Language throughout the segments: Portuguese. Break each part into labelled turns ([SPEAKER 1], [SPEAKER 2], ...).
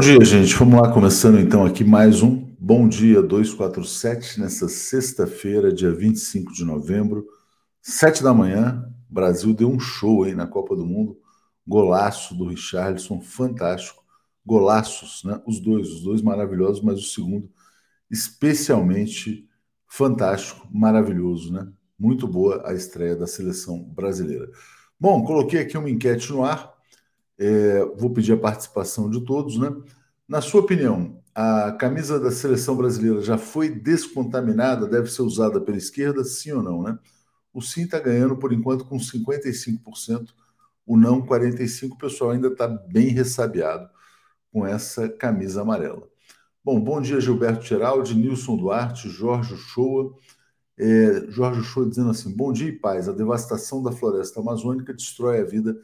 [SPEAKER 1] Bom dia, gente. Vamos lá, começando então aqui mais um Bom Dia 247, nessa sexta-feira, dia 25 de novembro, sete da manhã. O Brasil deu um show aí na Copa do Mundo. Golaço do Richarlison, fantástico. Golaços, né? Os dois, os dois maravilhosos, mas o segundo especialmente fantástico, maravilhoso, né? Muito boa a estreia da seleção brasileira. Bom, coloquei aqui uma enquete no ar é, vou pedir a participação de todos, né? Na sua opinião, a camisa da seleção brasileira já foi descontaminada? Deve ser usada pela esquerda, sim ou não, né? O sim está ganhando por enquanto com 55%, o não 45%. O pessoal ainda está bem ressabiado com essa camisa amarela. Bom, bom dia, Gilberto Geraldi, Nilson Duarte, Jorge Shoa. É, Jorge Shoa dizendo assim: bom dia e paz. A devastação da floresta amazônica destrói a vida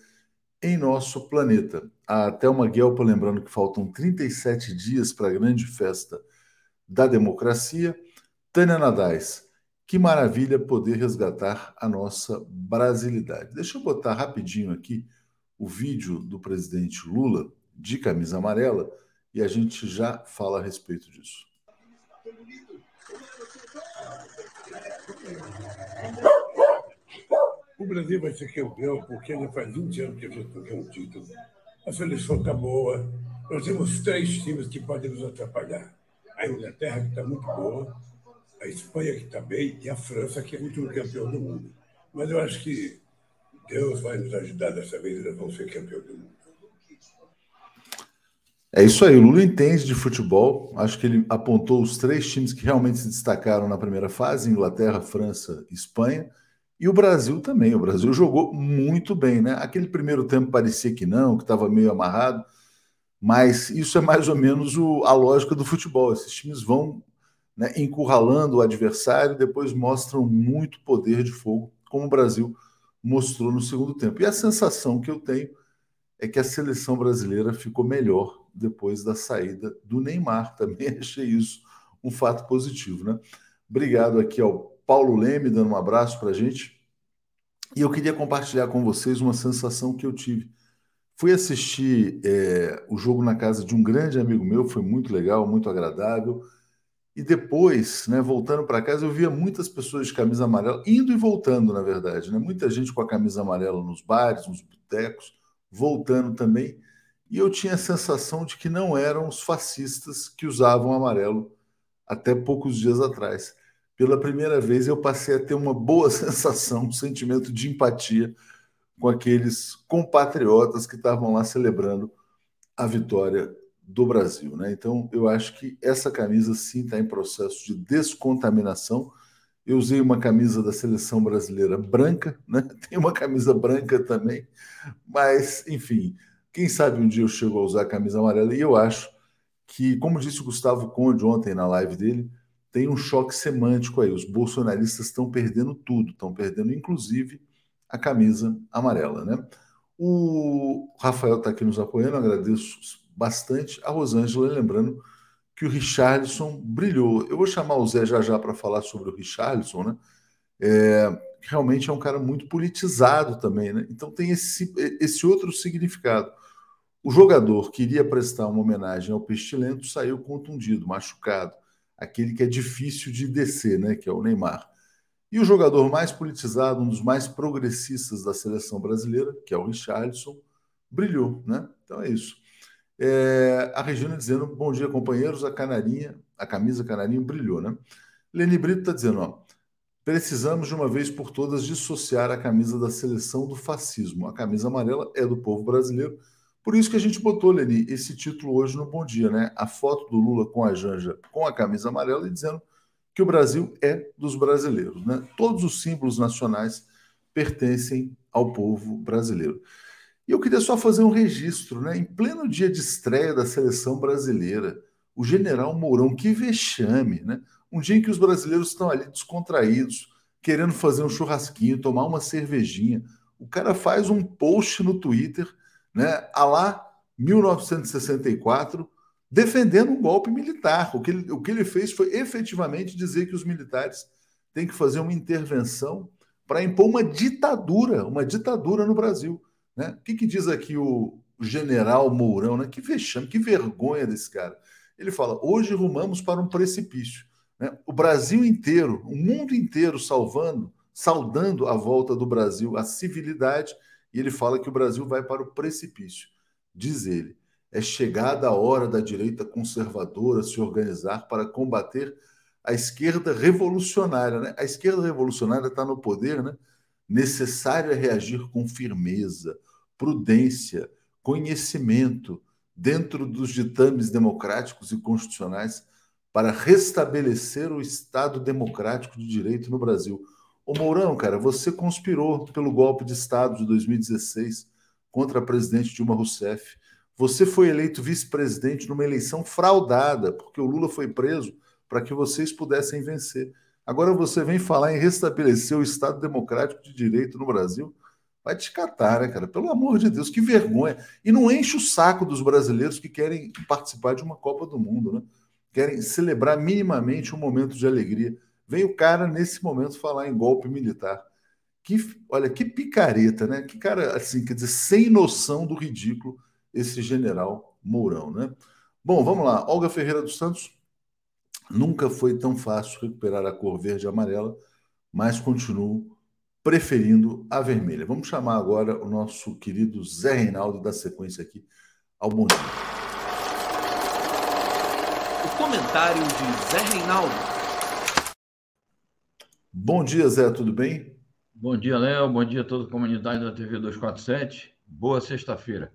[SPEAKER 1] em nosso planeta. A Thelma Guelpa lembrando que faltam 37 dias para a grande festa da democracia. Tânia Nadais, que maravilha poder resgatar a nossa brasilidade. Deixa eu botar rapidinho aqui o vídeo do presidente Lula de camisa amarela e a gente já fala a respeito disso.
[SPEAKER 2] O Brasil vai ser campeão porque já faz 20 anos que a gente não quer um título. A seleção está boa. Nós temos três times que podem nos atrapalhar. A Inglaterra, que está muito boa, a Espanha, que está bem, e a França, que é o último campeão do mundo. Mas eu acho que Deus vai nos ajudar dessa vez nós vamos ser campeão do mundo.
[SPEAKER 1] É isso aí, o Lula entende de futebol. Acho que ele apontou os três times que realmente se destacaram na primeira fase: Inglaterra, França Espanha. E o Brasil também. O Brasil jogou muito bem, né? Aquele primeiro tempo parecia que não, que estava meio amarrado, mas isso é mais ou menos o, a lógica do futebol. Esses times vão né, encurralando o adversário, depois mostram muito poder de fogo, como o Brasil mostrou no segundo tempo. E a sensação que eu tenho é que a seleção brasileira ficou melhor depois da saída do Neymar. Também achei isso um fato positivo, né? Obrigado aqui ao Paulo Leme dando um abraço para a gente. E eu queria compartilhar com vocês uma sensação que eu tive. Fui assistir é, o jogo na casa de um grande amigo meu, foi muito legal, muito agradável. E depois, né, voltando para casa, eu via muitas pessoas de camisa amarela, indo e voltando, na verdade. Né? Muita gente com a camisa amarela nos bares, nos botecos, voltando também. E eu tinha a sensação de que não eram os fascistas que usavam amarelo até poucos dias atrás pela primeira vez eu passei a ter uma boa sensação, um sentimento de empatia com aqueles compatriotas que estavam lá celebrando a vitória do Brasil. Né? Então, eu acho que essa camisa sim está em processo de descontaminação. Eu usei uma camisa da seleção brasileira branca, né? tem uma camisa branca também, mas, enfim, quem sabe um dia eu chego a usar a camisa amarela. E eu acho que, como disse o Gustavo Conde ontem na live dele, tem um choque semântico aí. Os bolsonaristas estão perdendo tudo, estão perdendo inclusive a camisa amarela, né? O Rafael está aqui nos apoiando, agradeço bastante. A Rosângela lembrando que o Richarlison brilhou. Eu vou chamar o Zé já já para falar sobre o Richarlison, né? É, realmente é um cara muito politizado também, né? Então tem esse, esse outro significado. O jogador que iria prestar uma homenagem ao Pestilento saiu contundido, machucado aquele que é difícil de descer, né, que é o Neymar. E o jogador mais politizado, um dos mais progressistas da seleção brasileira, que é o Richarlison, brilhou, né? Então é isso. É, a Regina dizendo, bom dia, companheiros, a canarinha, a camisa canarinho brilhou, né? Leni Brito está dizendo, ó, precisamos de uma vez por todas dissociar a camisa da seleção do fascismo. A camisa amarela é do povo brasileiro, por isso que a gente botou, Leni, esse título hoje no Bom Dia, né? A foto do Lula com a Janja com a camisa amarela e dizendo que o Brasil é dos brasileiros, né? Todos os símbolos nacionais pertencem ao povo brasileiro. E eu queria só fazer um registro, né? Em pleno dia de estreia da seleção brasileira, o general Mourão, que vexame, né? Um dia em que os brasileiros estão ali descontraídos, querendo fazer um churrasquinho, tomar uma cervejinha. O cara faz um post no Twitter né, a lá 1964, defendendo um golpe militar. O que, ele, o que ele fez foi efetivamente dizer que os militares têm que fazer uma intervenção para impor uma ditadura, uma ditadura no Brasil. Né? O que, que diz aqui o, general Mourão, né? Que vexame, que vergonha desse cara. Ele fala: hoje rumamos para um precipício. Né? O Brasil inteiro, o mundo inteiro salvando, saudando a volta do Brasil à civilidade, e ele fala que o Brasil vai para o precipício. Diz ele: é chegada a hora da direita conservadora se organizar para combater a esquerda revolucionária. Né? A esquerda revolucionária está no poder, né? Necessário é reagir com firmeza, prudência, conhecimento, dentro dos ditames democráticos e constitucionais, para restabelecer o Estado democrático de direito no Brasil. Ô Mourão, cara, você conspirou pelo golpe de Estado de 2016 contra a presidente Dilma Rousseff. Você foi eleito vice-presidente numa eleição fraudada, porque o Lula foi preso para que vocês pudessem vencer. Agora você vem falar em restabelecer o Estado Democrático de Direito no Brasil. Vai te catar, né, cara? Pelo amor de Deus, que vergonha. E não enche o saco dos brasileiros que querem participar de uma Copa do Mundo, né? Querem celebrar minimamente um momento de alegria. Vem o cara, nesse momento, falar em golpe militar. Que, olha, que picareta, né? Que cara, assim, quer dizer, sem noção do ridículo, esse general Mourão, né? Bom, vamos lá. Olga Ferreira dos Santos, Nunca foi tão fácil recuperar a cor verde e amarela, mas continuo preferindo a vermelha. Vamos chamar agora o nosso querido Zé Reinaldo da sequência aqui ao bom dia.
[SPEAKER 3] O comentário de Zé Reinaldo.
[SPEAKER 1] Bom dia, Zé, tudo bem?
[SPEAKER 4] Bom dia, Léo. Bom dia a toda a comunidade da TV 247. Boa sexta-feira.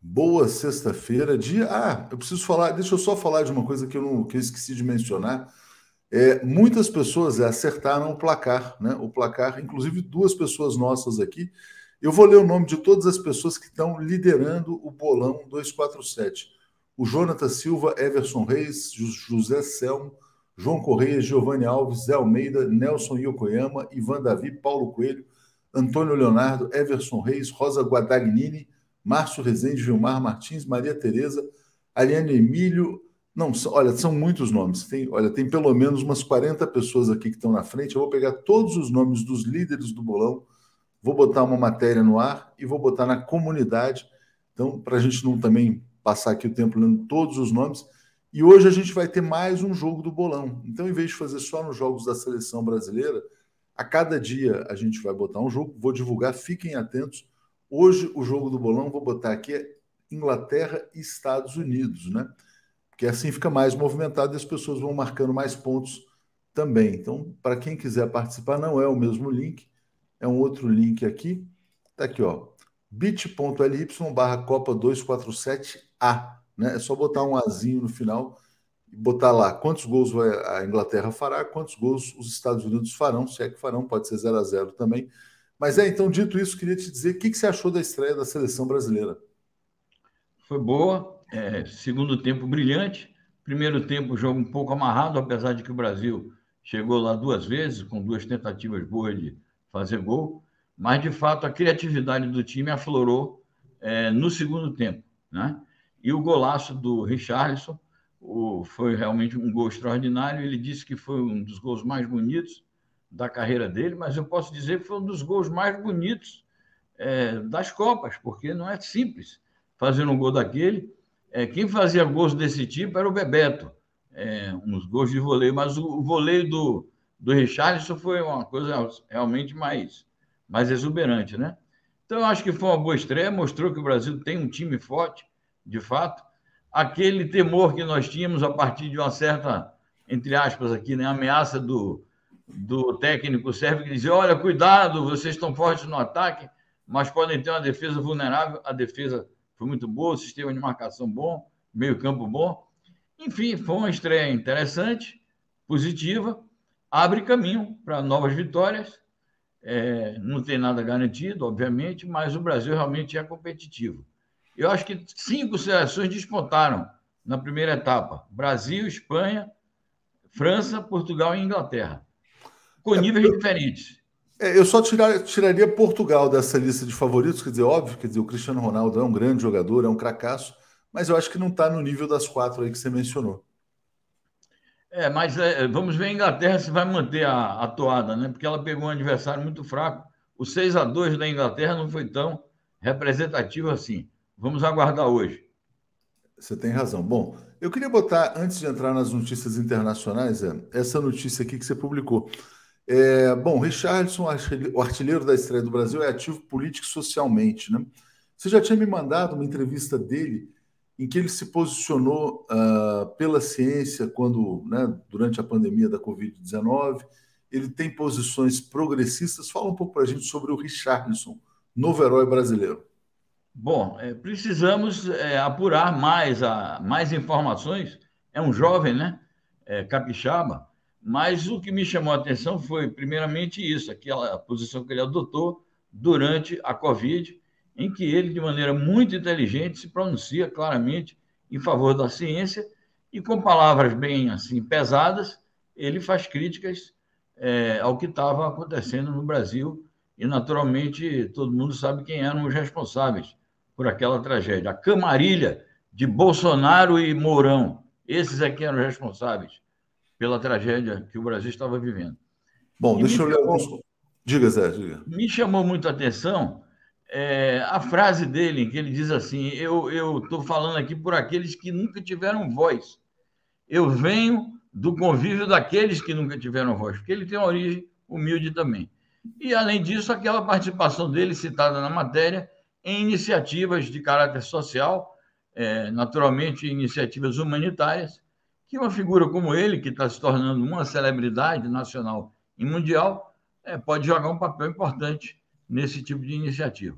[SPEAKER 1] Boa sexta-feira, dia. Ah, eu preciso falar, deixa eu só falar de uma coisa que eu, não, que eu esqueci de mencionar. É, muitas pessoas acertaram o placar, né? O placar, inclusive duas pessoas nossas aqui. Eu vou ler o nome de todas as pessoas que estão liderando o bolão 247. O Jonathan Silva, Everson Reis, José Selmo, João Correia, Giovanni Alves, Zé Almeida, Nelson Yokoyama, Ivan Davi, Paulo Coelho, Antônio Leonardo, Everson Reis, Rosa Guadagnini, Márcio Rezende, Vilmar Martins, Maria Tereza, Ariane Emílio. Não, olha, são muitos nomes. Tem, olha, tem pelo menos umas 40 pessoas aqui que estão na frente. Eu vou pegar todos os nomes dos líderes do bolão, vou botar uma matéria no ar e vou botar na comunidade. Então, para a gente não também passar aqui o tempo lendo todos os nomes. E hoje a gente vai ter mais um jogo do bolão. Então, em vez de fazer só nos jogos da seleção brasileira, a cada dia a gente vai botar um jogo. Vou divulgar, fiquem atentos Hoje, o jogo do bolão, vou botar aqui, é Inglaterra e Estados Unidos, né? Porque assim fica mais movimentado e as pessoas vão marcando mais pontos também. Então, para quem quiser participar, não é o mesmo link, é um outro link aqui. Tá aqui, ó. bit.ly barra Copa 247A. Né? É só botar um Azinho no final e botar lá quantos gols a Inglaterra fará, quantos gols os Estados Unidos farão, se é que farão, pode ser 0 a 0 também. Mas é, então, dito isso, queria te dizer o que, que você achou da estreia da seleção brasileira.
[SPEAKER 4] Foi boa, é, segundo tempo brilhante, primeiro tempo jogo um pouco amarrado, apesar de que o Brasil chegou lá duas vezes, com duas tentativas boas de fazer gol, mas de fato a criatividade do time aflorou é, no segundo tempo, né? E o golaço do Richarlison o, foi realmente um gol extraordinário. Ele disse que foi um dos gols mais bonitos da carreira dele, mas eu posso dizer que foi um dos gols mais bonitos é, das Copas, porque não é simples fazer um gol daquele. É, quem fazia gols desse tipo era o Bebeto, é, uns gols de voleio, mas o, o voleio do, do Richarlison foi uma coisa realmente mais, mais exuberante, né? Então, eu acho que foi uma boa estreia, mostrou que o Brasil tem um time forte, de fato. Aquele temor que nós tínhamos a partir de uma certa, entre aspas, aqui, né, ameaça do, do técnico serve que dizia: olha, cuidado, vocês estão fortes no ataque, mas podem ter uma defesa vulnerável. A defesa foi muito boa, o sistema de marcação bom, meio-campo bom. Enfim, foi uma estreia interessante, positiva, abre caminho para novas vitórias. É, não tem nada garantido, obviamente, mas o Brasil realmente é competitivo. Eu acho que cinco seleções despontaram na primeira etapa: Brasil, Espanha, França, Portugal e Inglaterra com níveis é, diferentes.
[SPEAKER 1] É, eu só tirar, tiraria Portugal dessa lista de favoritos, quer dizer, óbvio, quer dizer, o Cristiano Ronaldo é um grande jogador, é um cracaço, mas eu acho que não está no nível das quatro aí que você mencionou.
[SPEAKER 4] É, mas é, vamos ver a Inglaterra se vai manter a, a toada, né? Porque ela pegou um adversário muito fraco. O 6 a 2 da Inglaterra não foi tão representativo assim. Vamos aguardar hoje.
[SPEAKER 1] Você tem razão. Bom, eu queria botar, antes de entrar nas notícias internacionais, é, essa notícia aqui que você publicou. É, bom, Richardson, o artilheiro da estreia do Brasil, é ativo político e socialmente. Né? Você já tinha me mandado uma entrevista dele em que ele se posicionou uh, pela ciência quando, né, durante a pandemia da Covid-19. Ele tem posições progressistas. Fala um pouco para a gente sobre o Richardson, novo herói brasileiro.
[SPEAKER 4] Bom, é, precisamos é, apurar mais, a, mais informações. É um jovem, né? É, capixaba. Mas o que me chamou a atenção foi, primeiramente, isso, aquela posição que ele adotou durante a Covid, em que ele, de maneira muito inteligente, se pronuncia claramente em favor da ciência e, com palavras bem assim pesadas, ele faz críticas é, ao que estava acontecendo no Brasil e, naturalmente, todo mundo sabe quem eram os responsáveis por aquela tragédia. A camarilha de Bolsonaro e Mourão, esses é que eram responsáveis pela tragédia que o Brasil estava vivendo.
[SPEAKER 1] Bom, e deixa eu ler alguns. Diga, Zé, diga.
[SPEAKER 4] Me chamou muito a atenção é, a frase dele, que ele diz assim: Eu estou falando aqui por aqueles que nunca tiveram voz. Eu venho do convívio daqueles que nunca tiveram voz, porque ele tem uma origem humilde também. E, além disso, aquela participação dele citada na matéria em iniciativas de caráter social, é, naturalmente iniciativas humanitárias, que uma figura como ele, que está se tornando uma celebridade nacional e mundial, é, pode jogar um papel importante nesse tipo de iniciativa.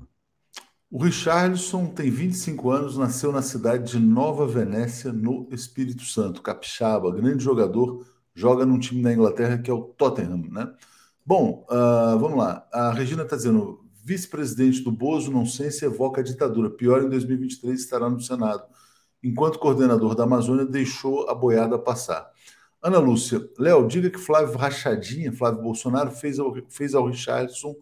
[SPEAKER 1] O Richardson tem 25 anos, nasceu na cidade de Nova Venécia, no Espírito Santo, capixaba, grande jogador, joga num time da Inglaterra que é o Tottenham, né? Bom, uh, vamos lá. A Regina está dizendo: vice-presidente do Bozo não sei se evoca a ditadura. Pior em 2023 estará no Senado. Enquanto coordenador da Amazônia, deixou a boiada passar. Ana Lúcia, Léo, diga que Flávio Rachadinha, Flávio Bolsonaro, fez ao, fez ao Richardson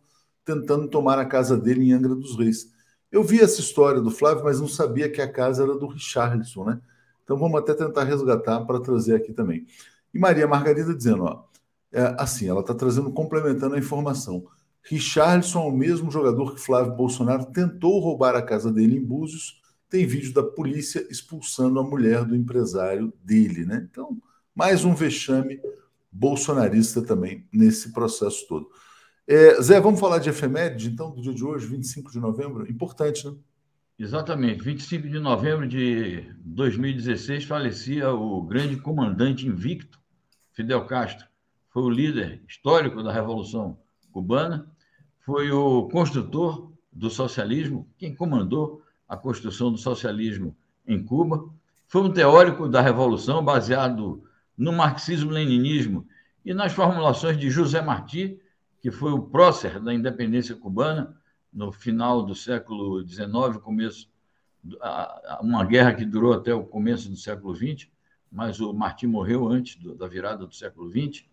[SPEAKER 1] tentando tomar a casa dele em Angra dos Reis. Eu vi essa história do Flávio, mas não sabia que a casa era do Richardson, né? Então vamos até tentar resgatar para trazer aqui também. E Maria Margarida dizendo, ó, é, assim, ela está trazendo, complementando a informação. Richarlison é o mesmo jogador que Flávio Bolsonaro tentou roubar a casa dele em Búzios. Tem vídeo da polícia expulsando a mulher do empresário dele, né? Então, mais um vexame bolsonarista também nesse processo todo. É, Zé, vamos falar de efeméride, então, do dia de hoje, 25 de novembro? Importante, né?
[SPEAKER 4] Exatamente. 25 de novembro de 2016 falecia o grande comandante invicto, Fidel Castro. Foi o líder histórico da Revolução Cubana foi o construtor do socialismo, quem comandou a construção do socialismo em Cuba. Foi um teórico da revolução baseado no marxismo-leninismo e nas formulações de José Martí, que foi o prócer da independência cubana no final do século XIX, começo uma guerra que durou até o começo do século XX, mas o Martí morreu antes da virada do século XX.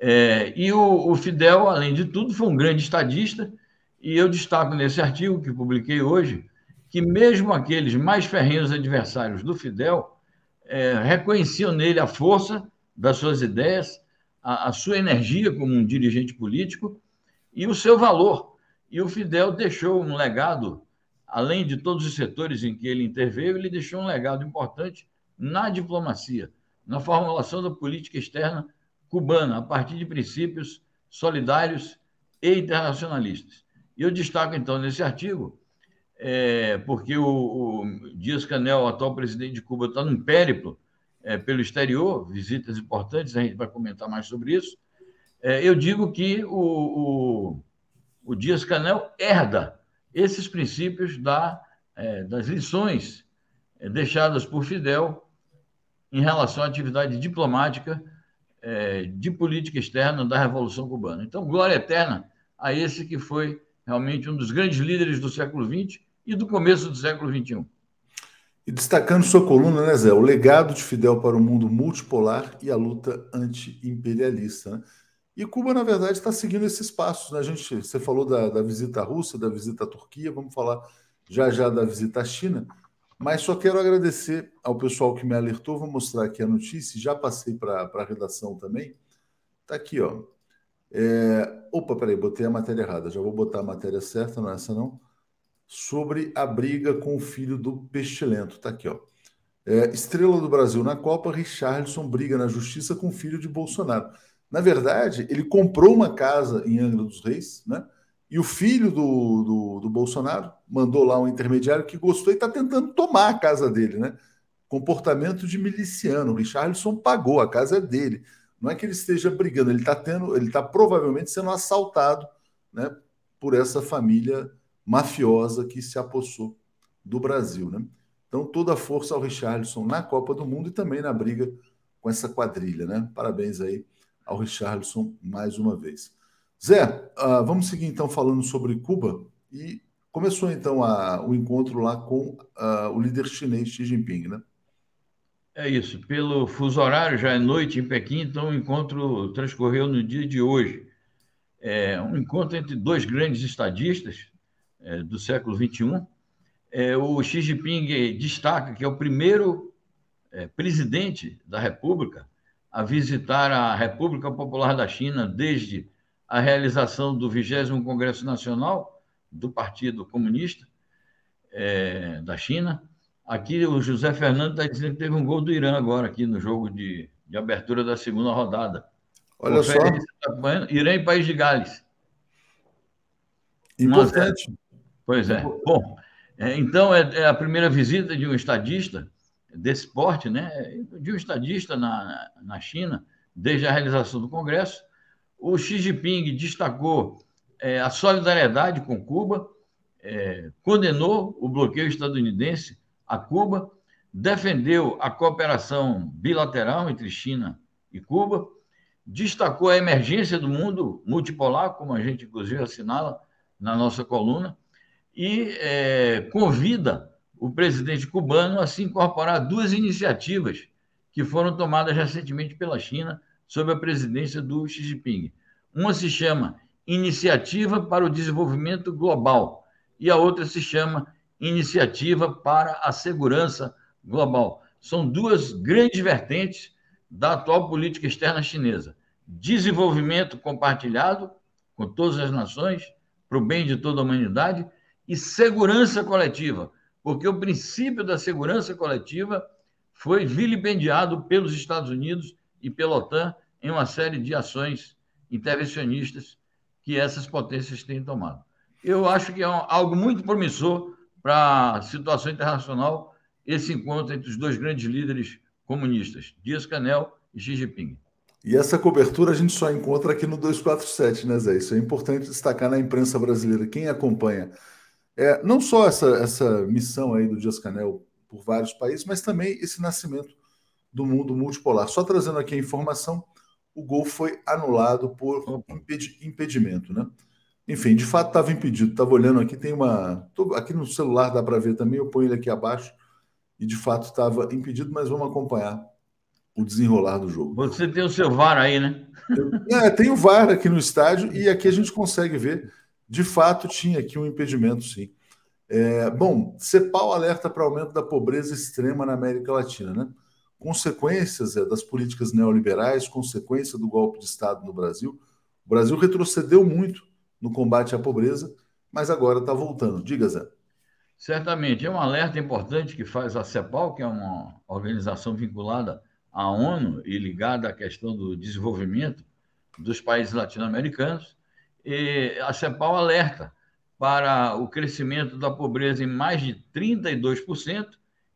[SPEAKER 4] É, e o, o, Fidel, além de tudo, foi um grande estadista, e eu destaco nesse artigo que publiquei hoje que mesmo aqueles mais ferrenhos adversários do Fidel é, reconheciam nele a força das suas ideias, a, a sua energia como um dirigente político e o seu valor. E o Fidel deixou um legado, além de todos os setores em que ele interveio, ele deixou um legado importante na diplomacia, na formulação da política externa cubana, a partir de princípios solidários e internacionalistas. E eu destaco, então, nesse artigo, é, porque o, o Dias Canel, atual presidente de Cuba, está num périplo é, pelo exterior, visitas importantes, a gente vai comentar mais sobre isso. É, eu digo que o, o, o Dias Canel herda esses princípios da, é, das lições é, deixadas por Fidel em relação à atividade diplomática é, de política externa da Revolução Cubana. Então, glória eterna a esse que foi realmente um dos grandes líderes do século XX e do começo do século XXI.
[SPEAKER 1] E destacando sua coluna, né, Zé? O legado de Fidel para o mundo multipolar e a luta anti-imperialista. Né? E Cuba, na verdade, está seguindo esses passos. Né? A gente, você falou da, da visita à Rússia, da visita à Turquia, vamos falar já já da visita à China. Mas só quero agradecer ao pessoal que me alertou. Vou mostrar aqui a notícia. Já passei para a redação também. Está aqui, ó. É... Opa, peraí, botei a matéria errada. Já vou botar a matéria certa, não é essa não. sobre a briga com o filho do Pestilento. Tá aqui, ó. É, estrela do Brasil na Copa, Richarlison briga na justiça com o filho de Bolsonaro. Na verdade, ele comprou uma casa em Angra dos Reis, né? E o filho do, do, do Bolsonaro mandou lá um intermediário que gostou e está tentando tomar a casa dele, né? Comportamento de miliciano. O Richarlison pagou, a casa é dele. Não é que ele esteja brigando, ele está tendo, ele está provavelmente sendo assaltado, né? Por essa família mafiosa que se apossou do Brasil, né? Então, toda a força ao Richarlison na Copa do Mundo e também na briga com essa quadrilha, né? Parabéns aí ao Richarlison mais uma vez. Zé, uh, vamos seguir então falando sobre Cuba e começou então a, o encontro lá com uh, o líder chinês Xi Jinping, né?
[SPEAKER 4] É isso. Pelo fuso horário, já é noite em Pequim, então o encontro transcorreu no dia de hoje. É um encontro entre dois grandes estadistas é, do século XXI, é, o Xi Jinping destaca que é o primeiro é, presidente da República a visitar a República Popular da China desde a realização do 20 Congresso Nacional do Partido Comunista é, da China. Aqui o José Fernando está dizendo que teve um gol do Irã agora, aqui no jogo de, de abertura da segunda rodada.
[SPEAKER 1] Olha só.
[SPEAKER 4] Irã e País de Gales.
[SPEAKER 1] Importante.
[SPEAKER 4] Pois é. Bom, é, então, é, é, a primeira visita de um estadista desse porte, né, de um estadista na, na China, desde a realização do Congresso. O Xi Jinping destacou é, a solidariedade com Cuba, é, condenou o bloqueio estadunidense a Cuba, defendeu a cooperação bilateral entre China e Cuba, destacou a emergência do mundo multipolar, como a gente inclusive assinala na nossa coluna, e é, convida o presidente cubano a se incorporar a duas iniciativas que foram tomadas recentemente pela China sob a presidência do Xi Jinping. Uma se chama Iniciativa para o Desenvolvimento Global e a outra se chama Iniciativa para a Segurança Global. São duas grandes vertentes da atual política externa chinesa: desenvolvimento compartilhado com todas as nações, para o bem de toda a humanidade, e segurança coletiva, porque o princípio da segurança coletiva foi vilipendiado pelos Estados Unidos e pela OTAN em uma série de ações intervencionistas que essas potências têm tomado. Eu acho que é algo muito promissor para a situação internacional esse encontro entre os dois grandes líderes comunistas, Dias Canel e Xi Jinping.
[SPEAKER 1] E essa cobertura a gente só encontra aqui no 247, né, Zé? Isso é importante destacar na imprensa brasileira. Quem acompanha é, não só essa, essa missão aí do Dias Canel por vários países, mas também esse nascimento do mundo multipolar. Só trazendo aqui a informação, o gol foi anulado por impedi impedimento, né? Enfim, de fato estava impedido. Estava olhando aqui, tem uma. Aqui no celular dá para ver também, eu ponho ele aqui abaixo. E de fato estava impedido, mas vamos acompanhar o desenrolar do jogo.
[SPEAKER 4] Você tem o seu VAR aí, né?
[SPEAKER 1] Eu, é, tem o VAR aqui no estádio e aqui a gente consegue ver de fato tinha aqui um impedimento, sim. É, bom, CEPAL alerta para aumento da pobreza extrema na América Latina, né? Consequências é, das políticas neoliberais, consequência do golpe de Estado no Brasil. O Brasil retrocedeu muito no combate à pobreza, mas agora está voltando. Diga, Zé.
[SPEAKER 4] Certamente. É um alerta importante que faz a CEPAL, que é uma organização vinculada à ONU e ligada à questão do desenvolvimento dos países latino-americanos a CEPAL alerta para o crescimento da pobreza em mais de 32%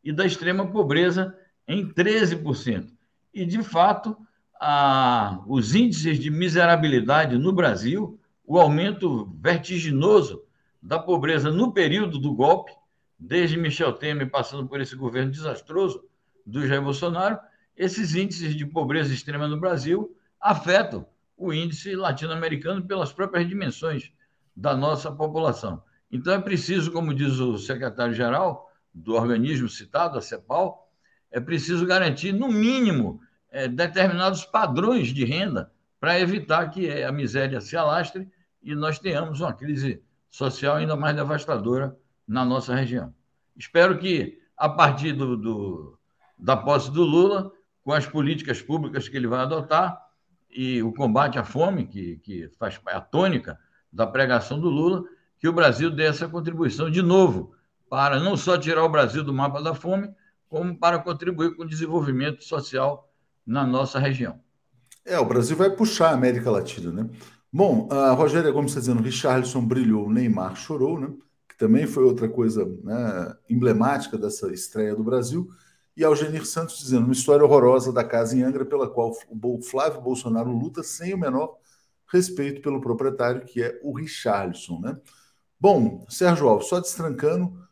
[SPEAKER 4] e da extrema pobreza em 13%. E, de fato, a, os índices de miserabilidade no Brasil, o aumento vertiginoso da pobreza no período do golpe, desde Michel Temer passando por esse governo desastroso do Jair Bolsonaro, esses índices de pobreza extrema no Brasil afetam o índice latino-americano pelas próprias dimensões da nossa população. Então, é preciso, como diz o secretário-geral do organismo citado, a CEPAL, é preciso garantir, no mínimo, é, determinados padrões de renda para evitar que a miséria se alastre e nós tenhamos uma crise social ainda mais devastadora na nossa região. Espero que, a partir do, do, da posse do Lula, com as políticas públicas que ele vai adotar, e o combate à fome, que, que faz a tônica da pregação do Lula, que o Brasil dê essa contribuição de novo, para não só tirar o Brasil do mapa da fome, como para contribuir com o desenvolvimento social na nossa região.
[SPEAKER 1] É, o Brasil vai puxar a América Latina, né? Bom, a Rogéria Gomes está dizendo, Richarlison brilhou, Neymar chorou, né? Que também foi outra coisa né, emblemática dessa estreia do Brasil. E Algenir Santos dizendo, uma história horrorosa da casa em Angra, pela qual o Flávio Bolsonaro luta sem o menor respeito pelo proprietário, que é o Richarlison, né? Bom, Sérgio Alves, só destrancando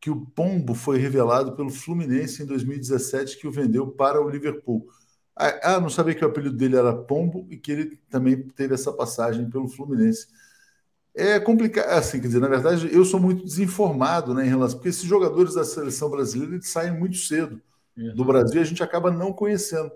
[SPEAKER 1] que o Pombo foi revelado pelo Fluminense em 2017, que o vendeu para o Liverpool. Ah, ah, não sabia que o apelido dele era Pombo e que ele também teve essa passagem pelo Fluminense. É complicado, assim, quer dizer, na verdade, eu sou muito desinformado né, em relação, porque esses jogadores da seleção brasileira eles saem muito cedo do Brasil e a gente acaba não conhecendo.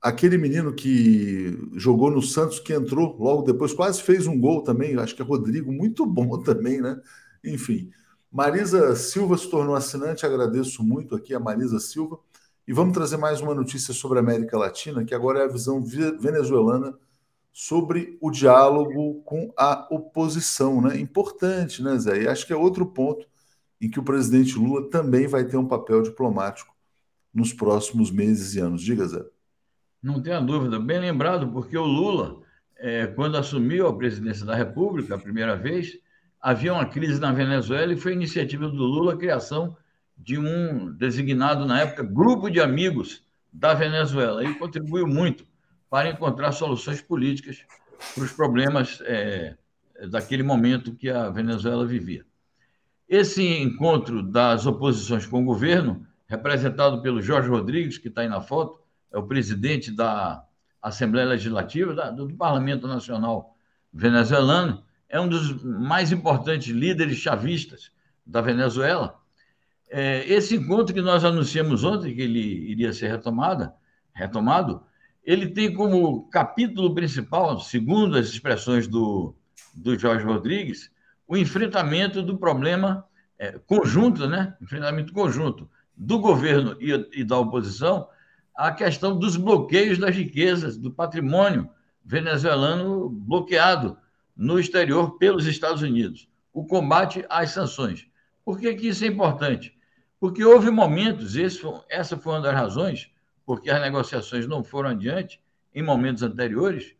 [SPEAKER 1] Aquele menino que jogou no Santos, que entrou logo depois, quase fez um gol também, acho que é Rodrigo, muito bom também, né? Enfim. Marisa Silva se tornou assinante, agradeço muito aqui a Marisa Silva. E vamos trazer mais uma notícia sobre a América Latina, que agora é a visão venezuelana sobre o diálogo com a oposição, né? Importante, né, Zé? E acho que é outro ponto em que o presidente Lula também vai ter um papel diplomático nos próximos meses e anos. Diga, Zé.
[SPEAKER 4] Não tenha dúvida, bem lembrado, porque o Lula, é, quando assumiu a presidência da República a primeira vez, havia uma crise na Venezuela e foi iniciativa do Lula a criação de um designado na época grupo de amigos da Venezuela e contribuiu muito para encontrar soluções políticas para os problemas é, daquele momento que a Venezuela vivia. Esse encontro das oposições com o governo, representado pelo Jorge Rodrigues, que está aí na foto, é o presidente da Assembleia Legislativa, da, do Parlamento Nacional venezuelano, é um dos mais importantes líderes chavistas da Venezuela é, esse encontro que nós anunciamos ontem, que ele iria ser retomada, retomado, ele tem como capítulo principal, segundo as expressões do, do Jorge Rodrigues, o enfrentamento do problema é, conjunto, né? enfrentamento conjunto do governo e, e da oposição à questão dos bloqueios das riquezas, do patrimônio venezuelano bloqueado no exterior pelos Estados Unidos, o combate às sanções. Por que, que isso é importante? Porque houve momentos, esse, essa foi uma das razões, porque as negociações não foram adiante em momentos anteriores,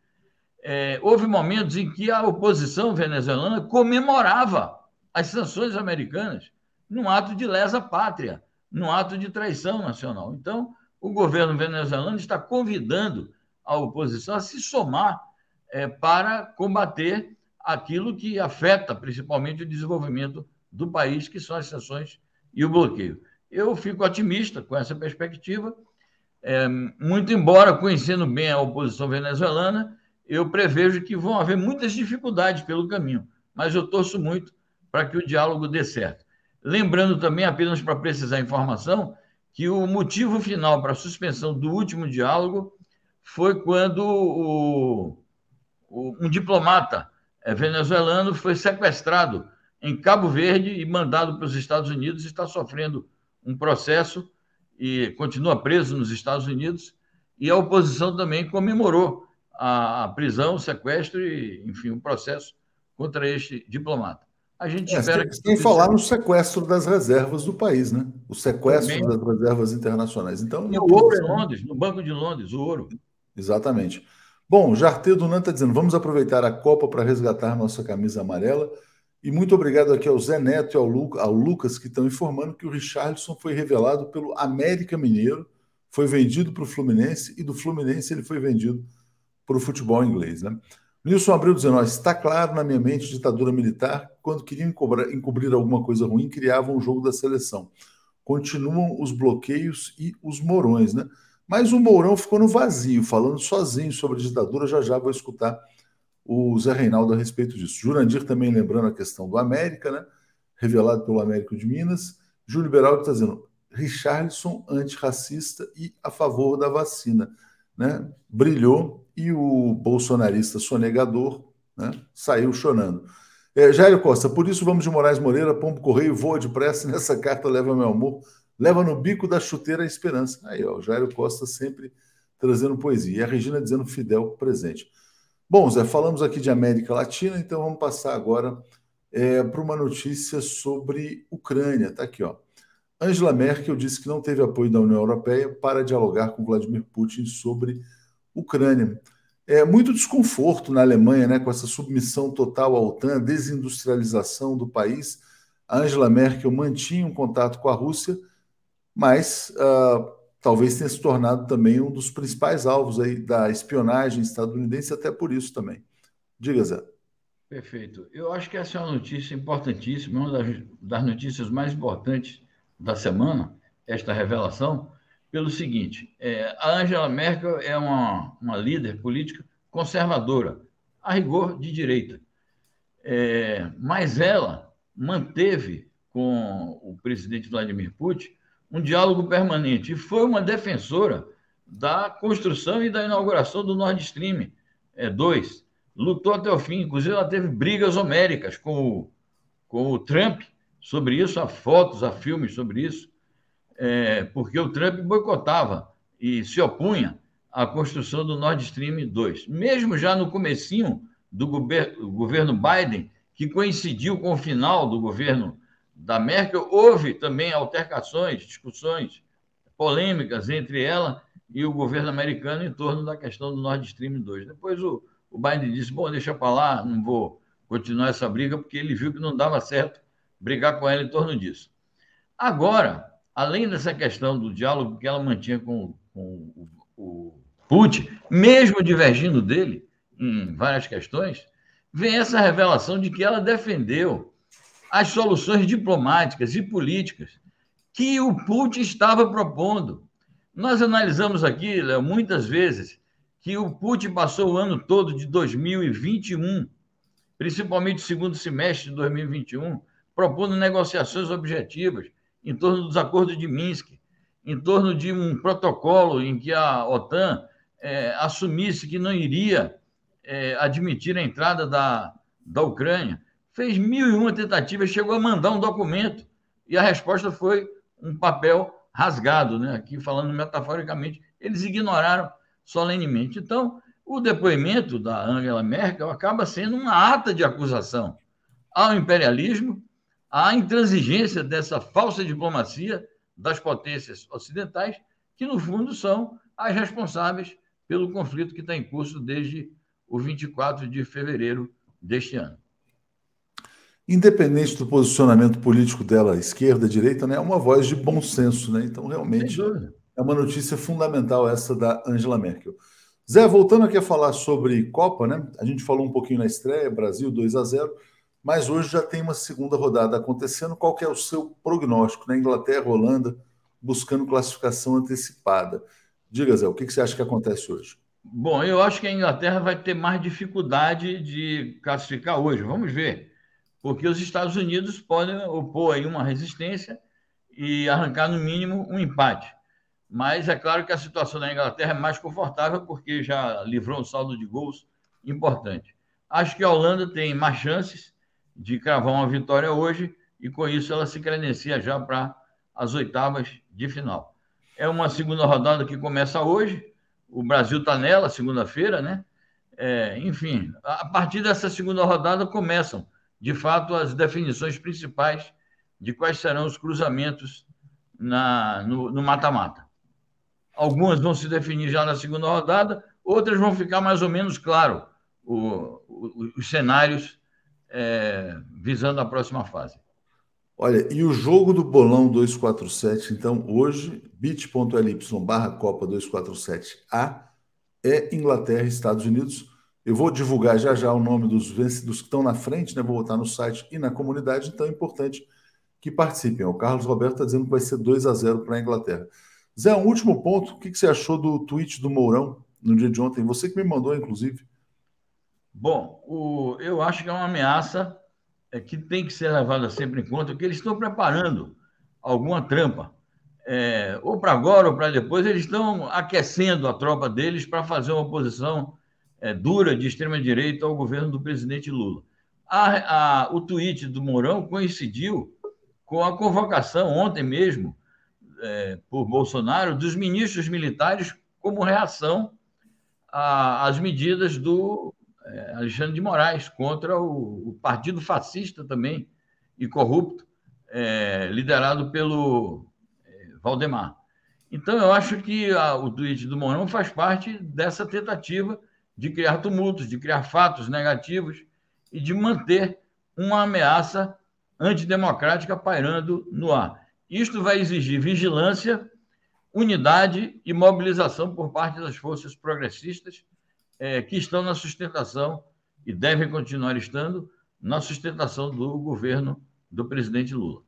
[SPEAKER 4] é, houve momentos em que a oposição venezuelana comemorava as sanções americanas num ato de lesa pátria, num ato de traição nacional. Então, o governo venezuelano está convidando a oposição a se somar é, para combater aquilo que afeta principalmente o desenvolvimento do país, que são as sanções e o bloqueio. Eu fico otimista com essa perspectiva. É, muito embora conhecendo bem a oposição venezuelana, eu prevejo que vão haver muitas dificuldades pelo caminho, mas eu torço muito para que o diálogo dê certo. Lembrando também, apenas para precisar informação, que o motivo final para a suspensão do último diálogo foi quando o, um diplomata é, venezuelano foi sequestrado em Cabo Verde e mandado para os Estados Unidos, está sofrendo um processo e continua preso nos Estados Unidos. E a oposição também comemorou a prisão, o sequestro e, enfim, o um processo contra este diplomata.
[SPEAKER 1] A gente é, espera que. Sem falar no sequestro das reservas do país, né? O sequestro também. das reservas internacionais. Então,
[SPEAKER 4] e o ouro em Londres, no Banco de Londres, o ouro.
[SPEAKER 1] Exatamente. Bom, Jartê Dunan está dizendo: vamos aproveitar a Copa para resgatar nossa camisa amarela. E muito obrigado aqui ao Zé Neto e ao, Lu, ao Lucas, que estão informando que o Richardson foi revelado pelo América Mineiro, foi vendido para o Fluminense, e do Fluminense ele foi vendido para o futebol inglês. Né? Nilson Abreu dizendo: está claro na minha mente ditadura militar, quando queriam encobrir, encobrir alguma coisa ruim, criavam o jogo da seleção. Continuam os bloqueios e os morões, né? Mas o Mourão ficou no vazio, falando sozinho sobre a ditadura. Já já vou escutar o Zé Reinaldo a respeito disso. Jurandir também lembrando a questão do América, né? revelado pelo Américo de Minas. Júlio Beraldo está dizendo Richardson antirracista e a favor da vacina. Né? Brilhou e o bolsonarista sonegador né? saiu chorando. É, Jairo Costa, por isso vamos de Moraes Moreira, Pombo Correio, voa depressa, nessa carta leva meu amor, leva no bico da chuteira a esperança. Aí, ó, Jairo Costa sempre trazendo poesia. E a Regina dizendo Fidel presente. Bom, Zé, falamos aqui de América Latina, então vamos passar agora é, para uma notícia sobre Ucrânia. Está aqui, ó. Angela Merkel disse que não teve apoio da União Europeia para dialogar com Vladimir Putin sobre Ucrânia. É muito desconforto na Alemanha, né, com essa submissão total à OTAN, desindustrialização do país. A Angela Merkel mantinha um contato com a Rússia, mas uh, talvez tenha se tornado também um dos principais alvos aí da espionagem estadunidense, até por isso também. Diga, Zé.
[SPEAKER 4] Perfeito. Eu acho que essa é uma notícia importantíssima, uma das, das notícias mais importantes da semana, esta revelação, pelo seguinte: é, a Angela Merkel é uma, uma líder política conservadora, a rigor de direita. É, mas ela manteve com o presidente Vladimir Putin um diálogo permanente e foi uma defensora da construção e da inauguração do Nord Stream 2. É, Lutou até o fim, inclusive ela teve brigas homéricas com o, com o Trump sobre isso, há fotos, há filmes sobre isso, é, porque o Trump boicotava e se opunha à construção do Nord Stream 2. Mesmo já no comecinho do gover governo Biden, que coincidiu com o final do governo da Merkel, houve também altercações, discussões polêmicas entre ela e o governo americano em torno da questão do Nord Stream 2. Depois o, o Biden disse: bom, deixa para lá, não vou continuar essa briga, porque ele viu que não dava certo brigar com ela em torno disso. Agora, além dessa questão do diálogo que ela mantinha com, com o, o Putin, mesmo divergindo dele em várias questões, vem essa revelação de que ela defendeu as soluções diplomáticas e políticas que o Putin estava propondo. Nós analisamos aqui, Léo, muitas vezes, que o Putin passou o ano todo de 2021, principalmente o segundo semestre de 2021, propondo negociações objetivas em torno dos acordos de Minsk, em torno de um protocolo em que a OTAN é, assumisse que não iria é, admitir a entrada da, da Ucrânia. Fez mil e uma tentativas, chegou a mandar um documento e a resposta foi um papel rasgado, né? aqui falando metaforicamente. Eles ignoraram solenemente. Então, o depoimento da Angela Merkel acaba sendo uma ata de acusação ao imperialismo a intransigência dessa falsa diplomacia das potências ocidentais, que no fundo são as responsáveis pelo conflito que está em curso desde o 24 de fevereiro deste ano.
[SPEAKER 1] Independente do posicionamento político dela, esquerda, direita, né, é uma voz de bom senso, né? Então, realmente, é uma notícia fundamental essa da Angela Merkel. Zé, voltando aqui a falar sobre Copa, né? A gente falou um pouquinho na estreia, Brasil 2 a 0 mas hoje já tem uma segunda rodada acontecendo. Qual é o seu prognóstico? Na Inglaterra, Holanda, buscando classificação antecipada. Diga, Zé, o que você acha que acontece hoje?
[SPEAKER 4] Bom, eu acho que a Inglaterra vai ter mais dificuldade de classificar hoje. Vamos ver. Porque os Estados Unidos podem opor aí uma resistência e arrancar, no mínimo, um empate. Mas é claro que a situação da Inglaterra é mais confortável porque já livrou um saldo de gols importante. Acho que a Holanda tem mais chances de cravar uma vitória hoje e com isso ela se credencia já para as oitavas de final. É uma segunda rodada que começa hoje, o Brasil está nela, segunda-feira, né? É, enfim, a partir dessa segunda rodada começam, de fato, as definições principais de quais serão os cruzamentos na, no mata-mata. Algumas vão se definir já na segunda rodada, outras vão ficar mais ou menos claro o, o, os cenários é, visando a próxima fase.
[SPEAKER 1] Olha, e o jogo do bolão 247, então, hoje, bit.ly barra Copa 247A é Inglaterra e Estados Unidos. Eu vou divulgar já já o nome dos vencidos que estão na frente, né? Vou botar no site e na comunidade, então é importante que participem. O Carlos Roberto está dizendo que vai ser 2 a 0 para a Inglaterra. Zé, um último ponto. O que você achou do tweet do Mourão no dia de ontem? Você que me mandou, inclusive.
[SPEAKER 4] Bom, o, eu acho que é uma ameaça é, que tem que ser levada sempre em conta, que eles estão preparando alguma trampa. É, ou para agora ou para depois, eles estão aquecendo a tropa deles para fazer uma oposição é, dura de extrema-direita ao governo do presidente Lula. A, a, o tweet do Mourão coincidiu com a convocação ontem mesmo é, por Bolsonaro dos ministros militares como reação às medidas do é, Alexandre de Moraes contra o, o, partido fascista também e corrupto, é, liderado pelo é, Valdemar. Então, eu acho que a, o tweet do Mourão faz parte dessa tentativa de criar tumultos, de criar fatos negativos e de manter uma ameaça antidemocrática pairando no ar. Isto vai exigir vigilância, unidade e mobilização por parte das forças progressistas é, que estão na sustentação e devem continuar estando na sustentação do governo do presidente Lula.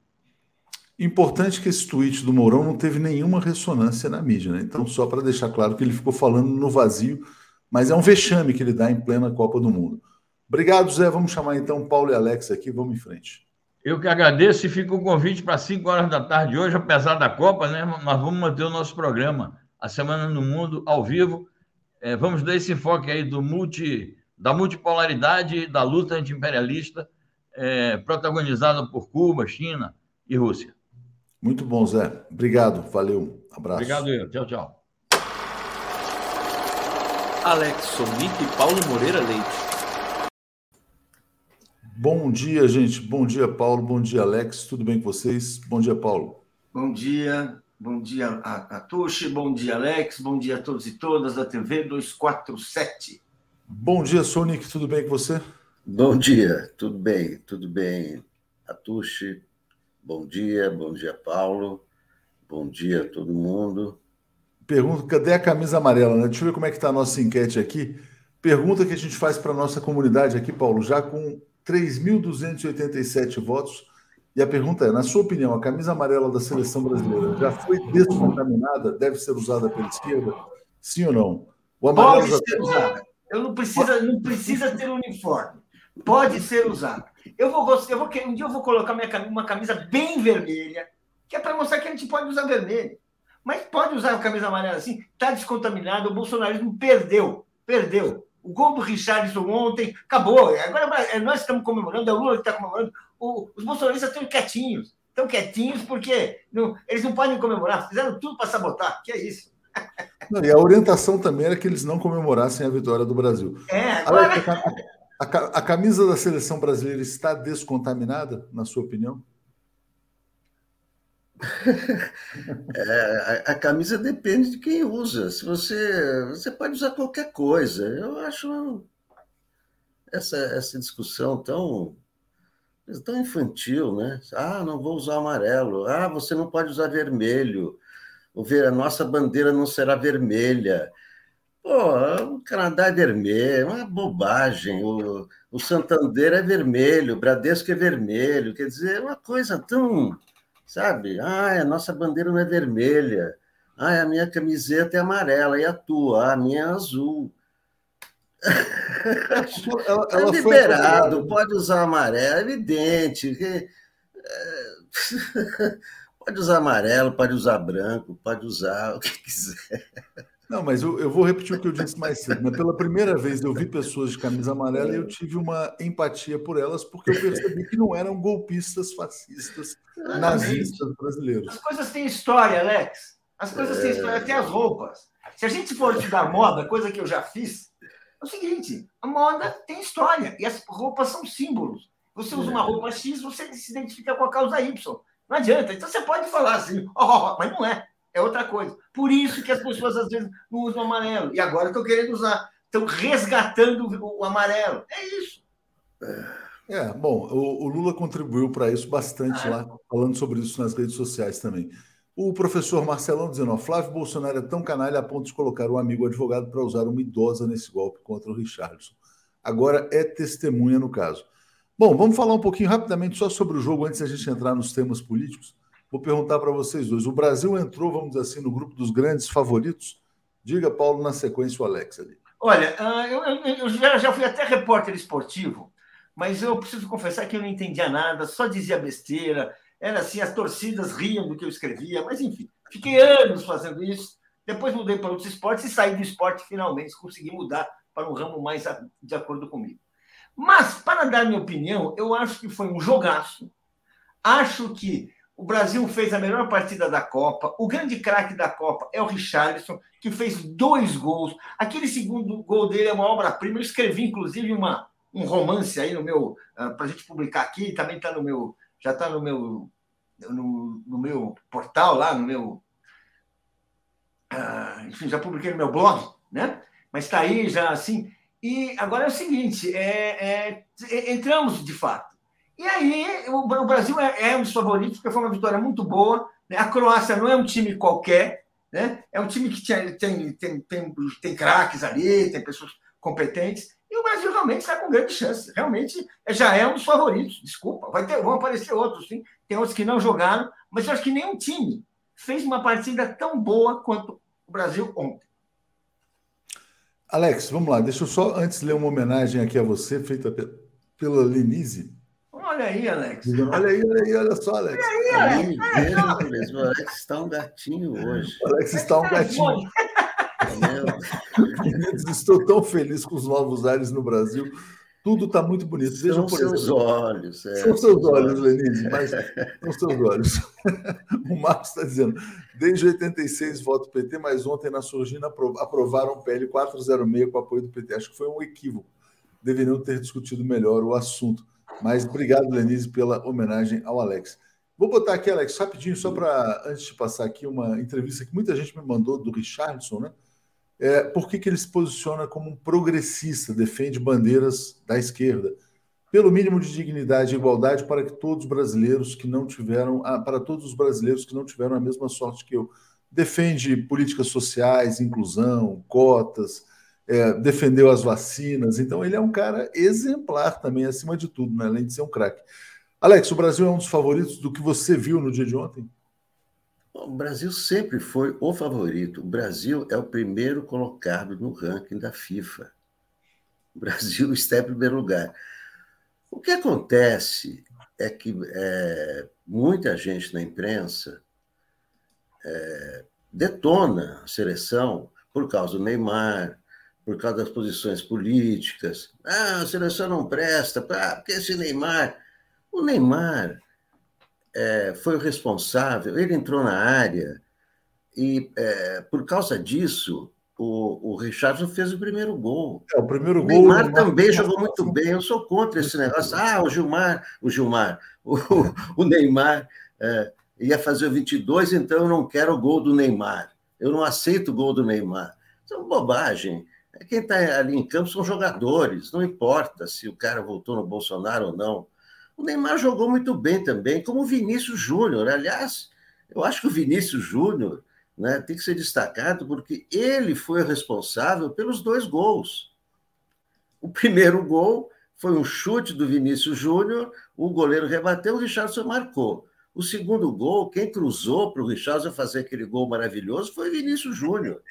[SPEAKER 1] Importante que esse tweet do Mourão não teve nenhuma ressonância na mídia, né? Então, só para deixar claro que ele ficou falando no vazio, mas é um vexame que ele dá em plena Copa do Mundo. Obrigado, Zé. Vamos chamar então Paulo e Alex aqui, vamos em frente.
[SPEAKER 4] Eu que agradeço e fica o convite para 5 horas da tarde hoje, apesar da Copa, né? Nós vamos manter o nosso programa, a Semana no Mundo, ao vivo. É, vamos dar esse enfoque aí do multi, da multipolaridade da luta antiimperialista, é, protagonizada por Cuba, China e Rússia.
[SPEAKER 1] Muito bom, Zé. Obrigado, valeu. Abraço.
[SPEAKER 4] Obrigado, eu. Tchau, tchau.
[SPEAKER 3] Alex Sonic e Paulo Moreira Leite.
[SPEAKER 1] Bom dia, gente. Bom dia, Paulo. Bom dia, Alex. Tudo bem com vocês? Bom dia, Paulo.
[SPEAKER 5] Bom dia. Bom dia a, a Tuxi, bom dia, Alex. Bom dia a todos e todas da TV 247.
[SPEAKER 1] Bom dia, Sonic. Tudo bem com você?
[SPEAKER 6] Bom dia. Tudo bem, tudo bem. Atushi, Bom dia, bom dia, Paulo. Bom dia a todo mundo.
[SPEAKER 1] Pergunta, cadê a camisa amarela? Né? Deixa eu ver como é que está a nossa enquete aqui. Pergunta que a gente faz para a nossa comunidade aqui, Paulo, já com 3.287 votos. E a pergunta é: na sua opinião, a camisa amarela da seleção brasileira já foi descontaminada? Deve ser usada pela esquerda? Sim ou não?
[SPEAKER 5] O amarelo Pode ser usada. Eu não precisa, não precisa ter uniforme. Pode ser usada. Eu vou, eu vou, um dia eu vou colocar minha, uma camisa bem vermelha, que é para mostrar que a gente pode usar vermelho. Mas pode usar a camisa amarela assim, está descontaminado, o bolsonarismo perdeu, perdeu. O gol do Richardson ontem acabou. Agora é, nós estamos comemorando, é o Lula que está comemorando. O, os bolsonaristas estão quietinhos. Estão quietinhos porque não, eles não podem comemorar. Fizeram tudo para sabotar. Que é isso.
[SPEAKER 1] Não, e a orientação também era que eles não comemorassem a vitória do Brasil.
[SPEAKER 5] É, agora...
[SPEAKER 1] A, a, camisa da seleção brasileira está descontaminada, na sua opinião?
[SPEAKER 6] É, a, a, camisa depende de quem usa. Se você, você pode usar qualquer coisa. Eu acho essa, essa discussão tão tão infantil, né? Ah, não vou usar amarelo. Ah, você não pode usar vermelho. A nossa bandeira não será vermelha. Pô, o Canadá é vermelho, é uma bobagem. O, o Santander é vermelho, o Bradesco é vermelho. Quer dizer, é uma coisa tão. Sabe? Ah, a nossa bandeira não é vermelha. Ah, a minha camiseta é amarela e a tua? Ah, a minha é azul. ela, ela é liberado, pode usar amarelo, é evidente. Que, é, pode usar amarelo, pode usar branco, pode usar o que quiser.
[SPEAKER 1] Não, mas eu, eu, vou repetir o que eu disse mais cedo. Né? Pela primeira vez eu vi pessoas de camisa amarela e eu tive uma empatia por elas, porque eu percebi que não eram golpistas fascistas nazistas brasileiros.
[SPEAKER 5] As coisas têm história, Alex. As coisas é... têm história, até as roupas. Se a gente for estudar moda, coisa que eu já fiz, é o seguinte: a moda tem história e as roupas são símbolos. Você usa uma é. roupa X, você se identifica com a causa Y. Não adianta. Então você pode falar assim, oh, mas não é é outra coisa. Por isso que as pessoas às vezes não usam amarelo. E agora estão querendo usar. Estão resgatando o amarelo. É isso.
[SPEAKER 1] É, bom, o, o Lula contribuiu para isso bastante ah, lá, falando sobre isso nas redes sociais também. O professor Marcelão dizendo: ó, Flávio Bolsonaro é tão canalha a ponto de colocar um amigo advogado para usar uma idosa nesse golpe contra o Richardson. Agora é testemunha no caso. Bom, vamos falar um pouquinho rapidamente só sobre o jogo antes da gente entrar nos temas políticos. Vou perguntar para vocês dois. O Brasil entrou, vamos dizer assim, no grupo dos grandes favoritos? Diga, Paulo, na sequência, o Alex ali.
[SPEAKER 5] Olha, ah, eu, já fui até repórter esportivo, mas eu preciso confessar que eu não entendia nada, só dizia besteira. Era assim, as torcidas riam do que eu escrevia, mas enfim, fiquei anos fazendo isso. Depois mudei para outros esportes e saí do esporte finalmente, consegui mudar para um ramo mais de acordo comigo. Mas, para dar minha opinião, eu acho que foi um jogaço. Acho que O Brasil fez a melhor partida da Copa. O grande craque da Copa é o Richarlison, que fez dois gols. Aquele segundo gol dele é uma obra-prima. Eu escrevi, inclusive, uma, um romance aí no meu. Uh, ah, para a gente publicar aqui, também está no meu. Já está no meu. No, no, meu portal lá, no meu. Uh, enfim, já publiquei no meu blog, né? Mas está aí já assim. E agora é o seguinte: é, é, entramos de fato e aí, o, o Brasil é, é, um dos favoritos, porque foi uma vitória muito boa. Né? A Croácia não é um time qualquer, né? é um time que tem, tem, tem, tem, tem craques ali, tem pessoas competentes. E o Brasil realmente está com grande chance. Realmente já é um dos favoritos. Desculpa, vai ter, vão aparecer outros, sim. Tem outros que não jogaram, mas eu acho que nenhum time fez uma partida tão boa quanto o Brasil ontem.
[SPEAKER 1] Alex, vamos lá. Deixa eu só antes ler uma homenagem aqui a você, feita pela Lenise.
[SPEAKER 5] Olha aí, Alex.
[SPEAKER 1] Olha aí, olha aí, olha só, Alex.
[SPEAKER 6] Olha aí, Alex. O Alex está um gatinho hoje.
[SPEAKER 1] O Alex está um gatinho. Estou tão feliz com os novos ares no Brasil. Tudo está muito bonito.
[SPEAKER 6] Vejam são por seus exemplo. olhos.
[SPEAKER 1] É, são seus olhos, Lenise, mas são seus olhos. o Marcos está dizendo, desde 86 voto PT, mas ontem na Surgina aprovaram o PL 406 com apoio do PT. Acho que foi um equívoco. Deveriam ter discutido melhor o assunto. Mas obrigado, Lenise, pela homenagem ao Alex. Vou botar aqui, Alex, rapidinho, só para, antes de passar aqui, uma entrevista que muita gente me mandou do Richardson, né? É, por que, que ele se posiciona como um progressista, defende bandeiras da esquerda? Pelo mínimo de dignidade e igualdade para que todos os brasileiros que não tiveram, para todos os brasileiros que não tiveram a mesma sorte que eu. Defende políticas sociais, inclusão, cotas, é, defendeu as vacinas, então ele é um cara exemplar também, acima de tudo, né? além de ser um craque. Alex, o Brasil é um dos favoritos do que você viu no dia de ontem?
[SPEAKER 6] O Brasil sempre foi o favorito. O Brasil é o primeiro colocado no ranking da FIFA. O Brasil está em primeiro lugar. O que acontece é que é, muita gente na imprensa é, detona a seleção por causa do Neymar, por causa das posições políticas. Ah, a seleção não presta, ah, porque esse Neymar. O Neymar é, foi o responsável, ele entrou na área e, é, por causa disso, o, o Richardson fez o primeiro gol.
[SPEAKER 1] É, o primeiro
[SPEAKER 6] o
[SPEAKER 1] gol.
[SPEAKER 6] Neymar também jogou muito bem. Eu sou contra esse negócio. Ah, o Gilmar, o Gilmar, o, o Neymar é, ia fazer o 22, então eu não quero o gol do Neymar. Eu não aceito o gol do Neymar. Isso é uma bobagem. Quem está ali em campo são jogadores, não importa se o cara voltou no Bolsonaro ou não. O Neymar jogou muito bem também, como o Vinícius Júnior. Aliás, eu acho que o Vinícius Júnior né, tem que ser destacado porque ele foi responsável pelos dois gols. O primeiro gol foi um chute do Vinícius Júnior, o goleiro rebateu, o Richardson marcou. O segundo gol, quem cruzou para o Richardson fazer aquele gol maravilhoso foi o Vinícius Júnior.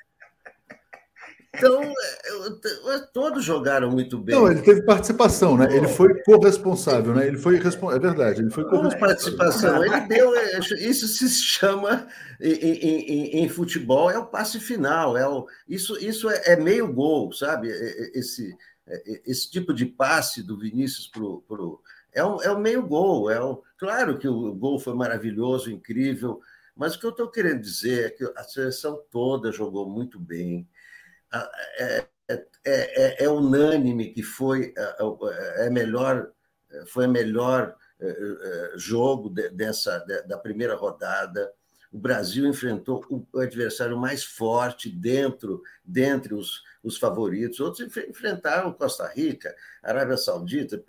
[SPEAKER 6] Então, é, todos jogaram muito bem.
[SPEAKER 1] Não, ele teve participação, né? Ele foi corresponsável, né? Ele foi é verdade, ele foi
[SPEAKER 6] corresponsável. participação, ele deu é, isso se chama em, em, em, futebol é o passe final, é o, isso isso é, é meio gol, sabe? Esse esse tipo de passe do Vinícius pro, pro é o, é o meio gol, é o claro que o gol foi maravilhoso, incrível, mas o que eu estou querendo dizer é que a seleção toda jogou muito bem é, é, é, é, unânime que foi é melhor foi melhor jogo dessa da primeira rodada. O Brasil enfrentou o adversário mais forte dentro dentre os, os favoritos. Outros enfrentaram Costa Rica, Arábia Saudita,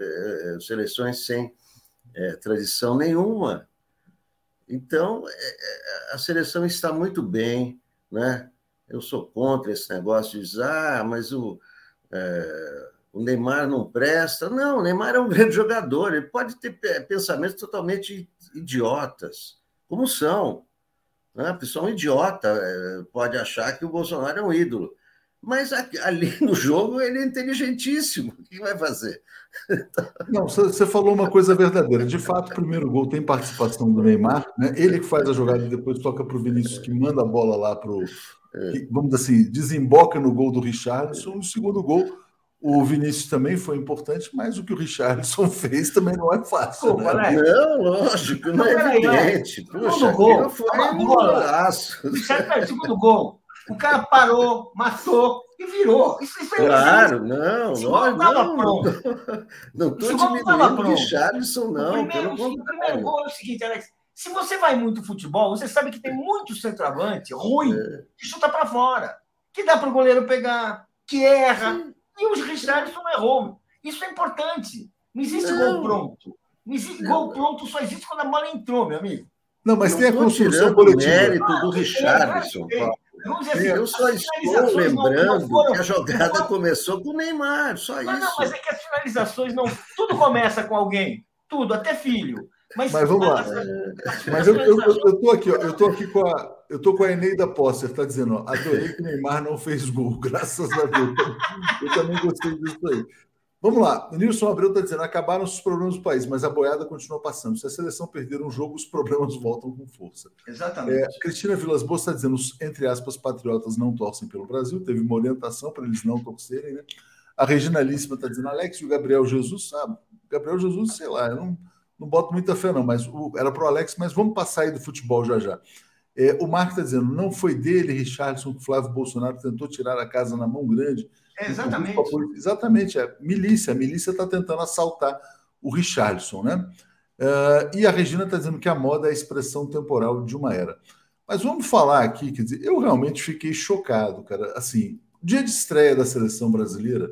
[SPEAKER 6] seleções sem é, tradição nenhuma. Então, a seleção está muito bem, né? Eu sou contra esse negócio de dizer, ah, mas o, é, o Neymar não presta. Não, o Neymar é um grande jogador, ele pode ter pensamentos totalmente idiotas, como são. Né? A pessoa um idiota é, pode achar que o Bolsonaro é um ídolo. Mas ali no jogo ele é inteligentíssimo. O que vai fazer?
[SPEAKER 1] Não, você falou uma coisa verdadeira. De fato, o primeiro gol tem participação do Neymar. Né? Ele que faz a jogada e depois toca para o Vinícius, que manda a bola lá para o que, vamos assim, desemboca no gol do Richardson. No segundo gol, O Vinícius também foi importante, mas o que o Richardson fez também não é fácil.
[SPEAKER 6] Pô, né? Não, lógico, não, é evidente. Puxa,
[SPEAKER 5] gol, foi um golaço. Segundo gol. O cara parou, matou e virou. Isso, isso
[SPEAKER 6] é claro, não, não, não, pronto. não estou diminuindo o Richardson, não.
[SPEAKER 5] O primeiro, o primeiro gol é o seguinte, Alex. Se você vai muito futebol, você sabe que tem muito centroavante ruim é. que chuta para fora, que dá para o goleiro pegar, que erra. Sim. E o Richardson errou. Isso é importante. Não existe não. gol pronto. Não existe não. gol pronto, só existe quando a bola entrou, meu amigo.
[SPEAKER 1] Não, mas não tem a construção coletiva.
[SPEAKER 6] O mérito do Richardson, Assim, eu só estou lembrando que a jogada começou com o Neymar, só
[SPEAKER 5] mas
[SPEAKER 6] isso.
[SPEAKER 5] Não, mas é que as finalizações não. Tudo começa com alguém. Tudo, até filho. Mas,
[SPEAKER 1] mas vamos lá. Mas eu, eu, eu, tô aqui, ó, eu tô aqui com a. Eu tô com a Eneida Posser, tá dizendo, ó, adorei que o Neymar não fez gol, graças a Deus. Eu também gostei disso aí. Vamos lá, o Nilson Abreu está dizendo: acabaram os problemas do país, mas a boiada continua passando. Se a seleção perder um jogo, os problemas voltam com força.
[SPEAKER 5] Exatamente.
[SPEAKER 1] É, Cristina Vilas Boas está dizendo: os, entre aspas, patriotas não torcem pelo Brasil. Teve uma orientação para eles não torcerem, né? A Regina Líssima está dizendo: Alex e o Gabriel Jesus, sabe? Gabriel Jesus, sei lá, eu não, não boto muita fé, não, mas o, era para o Alex, mas vamos passar aí do futebol já já. É, o Marco está dizendo: não foi dele, Richardson, que Flávio Bolsonaro tentou tirar a casa na mão grande
[SPEAKER 5] é, exatamente.
[SPEAKER 1] Exatamente, é milícia. A milícia está tentando assaltar o Richardson, né? Uh, e a Regina está dizendo que a moda é a expressão temporal de uma era. Mas vamos falar aqui, quer dizer, eu realmente fiquei chocado, cara. Assim, o dia de estreia da seleção brasileira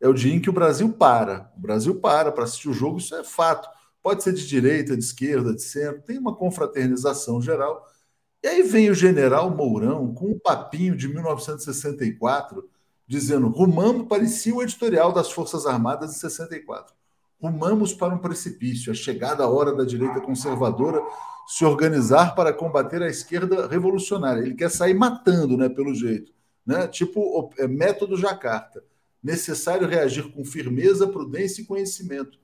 [SPEAKER 1] é o dia em que o Brasil para. O Brasil para para assistir o jogo, isso é fato. Pode ser de direita, de esquerda, de centro, tem uma confraternização geral. E aí vem o general Mourão com um papinho de 1964 dizendo: rumamos, parecia o editorial das Forças Armadas em 64. Rumamos para um precipício, a chegada a hora da direita conservadora se organizar para combater a esquerda revolucionária. Ele quer sair matando, né, pelo jeito, né? Tipo é, método Jacarta. Necessário reagir com firmeza, prudência e conhecimento.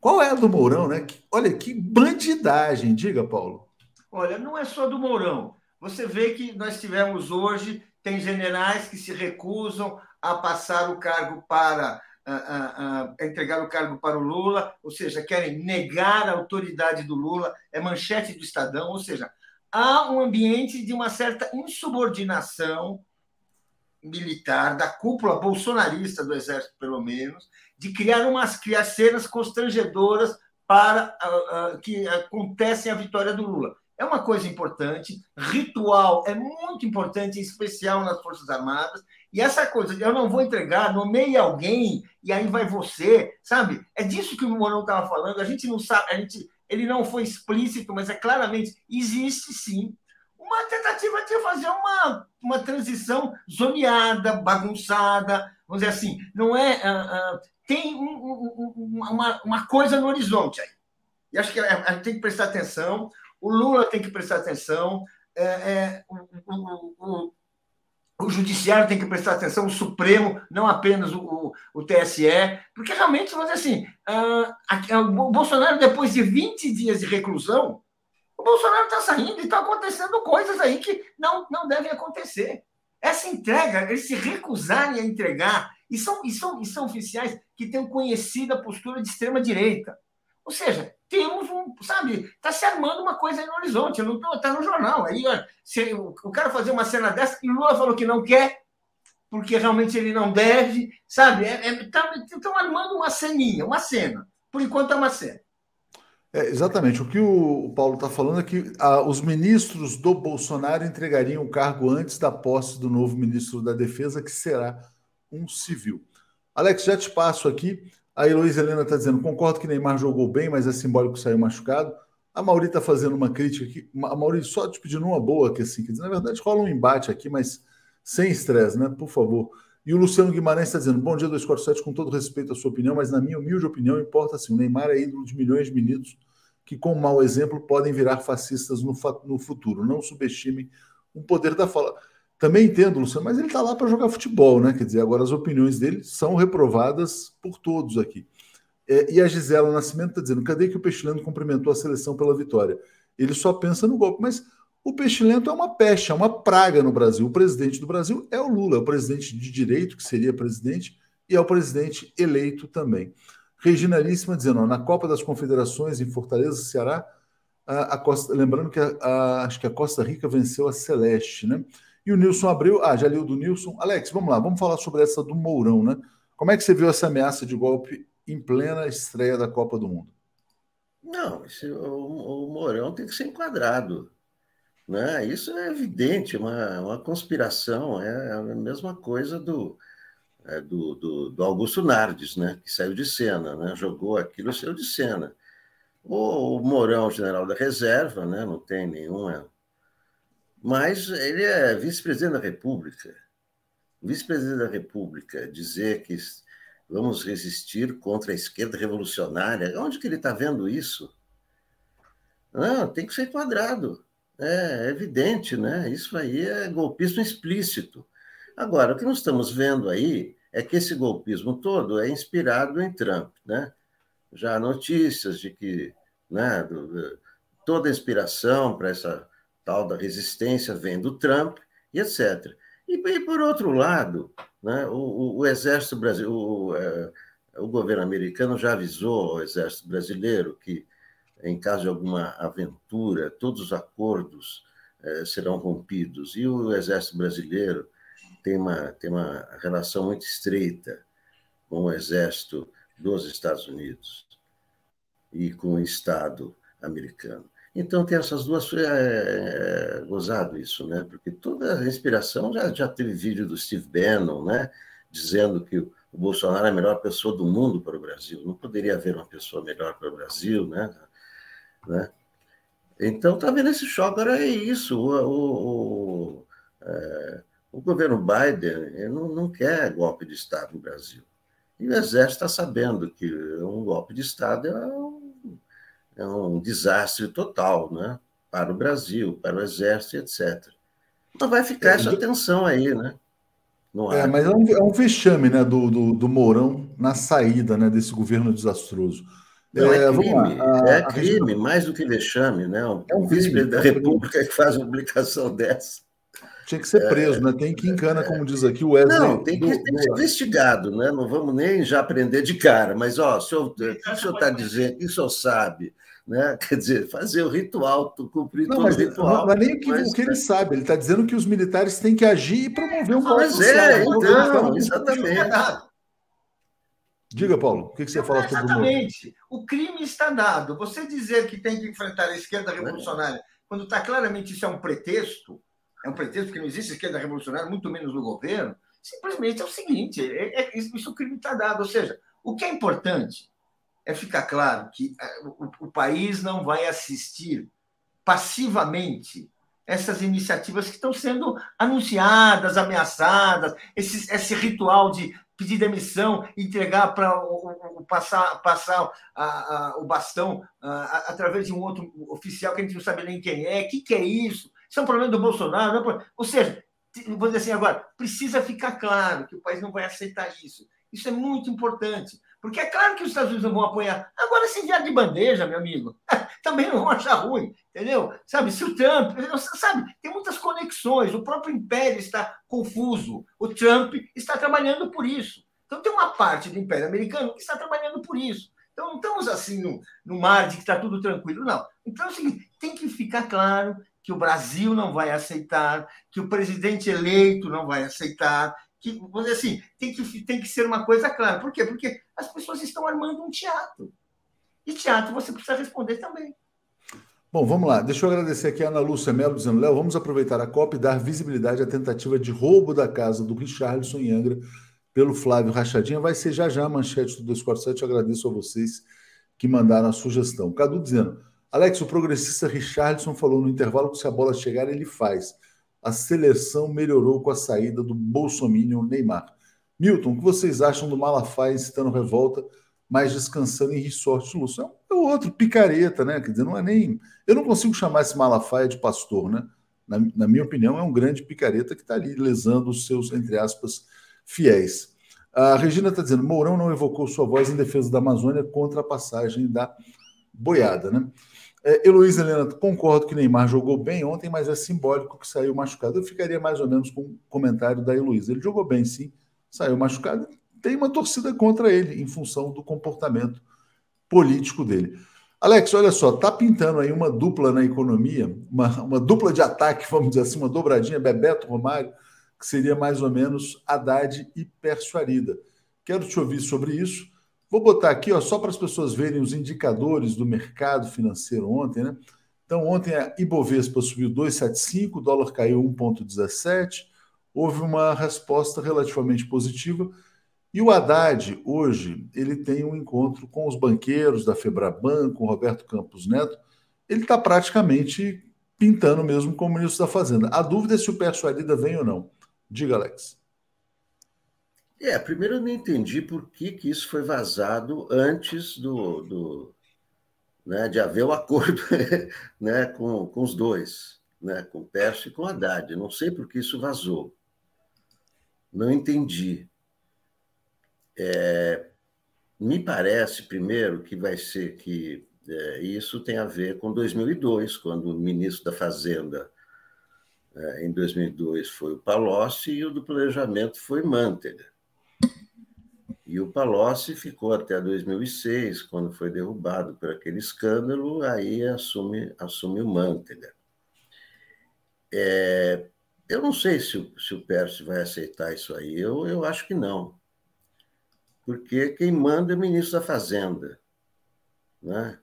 [SPEAKER 1] Qual é a do Mourão, né? olha que bandidagem, diga, Paulo.
[SPEAKER 5] Olha, não é só do Mourão. Você vê que nós tivemos hoje tem generais que se recusam a passar o cargo para a, a, a entregar o cargo para o Lula, ou seja, querem negar a autoridade do Lula, é manchete do Estadão, ou seja, há um ambiente de uma certa insubordinação militar da cúpula bolsonarista do exército, pelo menos, de criar umas criar cenas constrangedoras para uh, uh, que acontecem a vitória do Lula é uma coisa importante, ritual é muito importante, em especial nas Forças Armadas, e essa coisa de eu não vou entregar, nomeie alguém, e aí vai você, sabe? É disso que o Morão estava falando, a gente não sabe, a gente, ele não foi explícito, mas é claramente, existe sim uma tentativa de fazer uma, uma transição zoneada, bagunçada, vamos dizer assim, não é. Uh, uh, tem um, um, uma, uma coisa no horizonte aí. E acho que a, a gente tem que prestar atenção o Lula tem que prestar atenção, é, é, o, o, o, Judiciário tem que prestar atenção, o Supremo, não apenas o, o TSE, porque realmente, vamos dizer assim, uh, o Bolsonaro, depois de 20 dias de reclusão, o Bolsonaro está saindo e está acontecendo coisas aí que não, não devem acontecer. Essa entrega, eles se recusarem a entregar, e são, e são, e são oficiais que têm conhecido a postura de extrema-direita. Ou seja, temos um, sabe, está se armando uma coisa aí no horizonte, está no jornal. Aí se, o, cara fazer uma cena dessa e Lula falou que não quer, porque realmente ele não deve, sabe? Estão é, é, tá, armando uma ceninha, uma cena. Por enquanto é uma cena.
[SPEAKER 1] É, exatamente. O que o Paulo está falando é que ah, os ministros do Bolsonaro entregariam o cargo antes da posse do novo ministro da Defesa, que será um civil. Alex, já te passo aqui. A Heloísa Helena está dizendo: concordo que Neymar jogou bem, mas é simbólico saiu machucado. A Mauri está fazendo uma crítica aqui. A Mauri só te pedindo uma boa, que assim, que na verdade rola um embate aqui, mas sem estresse, né? Por favor. E o Luciano Guimarães está dizendo: bom dia, 247, com todo respeito à sua opinião, mas na minha humilde opinião, importa assim: o Neymar é ídolo de milhões de meninos que, com mau exemplo, podem virar fascistas no, no futuro. Não subestimem o poder da fala. Também entendo, Luciano, mas ele está lá para jogar futebol, né? Quer dizer, agora as opiniões dele são reprovadas por todos aqui. É, e a Gisela Nascimento está dizendo: cadê que o Peixilento cumprimentou a seleção pela vitória? Ele só pensa no golpe. Mas o Peixilento é uma peste, é uma praga no Brasil. O presidente do Brasil é o Lula, é o presidente de direito, que seria presidente, e ao presidente eleito também. Regina Líssima dizendo, ó, na Copa das Confederações em Fortaleza, Ceará, a, a Costa, lembrando que a, a, acho que a Costa Rica venceu a Celeste, né? E o Nilson abriu. Ah, já o do Nilson. Alex, vamos lá, vamos falar sobre essa do Mourão, né? Como é que você viu essa ameaça de golpe em plena estreia da Copa do Mundo?
[SPEAKER 6] Não, esse, o, o Mourão tem que ser enquadrado. Né? Isso é evidente, uma, uma conspiração, é a mesma coisa do, é, do, do, do, Augusto Nardes, né? que saiu de cena, né? jogou aquilo saiu de cena. O, o Mourão, general da reserva, né? não tem nenhuma. Mas ele é vice-presidente da República. Vice-presidente da República dizer que vamos resistir contra a esquerda revolucionária, onde que ele está vendo isso? Não, tem que ser enquadrado. É, é evidente, né? Isso aí é golpismo explícito. Agora, o que nós estamos vendo aí é que esse golpismo todo é inspirado em Trump, né? Já há notícias de que né, toda a inspiração para essa tal da resistência vem do Trump e etc. E, e por outro lado, né, o, o, o Exército Brasileiro, o, é, o governo americano já avisou ao Exército Brasileiro que em caso de alguma aventura, todos os acordos eh, serão rompidos. E o Exército Brasileiro tem uma, tem uma relação muito estreita com o Exército dos Estados Unidos e com o Estado americano. Então tem essas duas é, é, gozado isso, né? Porque toda a inspiração já, já teve vídeo do Steve Bannon, né? Dizendo que o Bolsonaro é a melhor pessoa do mundo para o Brasil. Não poderia haver uma pessoa melhor para o Brasil, né? Né? Então, está vendo esse choque, agora é isso. O, o, o, é, o governo Biden não, não, quer golpe de Estado no Brasil. E o Exército está sabendo que um golpe de Estado é é um desastre total né? para o Brasil, para o Exército, etc. Então vai ficar essa tensão aí, né?
[SPEAKER 1] É, mas é um, é um vexame né, do, do, do Mourão na saída né, desse governo desastroso.
[SPEAKER 6] Não, é, é crime, a, é crime, a... mais do que vexame, né? Um, é um vice-presidente da República que faz uma publicação dessa.
[SPEAKER 1] Tinha que ser é. preso, é, né? Tem que encana, como diz aqui o Wesley.
[SPEAKER 6] Não, tem que, do, tem que ser investigado, né? Não vamos nem já aprender de cara, mas, ó, o, senhor, o que o senhor está dizendo, o que o senhor sabe, né? Quer dizer, fazer o ritual, cumprir não, todo
[SPEAKER 1] mas,
[SPEAKER 6] o ritual.
[SPEAKER 1] Não, é nem o que, mas, o que ele é. sabe, ele está dizendo que os militares têm que agir e promover um golpe
[SPEAKER 6] Mas é, então, exatamente.
[SPEAKER 1] Diga, Paulo, o que, você fala sobre
[SPEAKER 5] Exatamente. O crime está dado. Você dizer que tem que enfrentar a esquerda revolucionária, quando está claramente isso é um pretexto, é um pretexto porque não existe esquerda revolucionária, muito menos no governo, simplesmente é o seguinte: é, é, isso o crime está dado. Ou seja, o que é importante é ficar claro que é, o, país não vai assistir passivamente essas iniciativas que estão sendo anunciadas, ameaçadas, esse, esse ritual de pedir demissão, entregar para passar, passar a, a, o bastão a, através de um outro oficial que a gente não sabe nem quem é. O que, que é isso? Isso é um problema do Bolsonaro. É Ou seja, vou dizer assim agora, precisa ficar claro que o país não vai aceitar isso. Isso é muito importante. Porque é claro que os Estados Unidos vão apoiar. Agora, se vier de bandeja, meu amigo, também não vão achar ruim, entendeu? Sabe, se o Trump, sabe, tem muitas conexões, o próprio Império está confuso, o Trump está trabalhando por isso. Então, tem uma parte do Império Americano que está trabalhando por isso. Então, não estamos assim no, no mar de que está tudo tranquilo, não. Então, é o seguinte: tem que ficar claro que o Brasil não vai aceitar, que o presidente eleito não vai aceitar, que, vamos dizer assim, tem que, tem que ser uma coisa clara. Por quê? Porque as pessoas estão armando um teatro. E teatro você precisa responder também.
[SPEAKER 1] Bom, vamos lá. Deixa eu agradecer aqui a Ana Lúcia Melo dizendo: Léo, vamos aproveitar a COP e dar visibilidade à tentativa de roubo da casa do Richarlison em Angra pelo Flávio Rachadinha. Vai ser já já a manchete do 247. Eu agradeço a vocês que mandaram a sugestão. Cadu dizendo: Alex, o progressista Richardson falou no intervalo que se a bola chegar, ele faz a seleção melhorou com a saída do Bolsonaro Neymar. Milton, o que vocês acham do Malafaia incitando revolta, mas descansando em resort Lúcio? É, é outro, picareta, né? Quer dizer, não é nem. Eu não consigo chamar esse Malafaia de pastor, né? Na, na minha opinião, é um grande picareta que está ali lesando os seus, entre aspas, fiéis. A Regina está dizendo: Mourão não evocou sua voz em defesa da Amazônia contra a passagem da boiada, né? É, Heloísa Helena, concordo que Neymar jogou bem ontem, mas é simbólico que saiu machucado. Eu ficaria mais ou menos com o comentário da Heloísa. Ele jogou bem, sim, saiu machucado. tem uma torcida contra ele, em função do comportamento político dele. Alex, olha só, tá pintando aí uma dupla na economia, uma, uma dupla de ataque, vamos dizer assim, uma dobradinha, Bebeto Romário, que seria mais ou menos Haddad e Pércio Arida. Quero te ouvir sobre isso. Vou botar aqui, ó, só para as pessoas verem os indicadores do mercado financeiro ontem, né? Então, ontem a Ibovespa subiu 2,75, o dólar caiu 1,17, houve uma resposta relativamente positiva. E o Haddad, hoje, ele tem um encontro com os banqueiros da Febraban, com Roberto Campos Neto. Ele está praticamente pintando mesmo como ministro da Fazenda. A dúvida é se o Pércio Arida vem ou não. Diga, Alex.
[SPEAKER 6] É, primeiro eu não entendi por que, que isso foi vazado antes do, do né, de haver o acordo né, com, com os dois, né, com o Pércio e com o Haddad. Não sei por que isso vazou. Não entendi. É, me parece, primeiro, que vai ser que é, isso tem a ver com 2002, quando o ministro da Fazenda, é, em 2002, foi o Palocci e o do Planejamento foi Manteiga. E o Palocci ficou até 2006, quando foi derrubado por aquele escândalo, aí assume, assume o Manteiga. É, eu não sei se o, se o vai aceitar isso aí, eu, eu acho que não. Porque quem manda é o ministro da Fazenda. Né?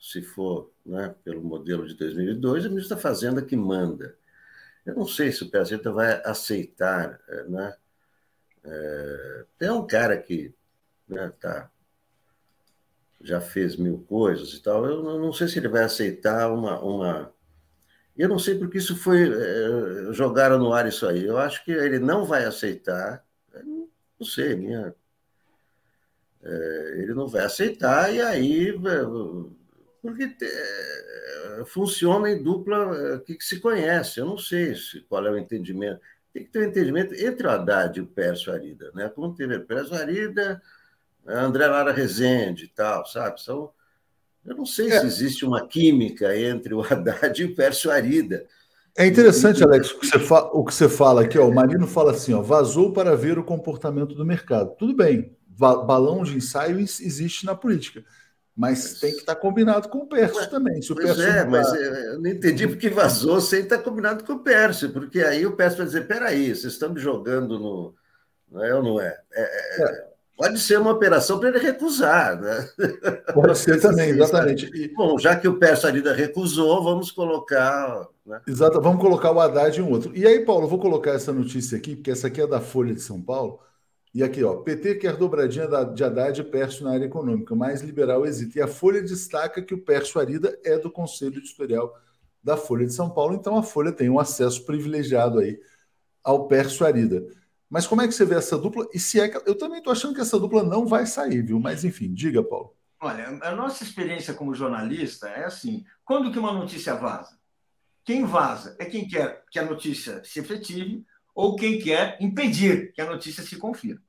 [SPEAKER 6] Se for né, pelo modelo de 2002, é o ministro da Fazenda que manda. Eu não sei se o Pércio vai aceitar né, é, tem um cara que né, tá, já fez mil coisas e tal. Eu não sei se ele vai aceitar uma. uma... Eu não sei porque isso foi. É, jogaram no ar isso aí. Eu acho que ele não vai aceitar. Não sei, minha. É, ele não vai aceitar, e aí. É, porque é, funciona em dupla é, que, que se conhece. Eu não sei se, qual é o entendimento tem que ter um entendimento entre o Haddad e o Pércio Arida, né? Como teve o Pércio Arida, André Lara Rezende e tal, sabe? São, eu não sei é. se existe uma química entre o Haddad e o Pércio Arida.
[SPEAKER 1] É interessante, Alex, o que, você fala, o que você fala aqui, ó, o Marino fala assim, ó, vazou para ver o comportamento do mercado. Tudo bem, balão de ensaio existe na política. Mas tem que estar tá combinado com o Pércio também. Se o
[SPEAKER 6] pois Pércio é, mas eu não entendi porque vazou sem estar tá combinado com o Pércio, porque aí o Pércio vai dizer: peraí, vocês estão me jogando no. Não é ou não é? é, é, é. Pode ser uma operação para ele recusar, né?
[SPEAKER 1] Pode ser também, exatamente.
[SPEAKER 6] E, bom, já que o Pércio Arida recusou, vamos colocar. Né?
[SPEAKER 1] Exato, vamos colocar o Haddad em um outro. E aí, Paulo, eu vou colocar essa notícia aqui, porque essa aqui é da Folha de São Paulo. E aqui, ó, PT quer dobradinha de Haddad e Pércio na área econômica, mais liberal hesita. E a Folha destaca que o Pércio Arida é do Conselho Editorial da Folha de São Paulo, então a Folha tem um acesso privilegiado aí ao Pércio Arida. Mas como é que você vê essa dupla? E se é que eu também estou achando que essa dupla não vai sair, viu? Mas enfim, diga, Paulo.
[SPEAKER 5] Olha, a nossa experiência como jornalista é assim: quando que uma notícia vaza? Quem vaza é quem quer que a notícia se efetive ou quem quer impedir que a notícia se confirme.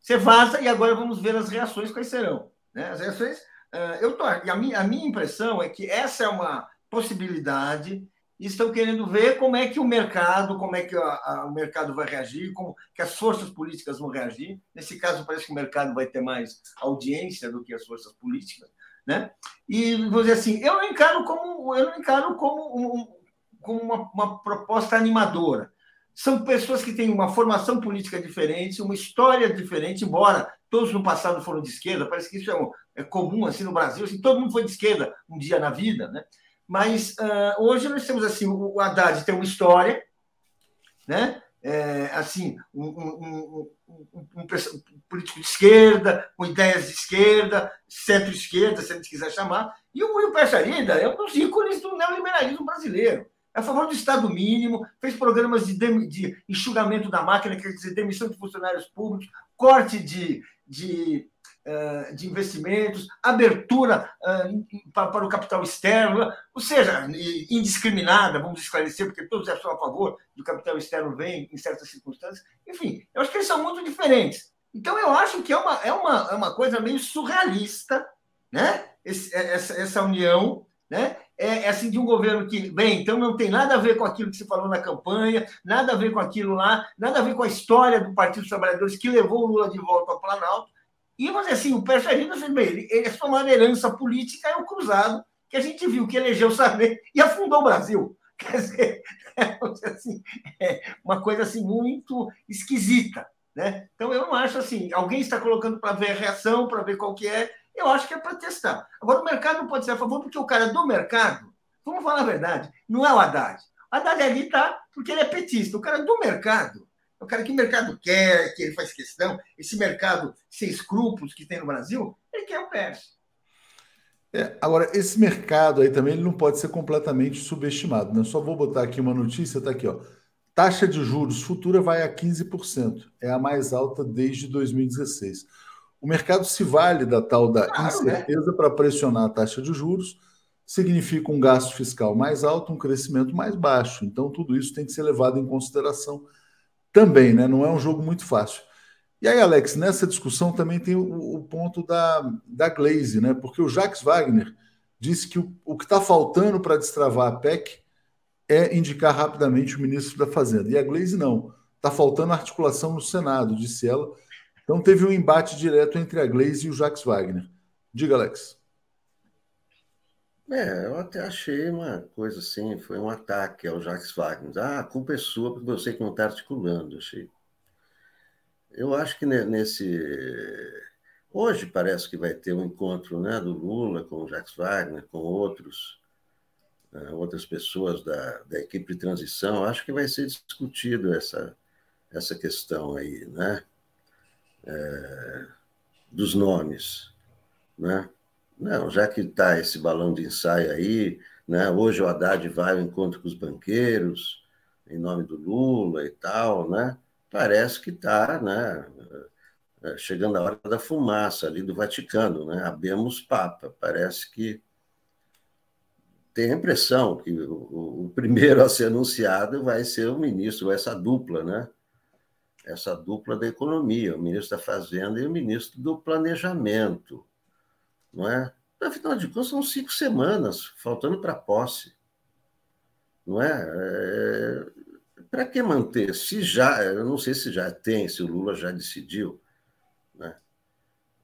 [SPEAKER 5] Você vaza e agora vamos ver as reações quais serão. Né? As reações, uh, eu tô, a minha, a minha impressão é que essa é uma possibilidade estão querendo ver como é que o mercado, como é que a, a, o mercado vai reagir, como que as forças políticas vão reagir. Nesse caso, parece que o mercado vai ter mais audiência do que as forças políticas, né? E vou dizer assim, eu não encaro como eu não encaro como, um, como uma, uma proposta animadora são pessoas que têm uma formação política diferente, uma história diferente, embora todos no passado foram de esquerda, parece que isso é, um, é comum assim no Brasil, assim, todo mundo foi de esquerda um dia na vida, né? Mas uh, hoje nós temos assim, o Haddad tem uma história, né? É, assim, um, um, um, político de esquerda, com ideias de esquerda, centro-esquerda, se a gente quiser chamar, e o Will Peixarida é um dos ícones do neoliberalismo brasileiro a favor do Estado mínimo, fez programas de, de enxugamento da máquina, quer dizer, demissão de funcionários públicos, corte de, de, uh, de investimentos, abertura uh, para, para, o capital externo, ou seja, indiscriminada, vamos esclarecer, porque todos são a favor do capital externo vem em certas circunstâncias. Enfim, eu acho que eles são muito diferentes. Então, eu acho que é uma, é uma, é uma coisa meio surrealista, né? Esse, essa, essa união, né? É, é, assim de um governo que, bem, então não tem nada a ver com aquilo que se falou na campanha, nada a ver com aquilo lá, nada a ver com a história do Partido dos Trabalhadores que levou o Lula de volta ao Planalto. E, mas assim, o Perferino, bem, ele, ele é uma herança política, é o cruzado, que a gente viu que elegeu Sarney e afundou o Brasil. Quer dizer, é, assim, é uma coisa assim muito esquisita. Né? Então, eu não acho assim, alguém está colocando para ver a reação, para ver qual que é, eu acho que é para testar. Agora, o mercado não pode ser a favor, porque o cara do mercado, vamos falar a verdade, não é o Haddad. O Haddad ali está porque ele é petista. O cara do mercado, o cara que o mercado quer, que ele faz questão, esse mercado sem escrúpulos que tem no Brasil, ele quer o Pérez.
[SPEAKER 1] É, agora, esse mercado aí também ele não pode ser completamente subestimado. Né? Só vou botar aqui uma notícia, está aqui, ó. Taxa de juros futura vai a 15%, é a mais alta desde 2016. O mercado se vale da tal da claro, né? incerteza né? para pressionar a taxa de juros, significa um gasto fiscal mais alto, um crescimento mais baixo. Então, tudo isso tem que ser levado em consideração também, né? Não é um jogo muito fácil. E aí, Alex, nessa discussão também tem o, o ponto da, da Glaze, né? Porque o Jacques Wagner disse que o, o que está faltando para destravar a PEC é indicar rapidamente o ministro da Fazenda. E a Glaze não. Está faltando articulação no Senado, disse ela então teve um embate direto entre a Glaze e o Jacques Wagner. Diga, Alex.
[SPEAKER 6] É, eu até achei uma coisa assim, foi um ataque ao Jacques Wagner. Ah, a culpa é sua porque você que não está articulando, achei. Eu acho que nesse. Hoje parece que vai ter um encontro né, do Lula com o Jacques Wagner, com outros, uh, outras pessoas da, da equipe de transição. Acho que vai ser discutido essa, essa questão aí, né? É, dos nomes, né? Não, já que está esse balão de ensaio aí, né? Hoje o Haddad vai ao encontro com os banqueiros em nome do Lula e tal, né? Parece que está, né? É, chegando a hora da fumaça ali do Vaticano, né? Abemos Papa. Parece que tem a impressão que o, o primeiro a ser anunciado vai ser o ministro, essa dupla, né? Essa dupla da economia, o ministro da Fazenda e o ministro do Planejamento, não é? Afinal de contas, são cinco semanas, faltando para posse, não é? é para que manter? Se já, eu não sei se já tem, se o Lula já decidiu, né?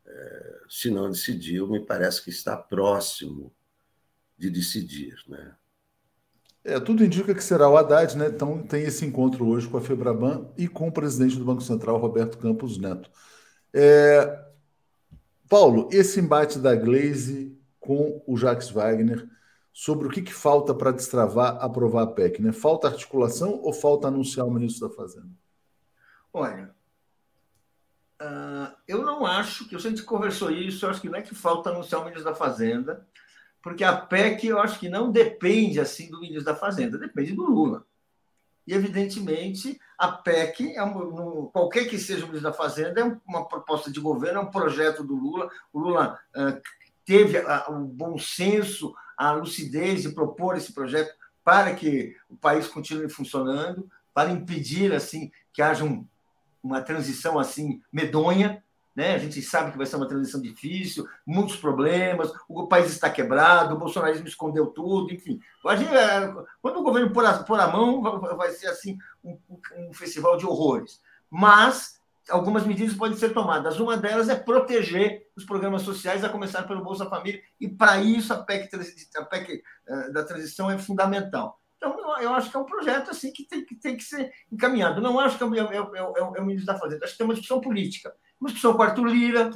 [SPEAKER 6] É, se não decidiu, me parece que está próximo de decidir, né?
[SPEAKER 1] É, tudo indica que será o Haddad, né? Então tem esse encontro hoje com a Febraban e com o presidente do Banco Central, Roberto Campos Neto. É... Paulo, esse embate da Glaze com o Jacques Wagner sobre o que, que falta para destravar, aprovar a PEC, né? Falta articulação ou falta anunciar o ministro da Fazenda?
[SPEAKER 5] Olha, uh, eu não acho que a gente conversou isso, acho que não é que falta anunciar o ministro da Fazenda porque a PEC eu acho que não depende assim do ministro da Fazenda, depende do Lula. E, evidentemente, a PEC, é um, qualquer que seja o ministro da Fazenda, é uma proposta de governo, é um projeto do Lula. O Lula uh, teve a, o bom senso, a lucidez de propor esse projeto para que o país continue funcionando, para impedir assim que haja um, uma transição assim medonha, né? A gente sabe que vai ser uma transição difícil, muitos problemas, o país está quebrado, o bolsonarismo escondeu tudo, enfim. É, quando o governo pôr a, pôr a mão, vai ser assim um, um festival de horrores. Mas algumas medidas podem ser tomadas. Uma delas é proteger os programas sociais, a começar pelo Bolsa Família, e para isso a PEC, a PEC eh, da transição é fundamental. Então, eu acho que é um projeto assim que tem, que tem que ser encaminhado. Não acho que é, é, é, é o ministro da Fazenda, acho que tem uma discussão política uma discussão com Arthur Lira,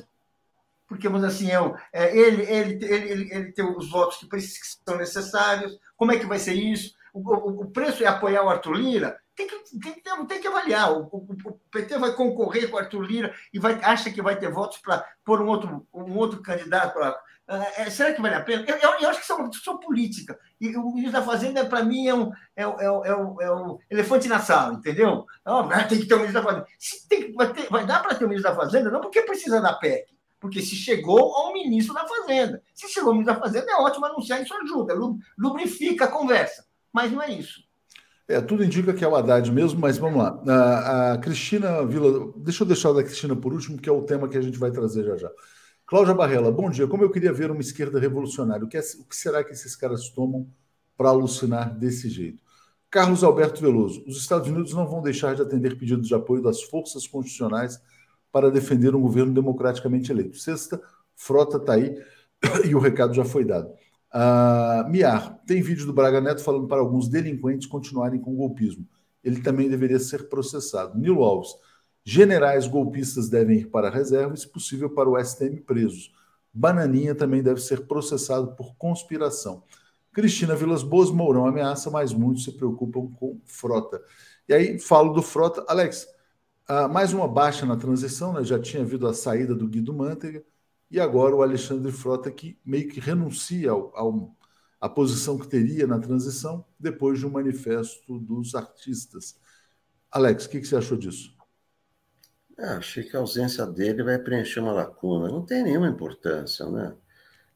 [SPEAKER 5] porque, vamos assim, é, é, ele, ele, ele, ele, tem os votos que, que são necessários, como é que vai ser isso? O, o, o preço é apoiar o Arthur Lira? Tem que, tem, tem, tem que avaliar. O, o, PT vai concorrer com o Arthur Lira e vai, acha que vai ter votos para pôr um outro, um outro candidato. Pra, é, será que vale a pena? Eu, eu, eu acho que isso é uma discussão política. E o ministro da Fazenda, para mim, é, um, é, é, é, o, é o elefante na sala, entendeu? Oh, tem que ter um ministro da Fazenda. Se tem, vai, ter, vai dar para ter um ministro da Fazenda, não porque precisa da PEC, porque se chegou ao ministro da Fazenda. Se chegou ao ministro da Fazenda, é ótimo anunciar, isso ajuda, lubrifica a conversa. Mas não é isso.
[SPEAKER 1] É, tudo indica que é o Haddad mesmo, mas vamos lá. A, a Cristina Vila. Deixa eu deixar da Cristina por último, que é o tema que a gente vai trazer já já. Cláudia Barrela, bom dia. Como eu queria ver uma esquerda revolucionária. O que, é, o que será que esses caras tomam para alucinar desse jeito? Carlos Alberto Veloso, os Estados Unidos não vão deixar de atender pedidos de apoio das forças constitucionais para defender um governo democraticamente eleito. Sexta, Frota está aí e o recado já foi dado. Uh, Miar, tem vídeo do Braga Neto falando para alguns delinquentes continuarem com o golpismo. Ele também deveria ser processado. Nilo Alves, generais golpistas devem ir para a reserva e, se possível, para o STM presos. Bananinha também deve ser processado por conspiração. Cristina Vilas Boas, Mourão ameaça, mas muitos se preocupam com Frota. E aí falo do Frota. Alex, uh, mais uma baixa na transição, né? já tinha havido a saída do Guido Mantega, e agora o Alexandre Frota que meio que renuncia ao, ao, à posição que teria na transição depois de um manifesto dos artistas. Alex, o que, que você achou disso?
[SPEAKER 6] Ah, achei que a ausência dele vai preencher uma lacuna. Não tem nenhuma importância, né?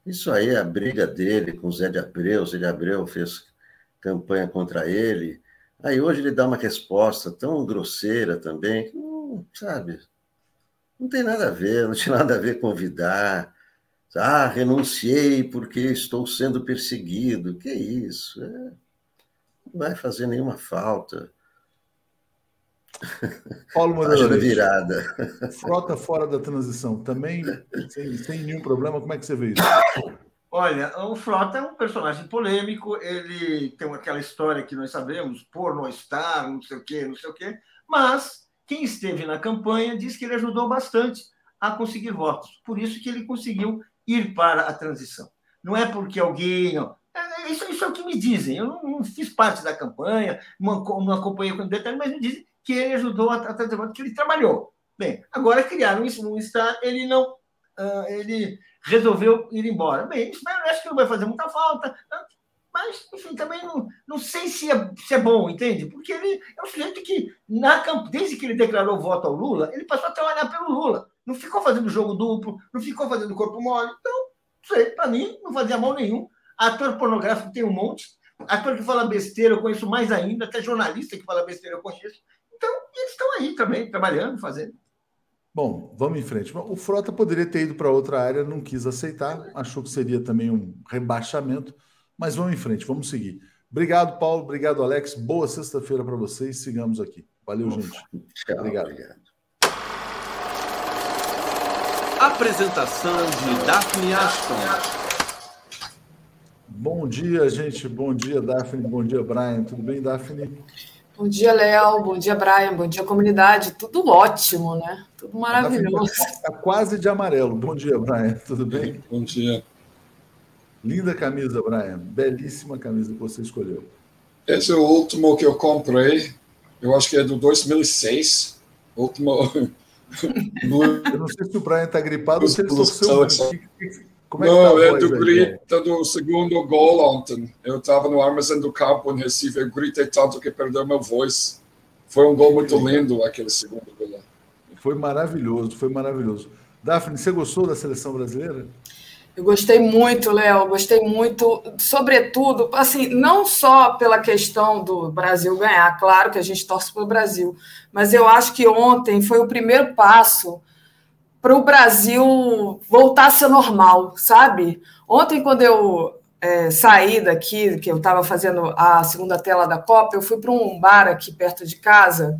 [SPEAKER 6] Isso aí é a briga dele com o Zé de Abreu. O Zé de Abreu fez campanha contra ele. Aí hoje ele dá uma resposta tão grosseira também, que não, sabe? Não tem nada a ver, não tinha nada a ver convidar. Ah, renunciei porque estou sendo perseguido. Que isso? É, não vai fazer nenhuma falta.
[SPEAKER 1] Paulo Moreira virada. Frota fora da transição, também sem, sem nenhum problema. Como é que você vê isso?
[SPEAKER 5] Olha, o Frota é um personagem polêmico, ele tem aquela história que nós sabemos, porno-star, não sei o quê, não sei o quê, mas quem esteve na campanha diz que ele ajudou bastante a conseguir votos. Por isso que ele conseguiu ir para a transição. Não é porque alguém. Não. É, isso, isso é o que me dizem. Eu não, não fiz parte da campanha, não, não acompanhei com detalhe, mas me dizem que ele ajudou a, a votos, que ele trabalhou. Bem, agora criaram isso no Estado, ele não. Uh, ele resolveu ir embora. Bem, isso acho que não vai fazer muita falta. Mas, enfim, também não, não sei se é, se é bom, entende? Porque ele é um sujeito que, na, desde que ele declarou voto ao Lula, ele passou a trabalhar pelo Lula. Não ficou fazendo jogo duplo, não ficou fazendo corpo mole. Então, para mim, não fazia mal nenhum. Ator pornográfico tem um monte. Ator que fala besteira, eu conheço mais ainda. Até jornalista que fala besteira, eu conheço. Eles estão aí também, trabalhando, fazendo.
[SPEAKER 1] Bom, vamos em frente. O Frota poderia ter ido para outra área, não quis aceitar, achou que seria também um rebaixamento. Mas vamos em frente, vamos seguir. Obrigado, Paulo. Obrigado, Alex. Boa sexta-feira para vocês. Sigamos aqui. Valeu, gente.
[SPEAKER 6] Tchau, obrigado. obrigado.
[SPEAKER 3] Apresentação de Daphne Ashton.
[SPEAKER 1] Bom dia, gente. Bom dia, Daphne. Bom dia, Brian. Tudo bem, Daphne?
[SPEAKER 7] Bom dia, Léo. Bom dia, Brian. Bom dia, comunidade. Tudo ótimo, né? Tudo maravilhoso.
[SPEAKER 1] Está quase de amarelo. Bom dia, Brian. Tudo bem?
[SPEAKER 8] Bom dia.
[SPEAKER 1] Linda camisa, Brian. Belíssima camisa que você escolheu.
[SPEAKER 8] Esse é o último que eu comprei. Eu acho que é do 2006. Último.
[SPEAKER 1] eu não sei se o Brian está gripado ou se ele torceu.
[SPEAKER 8] Como é não, tá é do grito do segundo gol ontem. Eu estava no armazém do campo em Recife. Eu gritei tanto que perdeu minha voz. Foi um gol muito lindo aquele segundo gol.
[SPEAKER 1] Foi maravilhoso, foi maravilhoso. Daphne, você gostou da seleção brasileira?
[SPEAKER 7] Eu gostei muito, Léo, gostei muito, sobretudo, assim, não só pela questão do Brasil ganhar, claro que a gente torce para o Brasil, mas eu acho que ontem foi o primeiro passo para o Brasil voltar a ser normal, sabe? Ontem, quando eu é, saí daqui, que eu estava fazendo a segunda tela da Copa, eu fui para um bar aqui perto de casa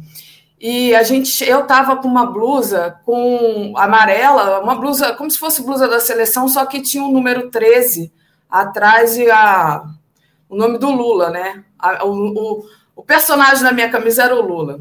[SPEAKER 7] e a gente, eu tava com uma blusa com amarela, uma blusa como se fosse blusa da seleção, só que tinha o um número 13 atrás e a, o nome do Lula, né? A, o, o, o, personagem da minha camisa era o Lula.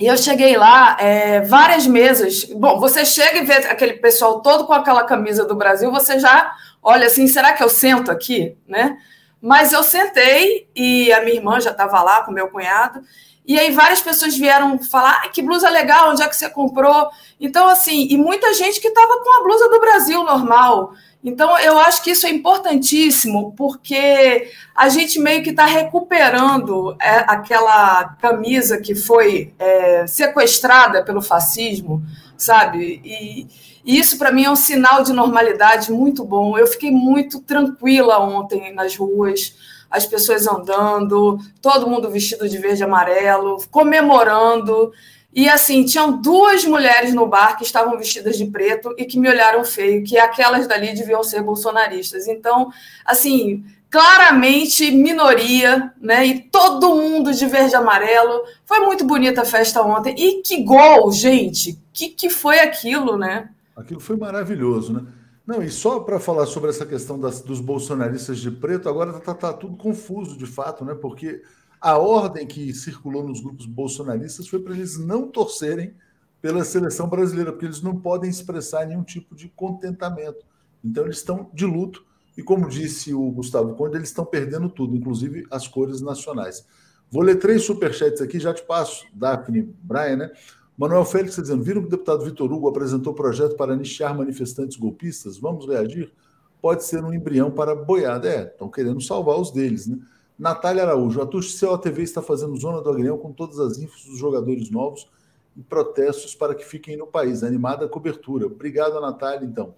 [SPEAKER 7] E eu cheguei lá, é, várias mesas. Bom, você chega e vê aquele pessoal todo com aquela camisa do Brasil, você já olha assim, será que eu sento aqui, né? Mas eu sentei e a minha irmã já estava lá com meu cunhado. E aí várias pessoas vieram falar, ah, que blusa legal, onde é que você comprou? Então, assim, e muita gente que estava com a blusa do Brasil normal. Então, eu acho que isso é importantíssimo, porque a gente meio que está recuperando é, aquela camisa que foi é, sequestrada pelo fascismo, sabe? E, e isso, para mim, é um sinal de normalidade muito bom. Eu fiquei muito tranquila ontem nas ruas as pessoas andando, todo mundo vestido de verde e amarelo, comemorando. E assim, tinham duas mulheres no bar que estavam vestidas de preto e que me olharam feio, que aquelas dali deviam ser bolsonaristas. Então, assim, claramente minoria, né? E todo mundo de verde e amarelo. Foi muito bonita a festa ontem. E que gol, gente! Que que foi aquilo, né?
[SPEAKER 1] Aquilo foi maravilhoso, né? Não, e só para falar sobre essa questão das, dos bolsonaristas de preto, agora está tá tudo confuso de fato, né? Porque a ordem que circulou nos grupos bolsonaristas foi para eles não torcerem pela seleção brasileira, porque eles não podem expressar nenhum tipo de contentamento. Então, eles estão de luto, e como disse o Gustavo Conde, eles estão perdendo tudo, inclusive as cores nacionais. Vou ler três superchats aqui, já te passo, Daphne, Brian, né? Manuel Félix tá dizendo: viram que o deputado Vitor Hugo apresentou projeto para anistiar manifestantes golpistas? Vamos reagir? Pode ser um embrião para boiada. É, estão querendo salvar os deles, né? Natália Araújo, a Tuxicel TV está fazendo zona do agrião com todas as infos dos jogadores novos e protestos para que fiquem no país. Animada cobertura. Obrigado, Natália, então.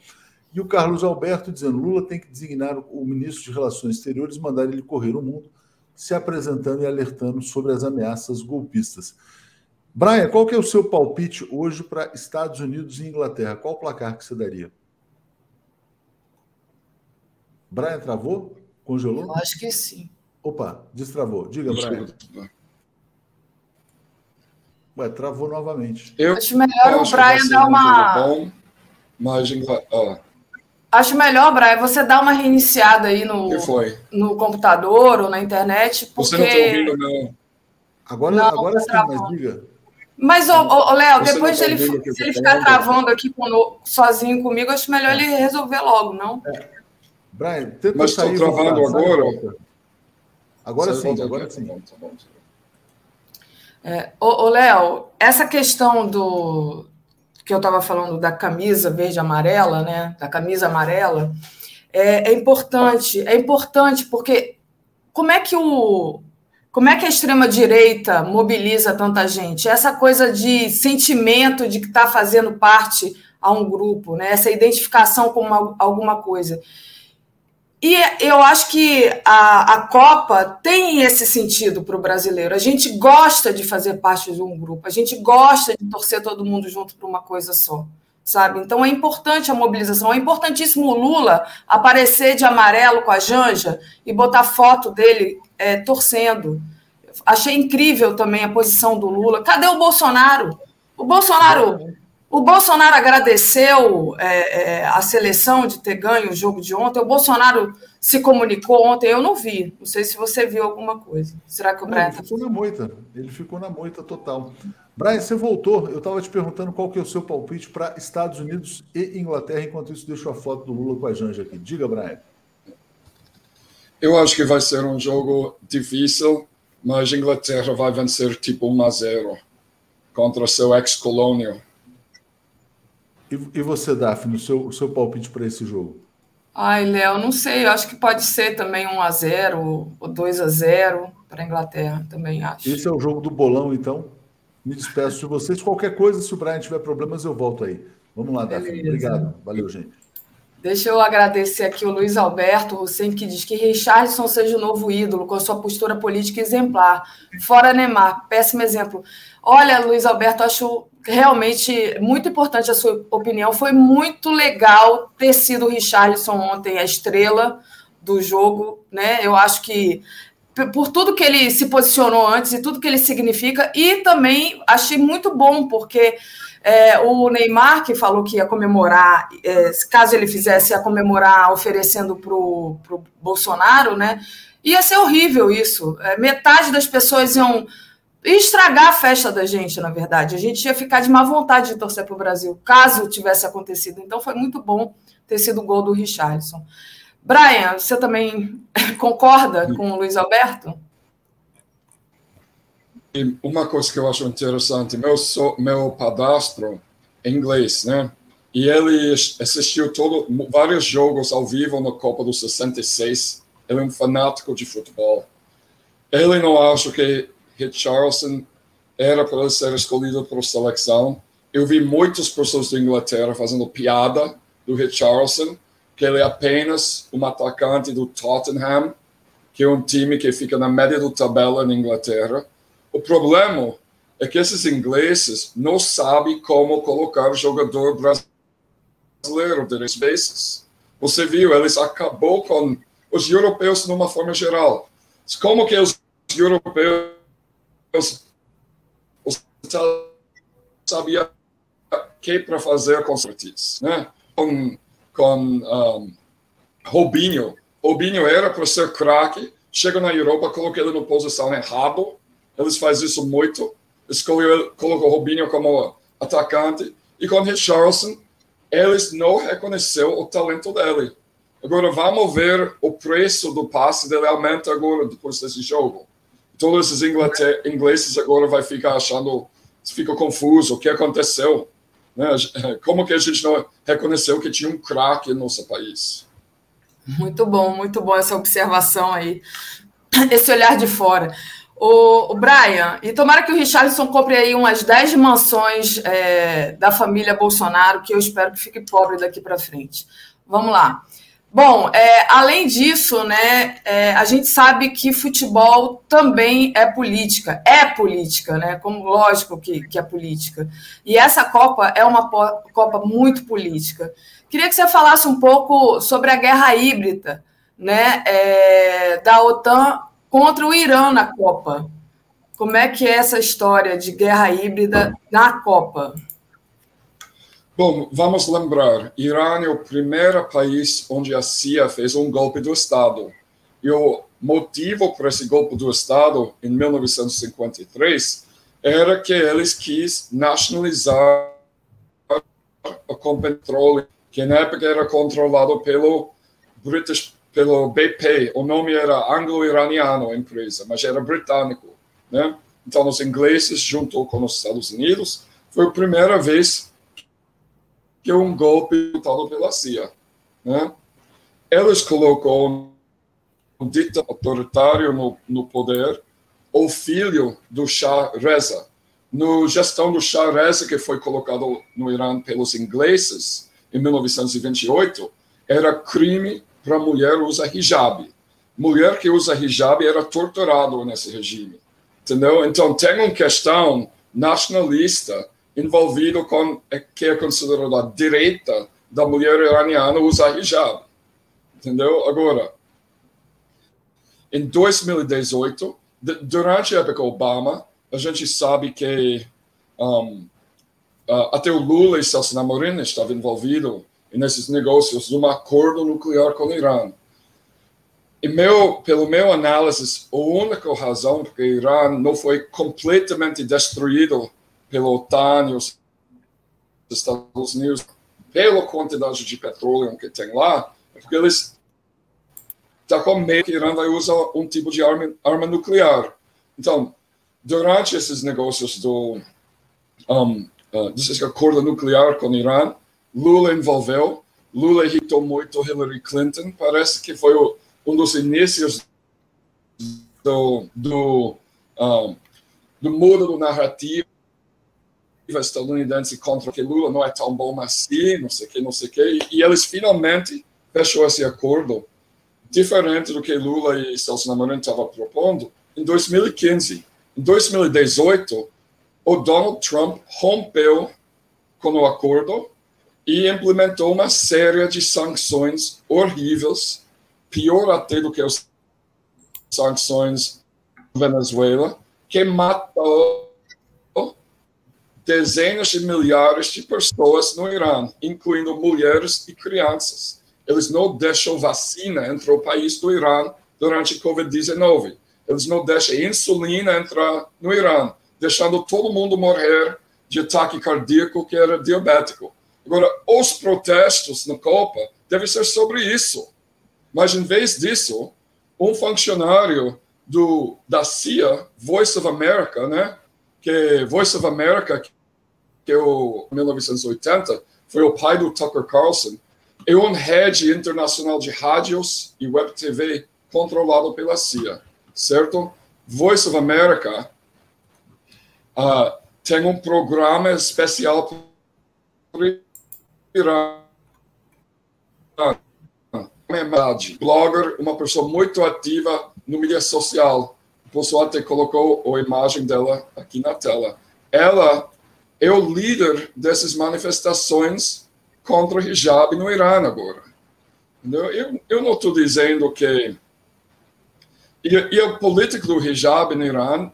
[SPEAKER 1] E o Carlos Alberto dizendo: Lula tem que designar o ministro de Relações Exteriores mandar ele correr o mundo, se apresentando e alertando sobre as ameaças golpistas. Brian, qual que é o seu palpite hoje para Estados Unidos e Inglaterra? Qual placar que você daria? Brian travou? Congelou?
[SPEAKER 7] Eu acho que sim.
[SPEAKER 1] Opa, destravou. Diga, Brian. Ué, travou novamente.
[SPEAKER 7] Eu acho melhor o Brian dar uma. Bom, mas... Acho melhor, Brian, você dar uma reiniciada aí no, no computador ou na internet. Porque... Você não está ouvindo, não.
[SPEAKER 1] Agora, não, agora sim, mas diga.
[SPEAKER 7] Mas, ô, Léo, depois de ele, se ele ficar travando aqui sozinho comigo, acho melhor ele resolver logo, não? É.
[SPEAKER 1] Brian, tenta
[SPEAKER 8] Mas estou travando agora.
[SPEAKER 1] Agora sim, agora sim.
[SPEAKER 7] É, ô, ô Léo, essa questão do que eu estava falando da camisa verde amarela, né? Da camisa amarela, é, é importante, é importante porque como é que o como é que a extrema-direita mobiliza tanta gente? Essa coisa de sentimento de que está fazendo parte a um grupo, né? essa identificação com uma, alguma coisa. E eu acho que a, a Copa tem esse sentido para o brasileiro. A gente gosta de fazer parte de um grupo, a gente gosta de torcer todo mundo junto para uma coisa só sabe? Então é importante a mobilização, é importantíssimo o Lula aparecer de amarelo com a Janja e botar foto dele é, torcendo. Achei incrível também a posição do Lula. Cadê o Bolsonaro? O Bolsonaro, o Bolsonaro agradeceu é, é, a seleção de ter ganho o jogo de ontem. O Bolsonaro se comunicou ontem, eu não vi. Não sei se você viu alguma coisa. Será que o Brian
[SPEAKER 1] Ele ficou na moita. Ele ficou na moita total. Brian, você voltou. Eu estava te perguntando qual que é o seu palpite para Estados Unidos e Inglaterra. Enquanto isso, deixo a foto do Lula com a Janja aqui. Diga, Brian.
[SPEAKER 8] Eu acho que vai ser um jogo difícil, mas a Inglaterra vai vencer tipo 1 a 0 contra seu ex-colônia.
[SPEAKER 1] E, e, você, Daphne, o seu, o seu palpite para esse jogo?
[SPEAKER 7] Ai, Léo, não sei. Eu acho que pode ser também 1 a 0 ou 2 a 0 para a Inglaterra, também acho.
[SPEAKER 1] Esse é o jogo do bolão, então. Me despeço de vocês. Qualquer coisa, se o Brian tiver problemas, eu volto aí. Vamos lá, Daphne. Obrigado. Valeu, gente.
[SPEAKER 7] Deixa eu agradecer aqui o Luiz Alberto Hussein, que diz que Richardson seja o novo ídolo, com a sua postura política exemplar. Fora Neymar, péssimo exemplo. Olha, Luiz Alberto, acho realmente muito importante a sua opinião. Foi muito legal ter sido o Richardson ontem a estrela do jogo. Né? Eu acho que por tudo que ele se posicionou antes e tudo que ele significa, e também achei muito bom, porque é, o Neymar, que falou que ia comemorar, é, caso ele fizesse, ia comemorar oferecendo para o Bolsonaro, né? Ia ser horrível isso. É, metade das pessoas iam estragar a festa da gente, na verdade. A gente ia ficar de má vontade de torcer para o Brasil, caso tivesse acontecido. Então foi muito bom ter sido o gol do Richardson. Brian, você também concorda com o Luiz Alberto?
[SPEAKER 8] Uma coisa que eu acho interessante, meu, so, meu padastro é inglês, né? E ele assistiu todo, vários jogos ao vivo na Copa do 66. Ele é um fanático de futebol. Ele não acha que Richarlison era para ser escolhido para a seleção. Eu vi muitas pessoas da Inglaterra fazendo piada do Richarlison que ele é apenas um atacante do Tottenham, que é um time que fica na média da tabela na Inglaterra. O problema é que esses ingleses não sabem como colocar jogador brasileiro três vezes. Você viu, eles acabou com os europeus de uma forma geral. Como que os europeus sabia que para fazer com Socrates, né? Com, com um, Robinho. Robinho era para ser craque, chega na Europa, coloca ele na posição errado. Eles fazem isso muito. Escolheu, colocou Robinho como atacante. E com Richarlison, eles não reconheceu o talento dele. Agora vamos ver o preço do passe dele aumenta agora depois desse jogo. Todos esses ingleses agora vai ficar achando, fica confuso, o que aconteceu? Né? Como que a gente não reconheceu que tinha um craque no nosso país?
[SPEAKER 7] Muito bom, muito bom essa observação aí, esse olhar de fora. O, o Brian, e tomara que o Richardson compre aí umas 10 mansões é, da família Bolsonaro, que eu espero que fique pobre daqui para frente. Vamos lá. Bom, é, além disso, né, é, a gente sabe que futebol também é política, é política, né? Como lógico que, que é política. E essa Copa é uma Copa muito política. Queria que você falasse um pouco sobre a guerra híbrida, né, é, da OTAN contra o Irã na Copa. Como é que é essa história de guerra híbrida na Copa?
[SPEAKER 8] Bom, vamos lembrar, Irã é o primeiro país onde a CIA fez um golpe do Estado. E o motivo para esse golpe do Estado, em 1953, era que eles quis nacionalizar o controle, que na época era controlado pelo British, pelo BP. O nome era anglo-iraniano, a empresa, mas era britânico. Né? Então, os ingleses, junto com os Estados Unidos, foi a primeira vez que é um golpe dado pela CIA. Né? Eles colocou um ditador autoritário no, no poder, o filho do Shah Reza. No gestão do Shah Reza, que foi colocado no Irã pelos ingleses em 1928, era crime para mulher usar hijab. Mulher que usa hijab era torturado nesse regime. Entendeu? Então, tem uma questão nacionalista envolvido com o que é considerado a direita da mulher iraniana usar hijab. Entendeu? Agora, em 2018, durante a época Obama, a gente sabe que um, até o Lula e Celso Amorim estavam envolvidos nesses negócios de um acordo nuclear com o Irã. E meu, pelo meu análise, a única razão porque o Irã não foi completamente destruído pela OTAN e os Estados Unidos, pela quantidade de petróleo que tem lá, é porque eles estão tá com medo que Irã vai usar um tipo de arma, arma nuclear. Então, durante esses negócios do um, uh, desse acordo nuclear com o Irã, Lula envolveu, Lula irritou muito Hillary Clinton, parece que foi o, um dos inícios do, do, um, do mudo do narrativo estadunidense contra que Lula não é tão bom assim, não sei o que, não sei o que, e eles finalmente fechou esse acordo, diferente do que Lula e Celso Amorim estavam propondo, em 2015. Em 2018, o Donald Trump rompeu com o acordo e implementou uma série de sanções horríveis, pior até do que as sanções Venezuela, que matou dezenas de milhares de pessoas no Irã, incluindo mulheres e crianças. Eles não deixam vacina entrar no país do Irã durante a Covid-19. Eles não deixam insulina entrar no Irã, deixando todo mundo morrer de ataque cardíaco que era diabético. Agora, os protestos na Copa devem ser sobre isso. Mas, em vez disso, um funcionário do, da CIA, Voice of America, né, que Voice of America, que é o 1980, foi o pai do Tucker Carlson, é uma rede internacional de rádios e web TV controlado pela CIA, certo? Voice of America uh, tem um programa especial para Irã. Blogger, uma pessoa muito ativa no mídia social. O até colocou a imagem dela aqui na tela. ela é o líder dessas manifestações contra o hijab no Irã agora. Eu, eu não estou dizendo que. E, a política do hijab no Irã,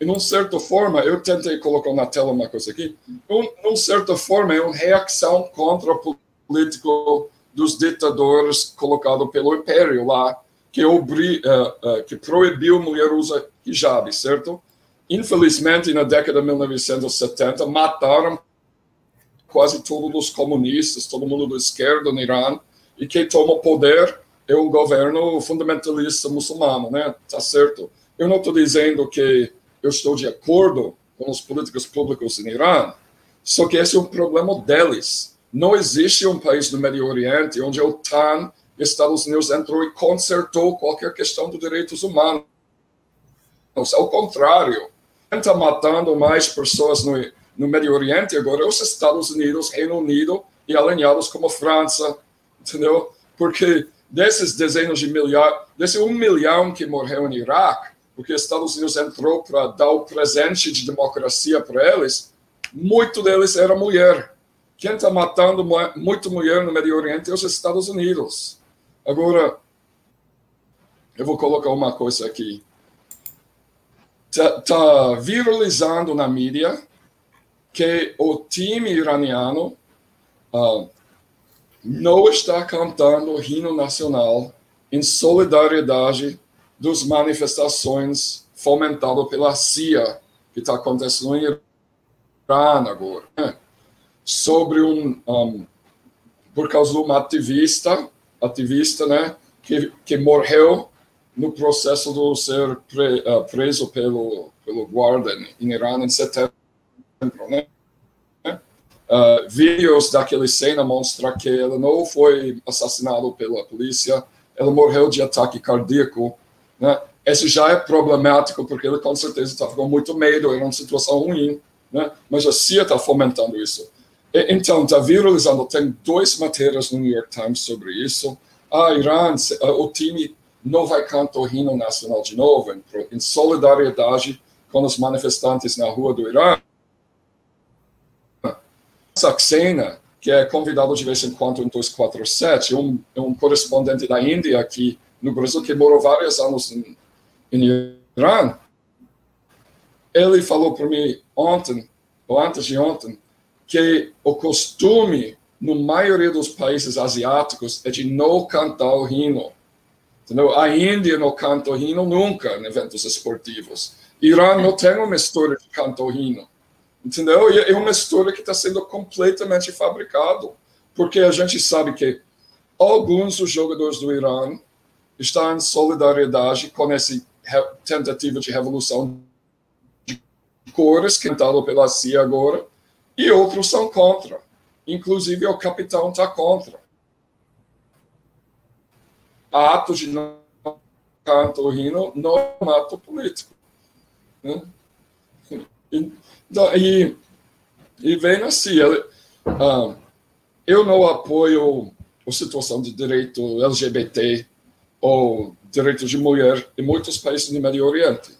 [SPEAKER 8] em uma certa forma, eu tentei colocar na tela uma coisa aqui, em uma certa forma, é uma reação contra o político dos ditadores colocado pelo império lá, que, obri, uh, uh, que proibiu mulher usar hijab, certo? Infelizmente, na década de 1970, mataram quase todos os comunistas, todo mundo do esquerdo no Irã, e quem toma poder é um governo fundamentalista muçulmano, né? Tá certo? Eu não estou dizendo que eu estou de acordo com os políticos públicos no Irã, só que esse é um problema deles. Não existe um país no Médio Oriente onde a OTAN, Estados Unidos entrou e consertou qualquer questão dos direitos humanos. Ao contrário, quem está matando mais pessoas no, no Médio Oriente agora é os Estados Unidos, Reino Unido e alinhados como França, entendeu? Porque desses dezenas de milhares, desse um milhão que morreu no Iraque, porque os Estados Unidos entrou para dar o presente de democracia para eles, muito deles era mulher. Quem está matando muito mulher no Médio Oriente é os Estados Unidos. Agora, eu vou colocar uma coisa aqui. Está tá viralizando na mídia que o time iraniano uh, não está cantando o hino nacional em solidariedade das manifestações fomentadas pela CIA, que está acontecendo em Irã agora, né? sobre um, um, por causa de uma ativista, ativista, né, que, que morreu no processo de ser pre, uh, preso pelo pelo guarda em Irã em setembro, né? Uh, vídeos daquela cena mostram que ele não foi assassinado pela polícia, ele morreu de ataque cardíaco. Né? Esse já é problemático, porque ele com certeza estava com muito medo, era uma situação ruim, né? mas a CIA está fomentando isso. Então, está viralizando, tem duas matérias no New York Times sobre isso. Ah, Irã, o time não vai cantar o hino nacional de novo, em, em solidariedade com os manifestantes na rua do Irã. Saxena, que é convidado de vez em quando em 247, um, um correspondente da Índia aqui no Brasil, que morou vários anos em, em Irã, ele falou para mim ontem, ou antes de ontem, que o costume, na maioria dos países asiáticos, é de não cantar o hino. Entendeu? A Índia não canta o hino nunca em eventos esportivos. Irã não tem uma história de cantar o hino. Entendeu? E é uma história que está sendo completamente fabricado, porque a gente sabe que alguns dos jogadores do Irã estão em solidariedade com essa tentativa de revolução de cores cantado pela CIA agora, e outros são contra. Inclusive o capitão está contra. Ato de não cantar o hino não é um ato político. Né? E, e vem assim, eu não apoio a situação de direito LGBT ou direitos de mulher em muitos países do Médio Oriente,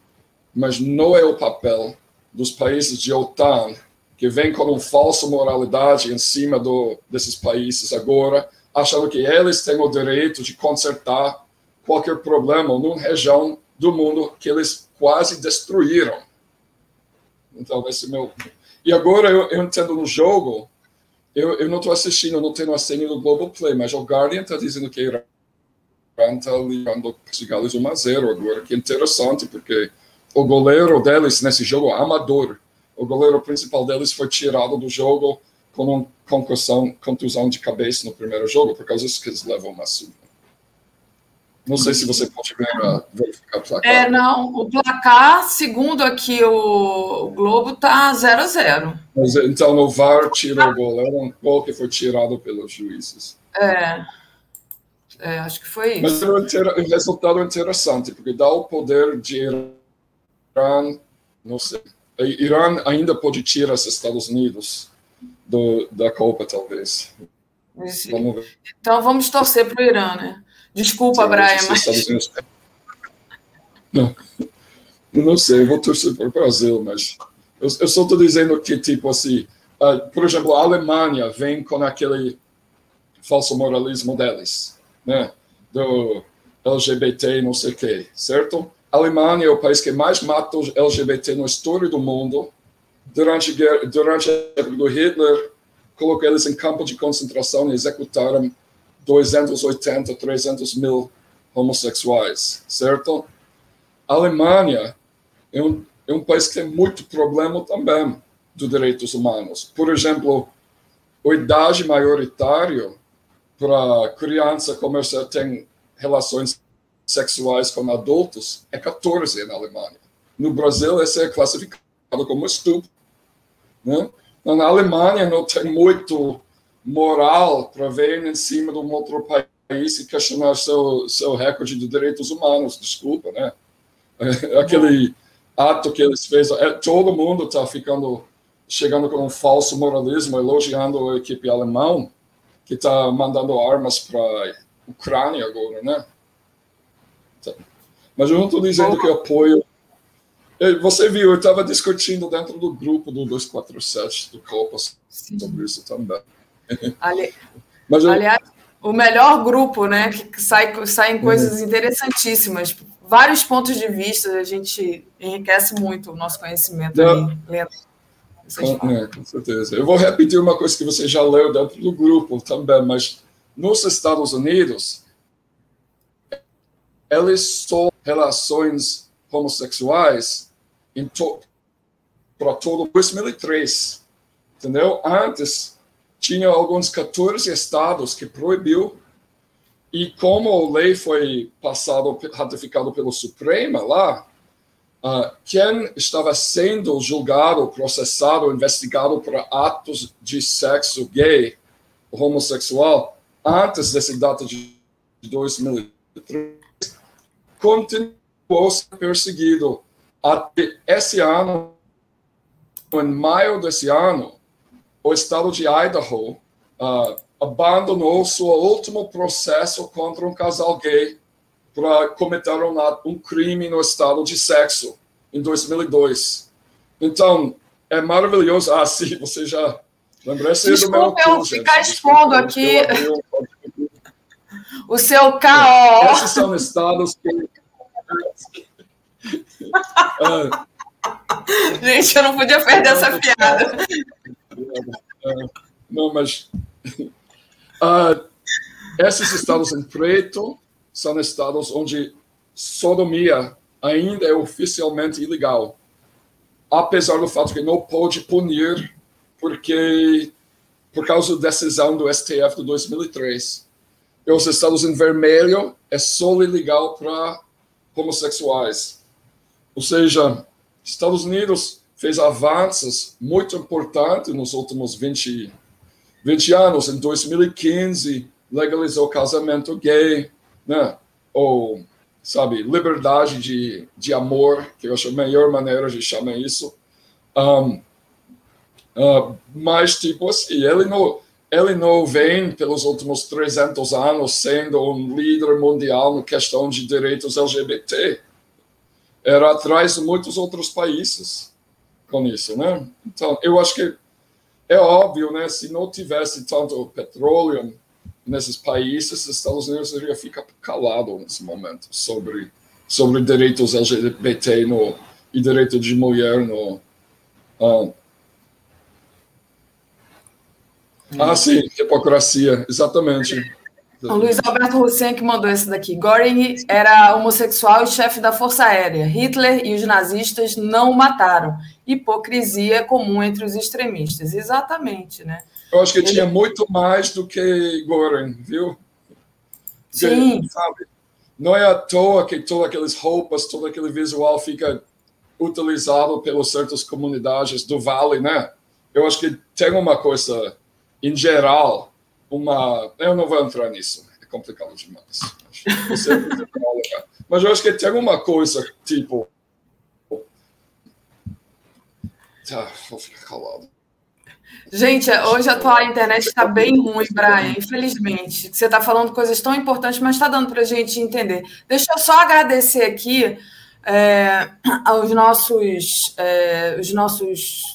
[SPEAKER 8] mas não é o papel dos países de OTAN que vem com uma falsa moralidade em cima do, desses países agora, achando que eles têm o direito de consertar qualquer problema numa região do mundo que eles quase destruíram. Então, esse é meu. E agora eu, eu entendo no jogo, eu, eu não estou assistindo, não tenho a senha do Global Play, mas o Guardian está dizendo que Irã está ligando Portugal 1 a 0 agora, que é interessante, porque o goleiro deles nesse jogo, amador, o goleiro principal deles foi tirado do jogo com uma concussão, contusão de cabeça no primeiro jogo, por causa disso que eles levam uma surra. Não sei se você pode ver, uh, verificar o placar.
[SPEAKER 7] É, não. O placar, segundo aqui o Globo, está 0 a 0
[SPEAKER 8] Então, o VAR tirou o gol. Era um gol que foi tirado pelos juízes.
[SPEAKER 7] É. é acho que foi isso.
[SPEAKER 8] Mas é um resultado interessante, porque dá o poder de Irã, não sei. Irã ainda pode tirar os Estados Unidos do, da Copa, talvez.
[SPEAKER 7] Vamos então, vamos torcer para o Irã, né? Desculpa, Brian, mas.
[SPEAKER 8] Não, não sei, vou torcer para o Brasil, mas Eu, eu só estou dizendo que, tipo assim, uh, por exemplo, a Alemanha vem com aquele falso moralismo deles, né? Do LGBT não sei o quê, certo? A Alemanha é o país que mais mata LGBT na história do mundo. Durante, durante a época do Hitler, colocou eles em campo de concentração e executaram 280, 300 mil homossexuais, certo? A Alemanha é um, é um país que tem muito problema também dos direitos humanos. Por exemplo, a idade maioritária para criança começar a ter relações sexuais com adultos é 14 na Alemanha. No Brasil, esse é classificado como estupro. Né? Na Alemanha não tem muito moral para ver em cima de um outro país e questionar seu, seu recorde de direitos humanos, desculpa, né? Aquele ato que eles fez, é, todo mundo está ficando, chegando com um falso moralismo, elogiando a equipe alemã, que está mandando armas para a Ucrânia agora, né? Mas eu não estou dizendo que apoio. Você viu, eu estava discutindo dentro do grupo do 247 do Copa sobre isso também.
[SPEAKER 7] Ali... eu... Aliás, o melhor grupo, né? Que sai, saem coisas uhum. interessantíssimas. Vários pontos de vista, a gente enriquece muito o nosso conhecimento Não. lendo.
[SPEAKER 8] Com, é, com certeza. Eu vou repetir uma coisa que você já leu dentro do grupo também, mas nos Estados Unidos, eles são relações homossexuais para todo 2003, entendeu? Antes, tinha alguns 14 estados que proibiu e como a lei foi passada, ratificada pelo Supremo lá, uh, quem estava sendo julgado, processado, investigado por atos de sexo gay, homossexual, antes dessa data de 2003, continuou sendo perseguido. Até esse ano, em maio desse ano, o estado de Idaho uh, abandonou seu último processo contra um casal gay para cometer um, um crime no estado de sexo em 2002. Então, é maravilhoso. Ah, sim, você já lembrou esse
[SPEAKER 7] Desculpa eu ficar expondo aqui o seu KO.
[SPEAKER 8] Esses são estados que...
[SPEAKER 7] ah, Gente, eu não podia perder essa piada.
[SPEAKER 8] Não, mas uh, esses estados em preto são estados onde sodomia ainda é oficialmente ilegal, apesar do fato que não pode punir porque por causa da decisão do STF de 2003. E os estados em vermelho é só ilegal para homossexuais. Ou seja, Estados Unidos fez avanços muito importantes nos últimos 20, 20 anos. Em 2015, legalizou casamento gay, né? ou, sabe, liberdade de, de amor, que eu acho a melhor maneira de chamar isso. Um, uh, mas, tipo assim, ele não, ele não vem pelos últimos 300 anos sendo um líder mundial na questão de direitos LGBT. Era atrás de muitos outros países com isso, né? Então, eu acho que é óbvio, né? Se não tivesse tanto petróleo nesses países, os Estados Unidos iria ficar calado nesse momento sobre sobre direitos LGBT no e direito de mulher no uh, ah, sim, hipocrisia, exatamente.
[SPEAKER 7] O Luiz Alberto Hussein que mandou esse daqui. Göring era homossexual e chefe da Força Aérea. Hitler e os nazistas não o mataram. Hipocrisia é comum entre os extremistas. Exatamente, né?
[SPEAKER 8] Eu acho que Ele... tinha muito mais do que Göring, viu?
[SPEAKER 7] Sim.
[SPEAKER 8] sabe, não é à toa que todas aquelas roupas, todo aquele visual fica utilizado pelas certas comunidades do Vale, né? Eu acho que tem uma coisa, em geral, uma. Eu não vou entrar nisso, é complicado demais. Mas eu acho que tem uma coisa, tipo. Tá, vou ficar calado.
[SPEAKER 7] Gente, hoje a tua internet está bem ruim, Brian, infelizmente. Você está falando coisas tão importantes, mas está dando para a gente entender. Deixa eu só agradecer aqui é, aos nossos, é, os nossos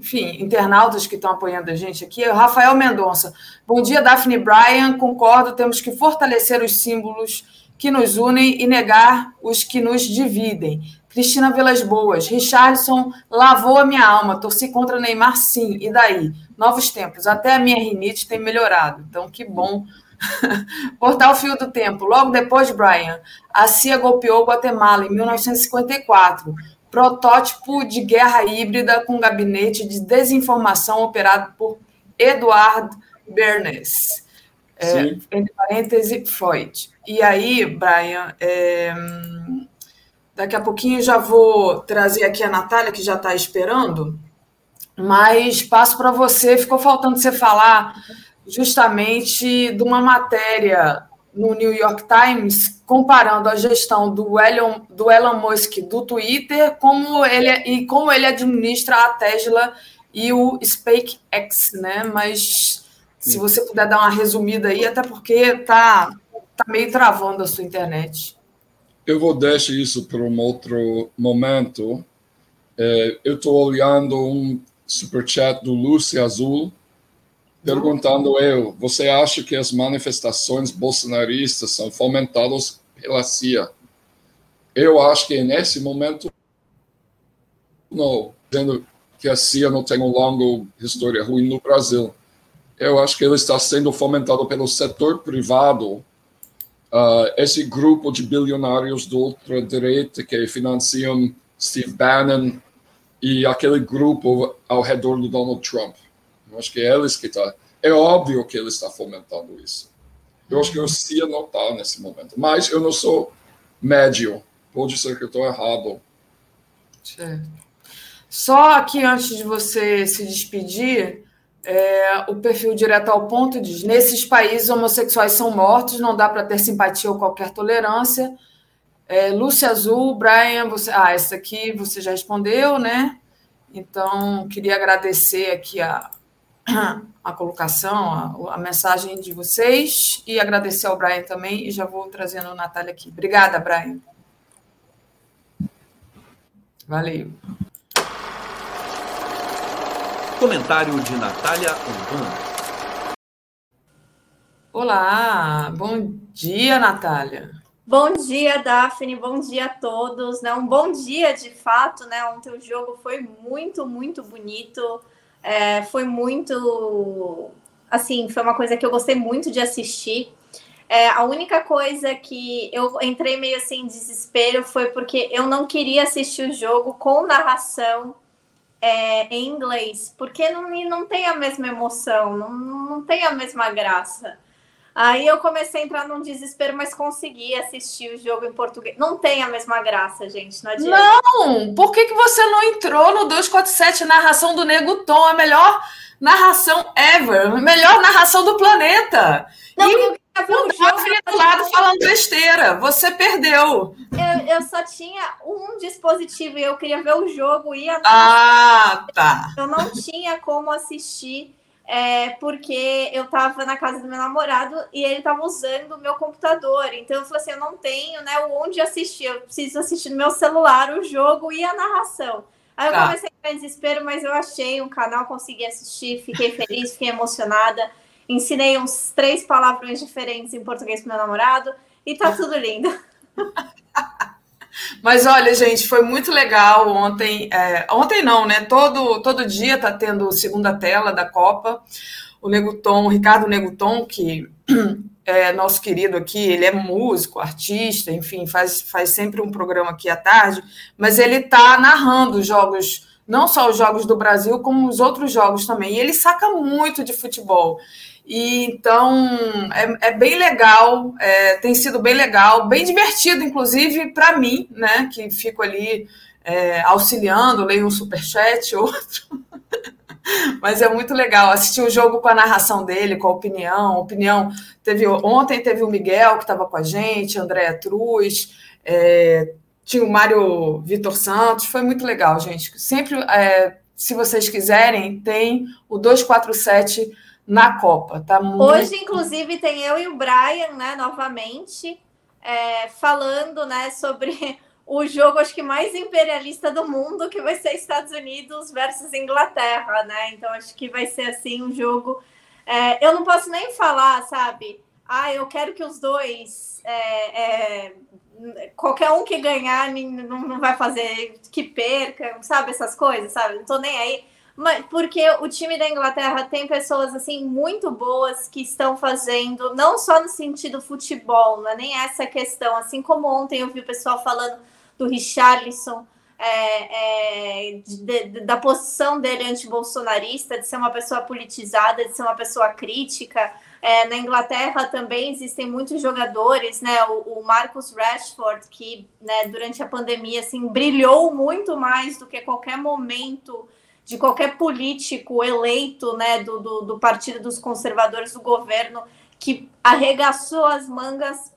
[SPEAKER 7] enfim, internautas que estão apoiando a gente aqui. Rafael Mendonça. Bom dia, Daphne Bryan. Concordo, temos que fortalecer os símbolos que nos unem e negar os que nos dividem. Cristina Vilas Boas. Richardson lavou a minha alma. Torci contra Neymar, sim. E daí? Novos tempos. Até a minha rinite tem melhorado. Então, que bom. Portal Fio do Tempo. Logo depois, Brian, a CIA golpeou Guatemala em 1954 protótipo de guerra híbrida com gabinete de desinformação operado por Eduard Bernays. É, entre parênteses, Freud. E aí, Brian, é, daqui a pouquinho já vou trazer aqui a Natália, que já está esperando, mas passo para você. Ficou faltando você falar justamente de uma matéria no New York Times comparando a gestão do Elon, do Elon Musk do Twitter como ele, e como ele administra a Tesla e o SpaceX, né? Mas se você puder dar uma resumida aí, até porque tá, tá meio travando a sua internet.
[SPEAKER 8] Eu vou deixar isso para um outro momento. É, eu estou olhando um superchat do Lúcio Azul, perguntando eu, você acha que as manifestações bolsonaristas são fomentadas pela CIA? Eu acho que nesse momento não, dizendo que a CIA não tem uma longa história ruim no Brasil. Eu acho que ele está sendo fomentado pelo setor privado, uh, esse grupo de bilionários do ultradireita que financiam Steve Bannon e aquele grupo ao redor do Donald Trump. Eu acho que é eles que. Tá, é óbvio que ele está fomentando isso. Eu acho que o CIA não está nesse momento. Mas eu não sou médio. Pode ser que eu estou errado.
[SPEAKER 7] Certo. Só aqui, antes de você se despedir, é, o perfil direto ao ponto diz: nesses países homossexuais são mortos, não dá para ter simpatia ou qualquer tolerância. É, Lúcia Azul, Brian, você. Ah, essa aqui você já respondeu, né? Então, queria agradecer aqui a, a colocação, a, a, mensagem de vocês e agradecer ao Brian também. E já vou trazendo a Natália aqui. Obrigada, Brian. Valeu.
[SPEAKER 3] Comentário de Natália Anton.
[SPEAKER 7] Olá, bom dia, Natália.
[SPEAKER 9] Bom dia, Daphne. Bom dia a todos. Né? Um bom dia, de fato. Né? Ontem o jogo foi muito, muito bonito. É, foi muito. Assim, foi uma coisa que eu gostei muito de assistir. É, a única coisa que eu entrei meio assim em desespero foi porque eu não queria assistir o jogo com narração é, em inglês, porque não, não tem a mesma emoção, não, não tem a mesma graça. Aí eu comecei a entrar num desespero, mas consegui assistir o jogo em português. Não tem a mesma graça, gente. Não adianta.
[SPEAKER 7] Não! Por que, que você não entrou no 247 narração do Nego Tom? A melhor narração ever. A melhor narração do planeta. Não, e eu o jogo do lado falando besteira. Você perdeu.
[SPEAKER 9] Eu, eu só tinha um dispositivo e eu queria ver o jogo e a...
[SPEAKER 7] Ah, tá.
[SPEAKER 9] Eu não tinha como assistir é, porque eu estava na casa do meu namorado e ele estava usando o meu computador. Então eu falei assim: eu não tenho né, onde assistir, eu preciso assistir no meu celular o jogo e a narração. Aí eu tá. comecei a ficar em desespero, mas eu achei um canal, consegui assistir, fiquei feliz, fiquei emocionada. Ensinei uns três palavrões diferentes em português para meu namorado e tá tudo lindo.
[SPEAKER 7] Mas olha, gente, foi muito legal ontem. É, ontem não, né? Todo, todo dia tá tendo segunda tela da Copa. O Neguton, o Ricardo Neguton, que é nosso querido aqui, ele é músico, artista, enfim, faz, faz sempre um programa aqui à tarde, mas ele tá narrando os jogos, não só os jogos do Brasil, como os outros jogos também. E ele saca muito de futebol. E então é, é bem legal, é, tem sido bem legal, bem divertido, inclusive para mim, né? Que fico ali é, auxiliando, leio um superchat, outro. Mas é muito legal assistir o jogo com a narração dele, com a opinião. Opinião teve ontem teve o Miguel que estava com a gente, Andréa Truz, é, tinha o Mário Vitor Santos, foi muito legal, gente. Sempre, é, se vocês quiserem, tem o 247 na Copa. Tá muito...
[SPEAKER 9] Hoje, inclusive, tem eu e o Brian, né, novamente, é, falando, né, sobre o jogo, acho que mais imperialista do mundo, que vai ser Estados Unidos versus Inglaterra, né? Então, acho que vai ser assim um jogo. É, eu não posso nem falar, sabe? Ah, eu quero que os dois. É, é, qualquer um que ganhar não, vai fazer que perca, sabe? Essas coisas, sabe? Não tô nem aí. Mas, porque o time da Inglaterra tem pessoas assim muito boas que estão fazendo, não só no sentido futebol, não é nem essa questão. Assim como ontem eu vi o pessoal falando do Richarlison, é, é, de, de, da posição dele anti-bolsonarista, de ser uma pessoa politizada, de ser uma pessoa crítica. É, na Inglaterra também existem muitos jogadores, né? O, o Marcus Rashford, que né, durante a pandemia assim, brilhou muito mais do que qualquer momento de qualquer político eleito né, do, do, do Partido dos Conservadores do governo, que arregaçou as mangas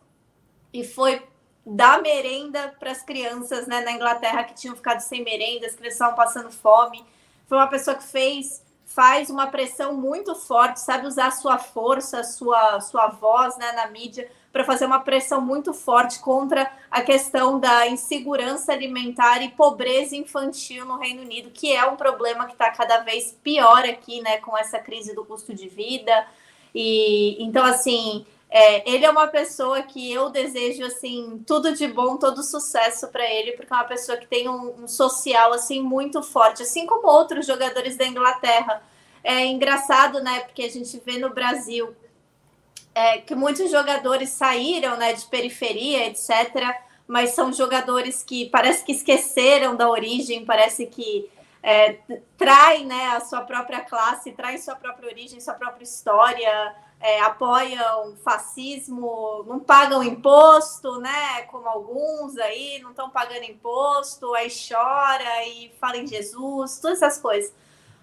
[SPEAKER 9] e foi dar merenda para as crianças né, na Inglaterra que tinham ficado sem merenda, as crianças estavam passando fome. Foi uma pessoa que fez, faz uma pressão muito forte, sabe usar a sua força, a sua, sua voz né, na mídia para fazer uma pressão muito forte contra a questão da insegurança alimentar e pobreza infantil no Reino Unido, que é um problema que está cada vez pior aqui, né, com essa crise do custo de vida. E então, assim, é, ele é uma pessoa que eu desejo assim tudo de bom, todo sucesso para ele, porque é uma pessoa que tem um, um, social assim muito forte, assim como outros jogadores da Inglaterra. É engraçado, né? Porque a gente vê no Brasil é, que muitos jogadores saíram, né, de periferia, etc. Mas são jogadores que parece que esqueceram da origem, parece que é, trai, né, a sua própria classe, trai sua própria origem, sua própria história é, apoiam fascismo, não pagam imposto, né? Como alguns aí, não estão pagando imposto, aí chora e fala em Jesus, todas essas coisas.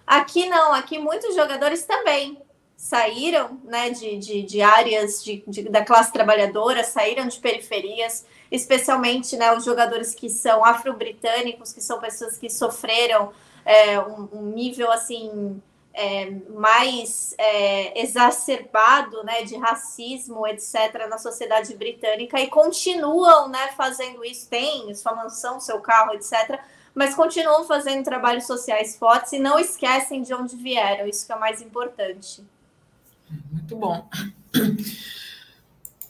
[SPEAKER 9] Aqui não, aqui muitos jogadores também saíram né, de, de, de áreas de, de, da classe trabalhadora, saíram de periferias, especialmente né, os jogadores que são afro-britânicos, que são pessoas que sofreram é, um, um nível assim é, mais é, exacerbado né, de racismo, etc., na sociedade britânica e continuam né, fazendo isso, tem sua mansão, seu carro, etc., mas continuam fazendo trabalhos sociais fortes e não esquecem de onde vieram, isso que é mais importante.
[SPEAKER 7] Muito bom.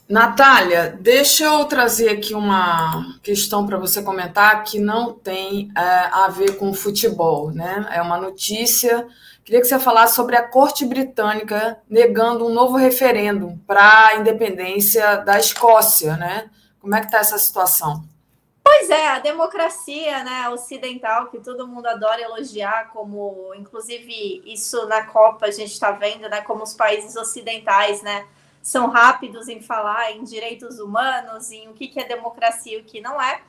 [SPEAKER 7] Natália, deixa eu trazer aqui uma questão para você comentar que não tem é, a ver com futebol, né? É uma notícia Queria que você falasse sobre a Corte Britânica negando um novo referendo para a independência da Escócia, né? Como é que está essa situação?
[SPEAKER 9] Pois é, a democracia né, ocidental, que todo mundo adora elogiar, como inclusive isso na Copa a gente está vendo, né? Como os países ocidentais né, são rápidos em falar em direitos humanos, em o que, que é democracia e o que não é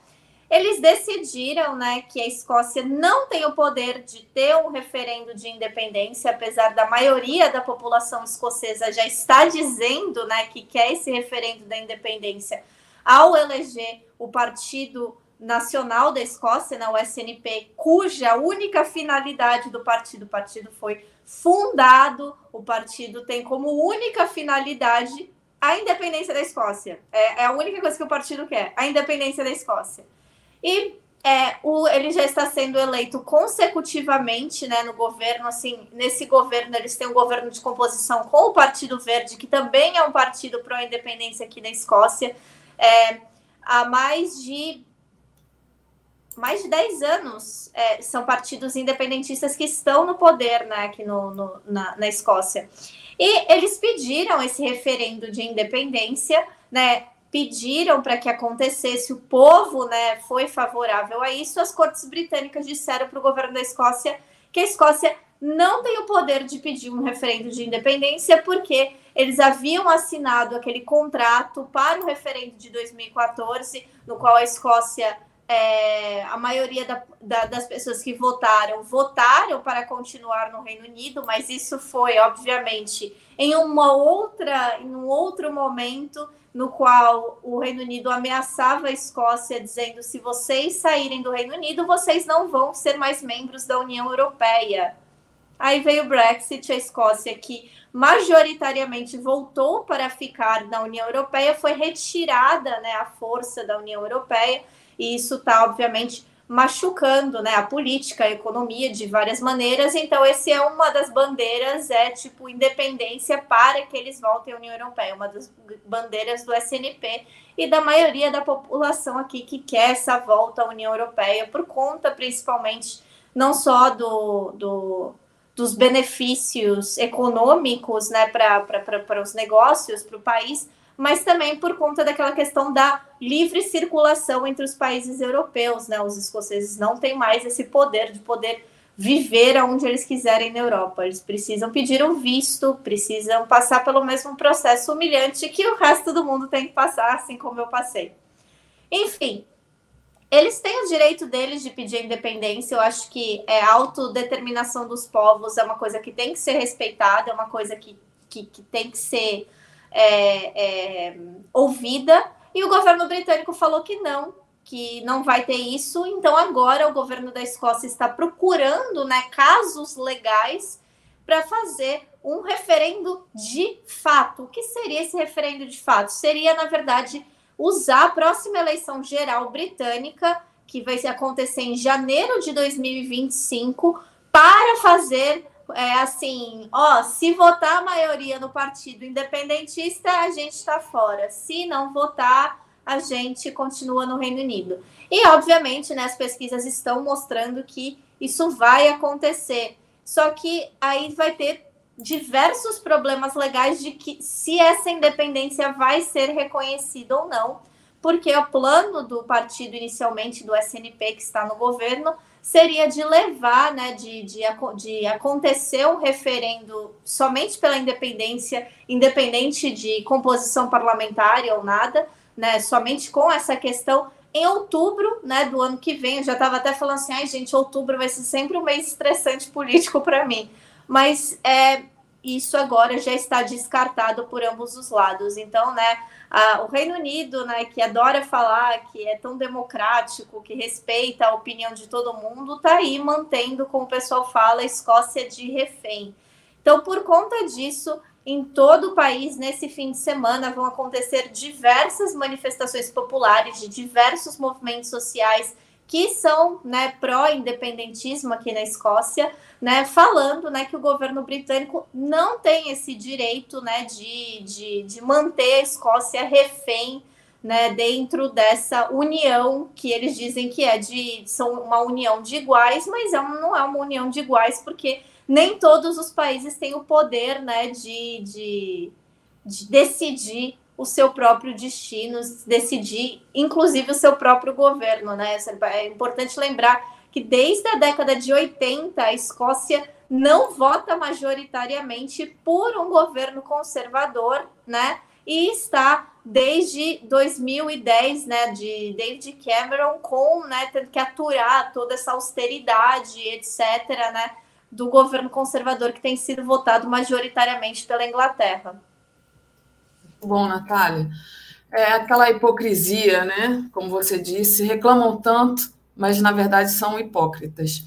[SPEAKER 9] eles decidiram né, que a Escócia não tem o poder de ter um referendo de independência, apesar da maioria da população escocesa já está dizendo né, que quer esse referendo da independência ao eleger o Partido Nacional da Escócia, né, o SNP, cuja única finalidade do partido, partido foi fundado, o partido tem como única finalidade a independência da Escócia. É, é a única coisa que o partido quer, a independência da Escócia. E é, o, ele já está sendo eleito consecutivamente né, no governo. Assim, nesse governo, eles têm um governo de composição com o Partido Verde, que também é um partido pró-independência aqui na Escócia. É, há mais de mais de 10 anos é, são partidos independentistas que estão no poder né, aqui no, no na, na Escócia. E eles pediram esse referendo de independência, né? Pediram para que acontecesse, o povo né, foi favorável a isso, as cortes britânicas disseram para o governo da Escócia que a Escócia não tem o poder de pedir um referendo de independência, porque eles haviam assinado aquele contrato para o referendo de 2014, no qual a Escócia, é, a maioria da, da, das pessoas que votaram, votaram para continuar no Reino Unido, mas isso foi, obviamente, em uma outra, em um outro momento no qual o Reino Unido ameaçava a Escócia, dizendo: se vocês saírem do Reino Unido, vocês não vão ser mais membros da União Europeia. Aí veio o Brexit, a Escócia, que majoritariamente voltou para ficar na União Europeia, foi retirada né, a força da União Europeia e isso está, obviamente, machucando né, a política, a economia de várias maneiras. Então, esse é uma das bandeiras, é tipo independência para que eles voltem à União Europeia, uma das bandeiras do SNP e da maioria da população aqui que quer essa volta à União Europeia, por conta principalmente não só do, do dos benefícios econômicos né, para os negócios, para o país, mas também por conta daquela questão da livre circulação entre os países europeus, né? Os escoceses não têm mais esse poder de poder viver aonde eles quiserem na Europa. Eles precisam pedir um visto, precisam passar pelo mesmo processo humilhante que o resto do mundo tem que passar, assim como eu passei. Enfim, eles têm o direito deles de pedir independência. Eu acho que é autodeterminação dos povos é uma coisa que tem que ser respeitada, é uma coisa que, que, que tem que ser é, é, ouvida, e o governo britânico falou que não, que não vai ter isso. Então, agora o governo da Escócia está procurando né, casos legais para fazer um referendo de fato. O que seria esse referendo de fato? Seria, na verdade, usar a próxima eleição geral britânica, que vai acontecer em janeiro de 2025, para fazer é assim, ó, se votar a maioria no partido independentista, a gente está fora. Se não votar, a gente continua no Reino Unido. E, obviamente, né, as pesquisas estão mostrando que isso vai acontecer. Só que aí vai ter diversos problemas legais de que se essa independência vai ser reconhecida ou não, porque o plano do partido inicialmente do SNP que está no governo seria de levar, né, de, de, de acontecer um referendo somente pela independência, independente de composição parlamentar ou nada, né, somente com essa questão em outubro, né, do ano que vem. Eu já estava até falando assim, ai gente, outubro vai ser sempre um mês estressante político para mim. Mas é, isso agora já está descartado por ambos os lados. Então, né, a, o Reino Unido, né, que adora falar que é tão democrático, que respeita a opinião de todo mundo, está aí mantendo, como o pessoal fala, a Escócia de refém. Então, por conta disso, em todo o país, nesse fim de semana, vão acontecer diversas manifestações populares de diversos movimentos sociais que são né, pró-independentismo aqui na Escócia, né, falando né, que o governo britânico não tem esse direito né, de, de, de manter a Escócia refém né, dentro dessa união que eles dizem que é de são uma união de iguais, mas é, não é uma união de iguais porque nem todos os países têm o poder né, de, de, de decidir o seu próprio destino, decidir, inclusive, o seu próprio governo, né? É importante lembrar que desde a década de 80 a Escócia não vota majoritariamente por um governo conservador, né? E está desde 2010, né, de David Cameron com, né, tendo que aturar toda essa austeridade, etc, né, do governo conservador que tem sido votado majoritariamente pela Inglaterra
[SPEAKER 7] bom, Natália. É aquela hipocrisia, né? Como você disse, reclamam tanto, mas na verdade são hipócritas.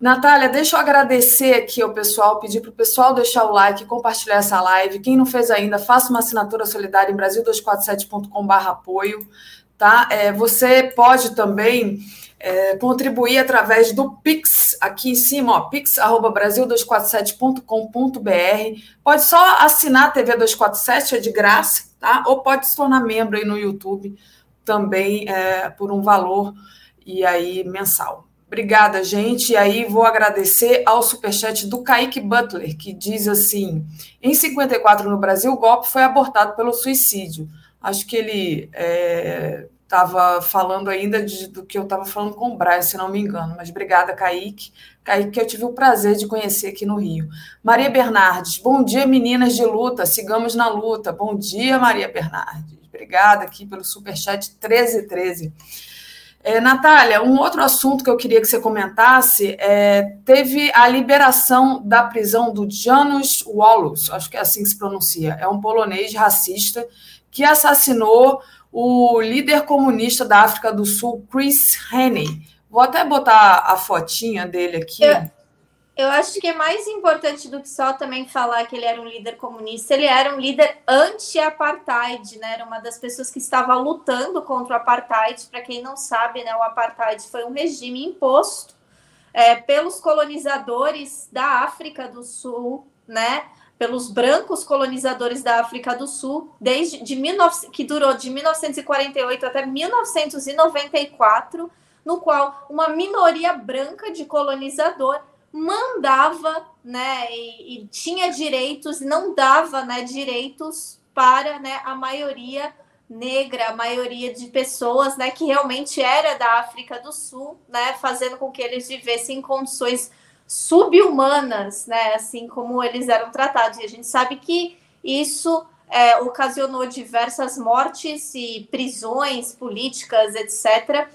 [SPEAKER 7] Natália, deixa eu agradecer aqui ao pessoal, pedir para o pessoal deixar o like, compartilhar essa live. Quem não fez ainda, faça uma assinatura solidária em brasil247.com.br apoio. Tá? É, você pode também é, contribuir através do Pix, aqui em cima, ó, pix.brasil247.com.br. Pode só assinar a TV 247, é de graça, tá? Ou pode se tornar membro aí no YouTube também é, por um valor e aí mensal. Obrigada, gente. E aí vou agradecer ao superchat do Kaique Butler, que diz assim: em 54 no Brasil, o golpe foi abortado pelo suicídio. Acho que ele é, estava falando ainda de, do que eu estava falando com o Brian, se não me engano. Mas obrigada, Kaique. Kaique, que eu tive o prazer de conhecer aqui no Rio. Maria Bernardes, bom dia, meninas de luta, sigamos na luta. Bom dia, Maria Bernardes. Obrigada aqui pelo superchat 1313. É, Natália, um outro assunto que eu queria que você comentasse é, teve a liberação da prisão do Janusz Wallace, acho que é assim que se pronuncia, é um polonês racista que assassinou o líder comunista da África do Sul, Chris Haney. Vou até botar a fotinha dele aqui.
[SPEAKER 9] Eu, Eu acho que é mais importante do que só também falar que ele era um líder comunista, ele era um líder anti-apartheid, né? Era uma das pessoas que estava lutando contra o apartheid. Para quem não sabe, né, o apartheid foi um regime imposto é, pelos colonizadores da África do Sul, né? Pelos brancos colonizadores da África do Sul, desde de 19, que durou de 1948 até 1994, no qual uma minoria branca de colonizador mandava, né, e, e tinha direitos, não dava, né, direitos para, né, a maioria negra, a maioria de pessoas, né, que realmente era da África do Sul, né, fazendo com que eles vivessem em condições subhumanas, né, assim como eles eram tratados. E a gente sabe que isso é, ocasionou diversas mortes e prisões políticas, etc.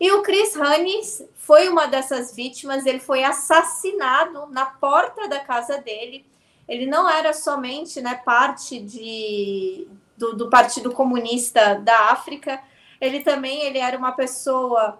[SPEAKER 9] E o Chris Hannes foi uma dessas vítimas, ele foi assassinado na porta da casa dele. Ele não era somente né, parte de, do, do Partido Comunista da África, ele também ele era uma pessoa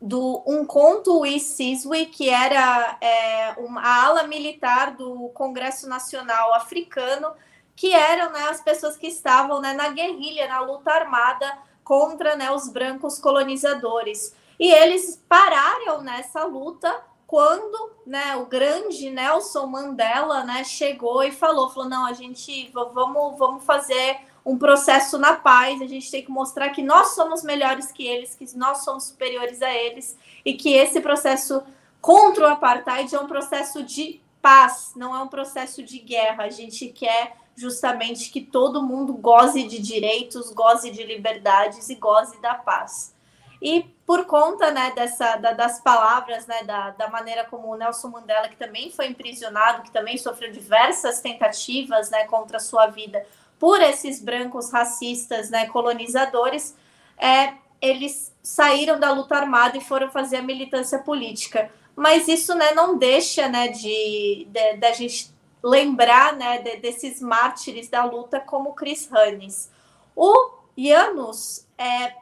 [SPEAKER 9] do um conto Ciswi, que era é, uma, ala militar do Congresso Nacional Africano, que eram né, as pessoas que estavam né, na guerrilha, na luta armada contra né, os brancos colonizadores. E eles pararam nessa luta quando né, o grande Nelson Mandela né, chegou e falou, falou, não, a gente vamos, vamos fazer um processo na paz, a gente tem que mostrar que nós somos melhores que eles, que nós somos superiores a eles, e que esse processo contra o apartheid é um processo de paz, não é um processo de guerra. A gente quer justamente que todo mundo goze de direitos, goze de liberdades e goze da paz. E por conta né, dessa, da, das palavras, né, da, da maneira como o Nelson Mandela, que também foi imprisionado, que também sofreu diversas tentativas né, contra a sua vida por esses brancos racistas né, colonizadores, é, eles saíram da luta armada e foram fazer a militância política. Mas isso né, não deixa né, de, de, de gente lembrar né, de, desses mártires da luta como Chris Hannes. O Janus é,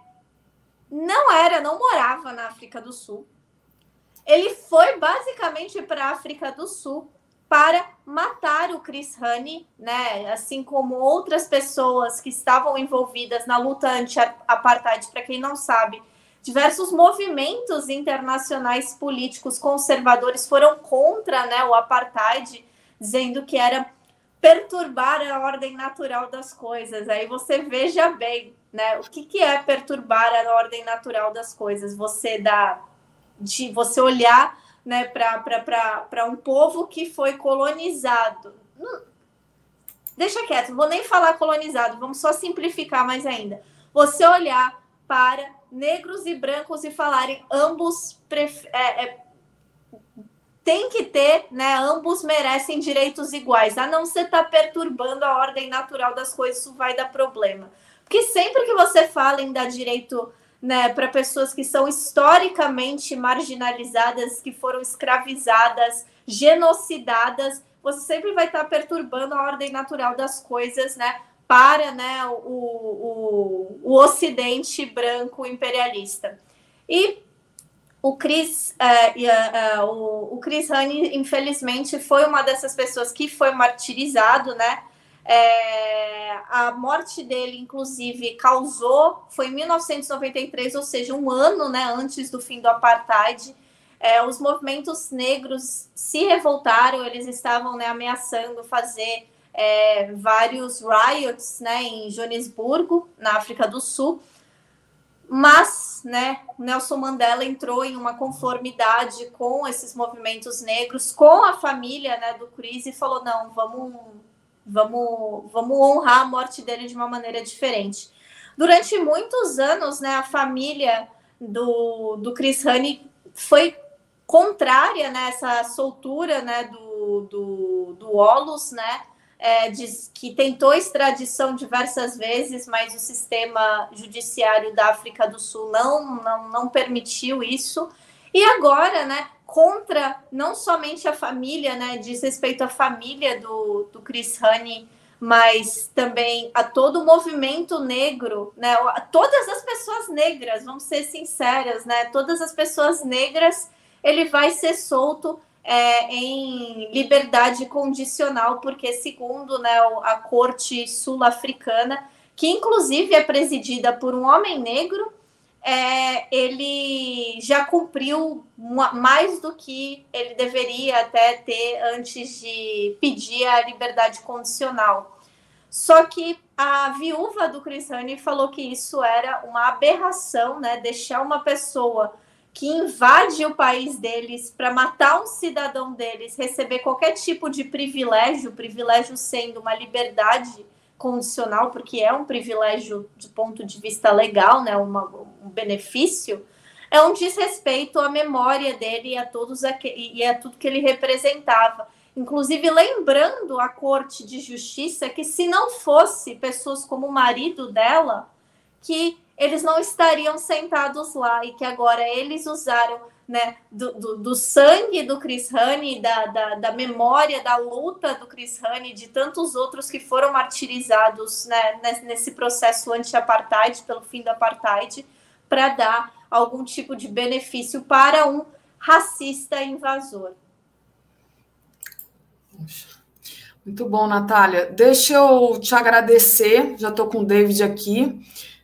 [SPEAKER 9] não era, não morava na África do Sul. Ele foi basicamente para a África do Sul para matar o Chris Honey, né? Assim como outras pessoas que estavam envolvidas na luta anti-apartheid, para quem não sabe, diversos movimentos internacionais políticos conservadores foram contra, né, o apartheid, dizendo que era perturbar a ordem natural das coisas. Aí você veja bem, né? O que, que é perturbar a ordem natural das coisas? Você dá de você olhar né, para um povo que foi colonizado. Deixa quieto, não vou nem falar colonizado, vamos só simplificar mais ainda. Você olhar para negros e brancos e falarem ambos é, é, tem que ter, né? Ambos merecem direitos iguais. A não ser estar tá perturbando a ordem natural das coisas, isso vai dar problema. Porque sempre que você fala em dar direito né, para pessoas que são historicamente marginalizadas, que foram escravizadas, genocidadas, você sempre vai estar tá perturbando a ordem natural das coisas, né? Para né, o, o, o Ocidente branco imperialista. E o Chris, uh, uh, uh, o, o Chris Honey, infelizmente, foi uma dessas pessoas que foi martirizado, né? É, a morte dele, inclusive, causou, foi em 1993, ou seja, um ano né, antes do fim do apartheid. É, os movimentos negros se revoltaram, eles estavam né, ameaçando fazer é, vários riots né, em Joanesburgo, na África do Sul. Mas, né, Nelson Mandela entrou em uma conformidade com esses movimentos negros, com a família, né, do Chris e falou: não, vamos, vamos, vamos honrar a morte dele de uma maneira diferente. Durante muitos anos, né, a família do, do Chris Honey foi contrária nessa né, soltura, né, do, do, do Olus, né, é, diz que tentou extradição diversas vezes, mas o sistema judiciário da África do Sul não, não, não permitiu isso. E agora, né, contra não somente a família, né, diz respeito à família do, do Chris Honey, mas também a todo o movimento negro, né, todas as pessoas negras, vamos ser sinceras, né, todas as pessoas negras, ele vai ser solto é, em liberdade condicional, porque, segundo né, a Corte Sul-Africana, que inclusive é presidida por um homem negro, é, ele já cumpriu mais do que ele deveria até ter antes de pedir a liberdade condicional. Só que a viúva do Chris Honey falou que isso era uma aberração, né? Deixar uma pessoa que invade o país deles para matar um cidadão deles, receber qualquer tipo de privilégio, privilégio sendo uma liberdade condicional, porque é um privilégio do ponto de vista legal, né, uma, um benefício, é um desrespeito à memória dele e a todos e a tudo que ele representava. Inclusive lembrando a Corte de Justiça que se não fosse pessoas como o marido dela, que eles não estariam sentados lá e que agora eles usaram né, do, do, do, sangue do Chris Honey, da, da, da, memória, da luta do Chris Honey, de tantos outros que foram martirizados né, nesse processo anti-apartheid, pelo fim do apartheid, para dar algum tipo de benefício para um racista invasor.
[SPEAKER 7] Muito bom, Natália. Deixa eu te agradecer, já estou com o David aqui.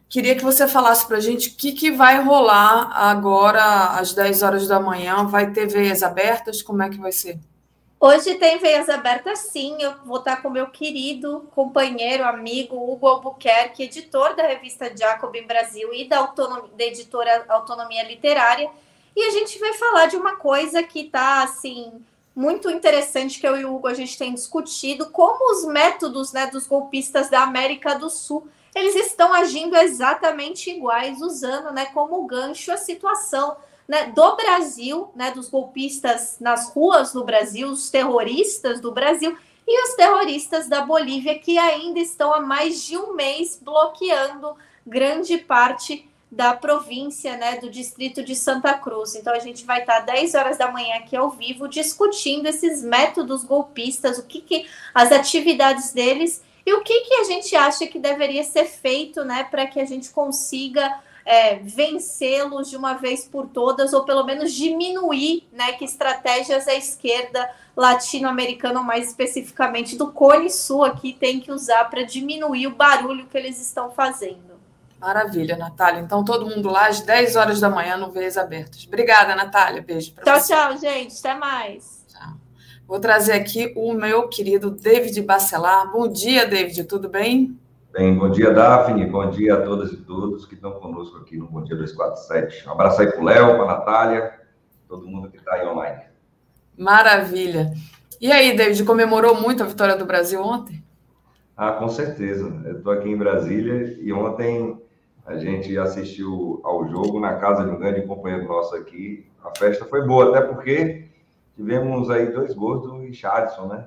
[SPEAKER 7] Queria que você falasse para a gente o que, que vai rolar agora às 10 horas da manhã. Vai ter veias abertas? Como é que vai ser?
[SPEAKER 9] Hoje tem veias abertas, sim. Eu vou estar com meu querido companheiro, amigo Hugo Albuquerque, editor da revista Jacobin Brasil e da, autonomia, da editora Autonomia Literária. E a gente vai falar de uma coisa que está, assim, muito interessante que eu e o Hugo a gente tem discutido, como os métodos né, dos golpistas da América do Sul eles estão agindo exatamente iguais, usando né, como gancho a situação né, do Brasil, né, dos golpistas nas ruas do Brasil, os terroristas do Brasil e os terroristas da Bolívia, que ainda estão há mais de um mês bloqueando grande parte da província, né, do distrito de Santa Cruz. Então a gente vai estar 10 horas da manhã aqui ao vivo discutindo esses métodos golpistas, o que, que as atividades deles e o que, que a gente acha que deveria ser feito né, para que a gente consiga é, vencê-los de uma vez por todas, ou pelo menos diminuir né, que estratégias a esquerda latino-americana, ou mais especificamente do Cone Sul, aqui tem que usar para diminuir o barulho que eles estão fazendo.
[SPEAKER 7] Maravilha, Natália. Então, todo mundo lá às 10 horas da manhã no Veias Abertas. Obrigada, Natália. Beijo
[SPEAKER 9] para você. Tchau, tchau, gente. Até mais.
[SPEAKER 7] Vou trazer aqui o meu querido David Bacelar. Bom dia, David, tudo bem?
[SPEAKER 10] Bem, bom dia, Daphne. Bom dia a todas e todos que estão conosco aqui no Bom Dia 247. Um abraço aí para o Léo, para a Natália, todo mundo que está aí online.
[SPEAKER 7] Maravilha. E aí, David, comemorou muito a vitória do Brasil ontem?
[SPEAKER 10] Ah, com certeza. Eu estou aqui em Brasília e ontem a gente assistiu ao jogo na casa de um grande companheiro nosso aqui. A festa foi boa, até porque tivemos aí dois gols do Richardson, né?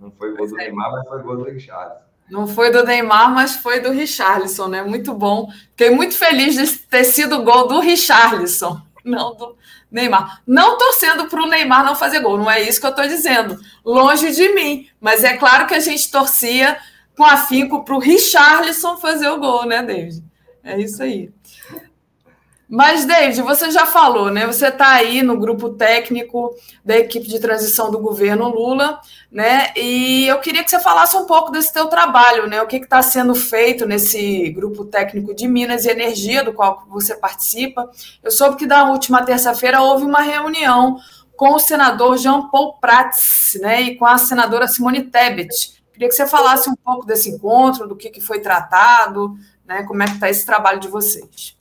[SPEAKER 10] Não foi gol do é. Neymar, mas foi gol do Richardson.
[SPEAKER 7] Não foi do Neymar, mas foi do Richarlison, né? Muito bom. Fiquei muito feliz de ter sido gol do Richarlison, não do Neymar. Não torcendo para o Neymar não fazer gol, não é isso que eu estou dizendo. Longe de mim. Mas é claro que a gente torcia com afinco para o Richarlison fazer o gol, né, David? É isso aí. Mas, David, você já falou, né? Você está aí no grupo técnico da equipe de transição do governo Lula, né? E eu queria que você falasse um pouco desse teu trabalho, né? O que está sendo feito nesse grupo técnico de Minas e Energia, do qual você participa. Eu soube que da última terça-feira houve uma reunião com o senador Jean Paul Prats, né? E com a senadora Simone Tebet. Queria que você falasse um pouco desse encontro, do que, que foi tratado, né? Como é que está esse trabalho de vocês.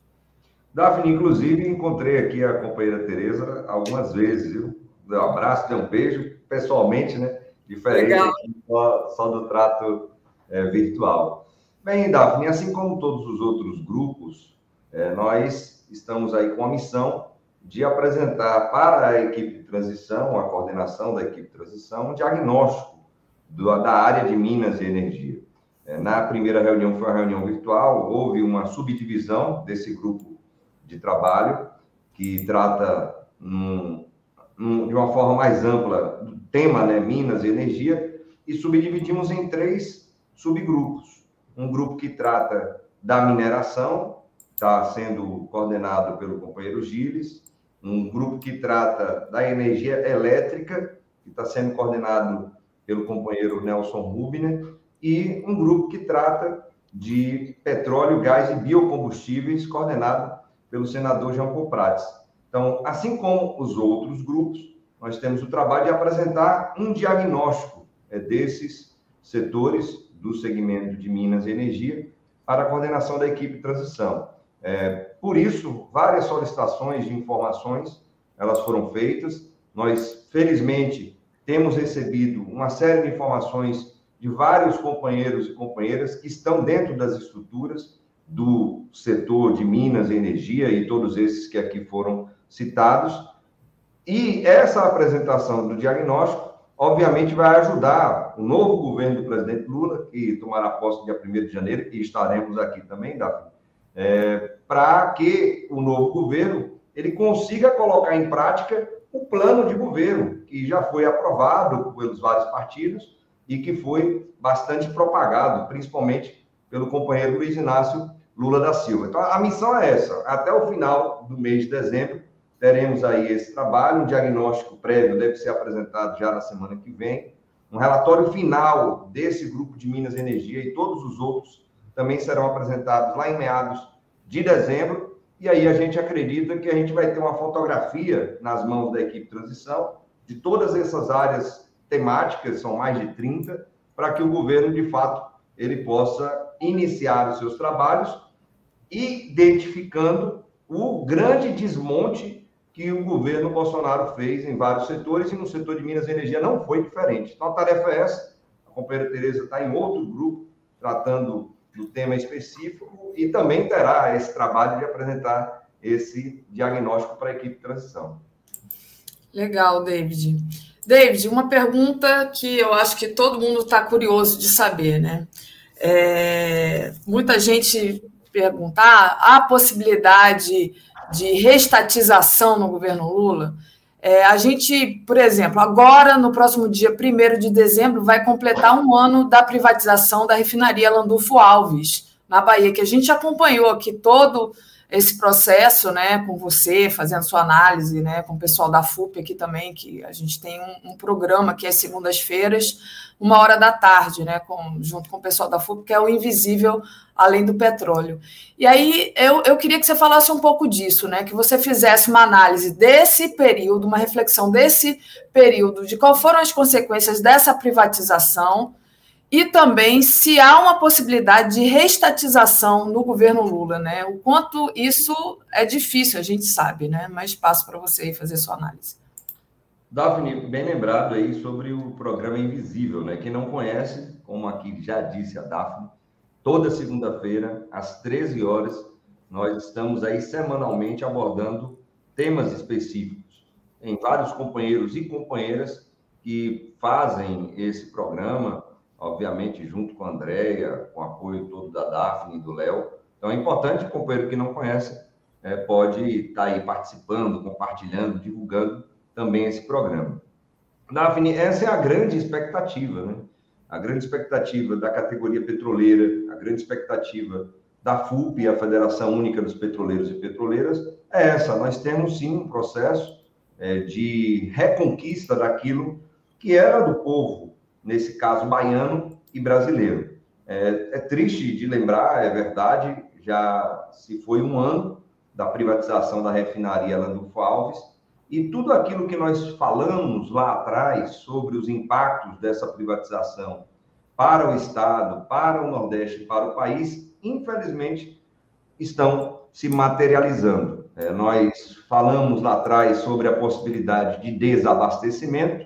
[SPEAKER 10] Daphne, inclusive, encontrei aqui a companheira Tereza algumas vezes, viu? Deu um abraço, deu um beijo, pessoalmente, né? Diferente só, só, do trato é, virtual. Bem, Daphne, assim como todos os outros grupos, é, nós estamos aí com a missão de apresentar para a equipe de transição, a coordenação da equipe de transição, um diagnóstico do, da área de Minas e Energia. É, na primeira reunião foi uma reunião virtual, houve uma subdivisão desse grupo de trabalho, que trata num, num, de uma forma mais ampla do tema, né, Minas e Energia, e subdividimos em três subgrupos. Um grupo que trata da mineração, está sendo coordenado pelo companheiro Gilles, um grupo que trata da energia elétrica, que está sendo coordenado pelo companheiro Nelson Rubner, e um grupo que trata de petróleo, gás e biocombustíveis, coordenado pelo senador João Paul. Então, assim como os outros grupos, nós temos o trabalho de apresentar um diagnóstico é, desses setores do segmento de Minas e Energia para a coordenação da equipe de transição. É, por isso, várias solicitações de informações elas foram feitas. Nós, felizmente, temos recebido uma série de informações de vários companheiros e companheiras que estão dentro das estruturas do setor de Minas e Energia e todos esses que aqui foram citados. E essa apresentação do diagnóstico, obviamente, vai ajudar o novo governo do presidente Lula, que tomará posse dia 1 de janeiro, e estaremos aqui também, Davi, é, para que o novo governo ele consiga colocar em prática o plano de governo, que já foi aprovado pelos vários partidos e que foi bastante propagado, principalmente pelo companheiro Luiz Inácio Lula da Silva. Então, a missão é essa. Até o final do mês de dezembro, teremos aí esse trabalho. Um diagnóstico prévio deve ser apresentado já na semana que vem. Um relatório final desse grupo de Minas Energia e todos os outros também serão apresentados lá em meados de dezembro. E aí a gente acredita que a gente vai ter uma fotografia nas mãos da equipe de transição de todas essas áreas temáticas, são mais de 30, para que o governo, de fato, ele possa iniciar os seus trabalhos, identificando o grande desmonte que o governo Bolsonaro fez em vários setores e no setor de Minas e Energia não foi diferente. Então, a tarefa é essa. A companheira Tereza está em outro grupo, tratando do tema específico, e também terá esse trabalho de apresentar esse diagnóstico para a equipe de transição.
[SPEAKER 7] Legal, David. David, uma pergunta que eu acho que todo mundo está curioso de saber, né? É, muita gente perguntar ah, há possibilidade de restatização no governo Lula. É, a gente, por exemplo, agora, no próximo dia 1 de dezembro, vai completar um ano da privatização da refinaria Landulfo Alves, na Bahia, que a gente acompanhou aqui todo esse processo, né, com você, fazendo sua análise, né, com o pessoal da FUP aqui também, que a gente tem um, um programa que é segundas-feiras, uma hora da tarde, né, com, junto com o pessoal da FUP, que é o Invisível Além do Petróleo. E aí eu, eu queria que você falasse um pouco disso, né, que você fizesse uma análise desse período, uma reflexão desse período, de quais foram as consequências dessa privatização, e também se há uma possibilidade de restatização no governo Lula, né? O quanto isso é difícil, a gente sabe, né? Mas passo para você fazer sua análise.
[SPEAKER 10] Daphne, bem lembrado aí sobre o programa Invisível, né? Quem não conhece, como aqui já disse a Daphne, toda segunda-feira, às 13 horas, nós estamos aí semanalmente abordando temas específicos. Tem vários companheiros e companheiras que fazem esse programa obviamente junto com a Andréia, com o apoio todo da Daphne e do Léo. Então é importante, o companheiro que não conhece, é, pode estar aí participando, compartilhando, divulgando também esse programa. Daphne, essa é a grande expectativa, né? A grande expectativa da categoria petroleira, a grande expectativa da FUP, a Federação Única dos Petroleiros e Petroleiras, é essa. Nós temos sim um processo é, de reconquista daquilo que era do povo, nesse caso baiano e brasileiro. É, é, triste de lembrar, é verdade, já se foi um ano da privatização da refinaria Landulfo Alves, e tudo aquilo que nós falamos lá atrás sobre os impactos dessa privatização para o Estado, para o Nordeste, para o país, infelizmente, estão se materializando. É, nós falamos lá atrás sobre a possibilidade de desabastecimento,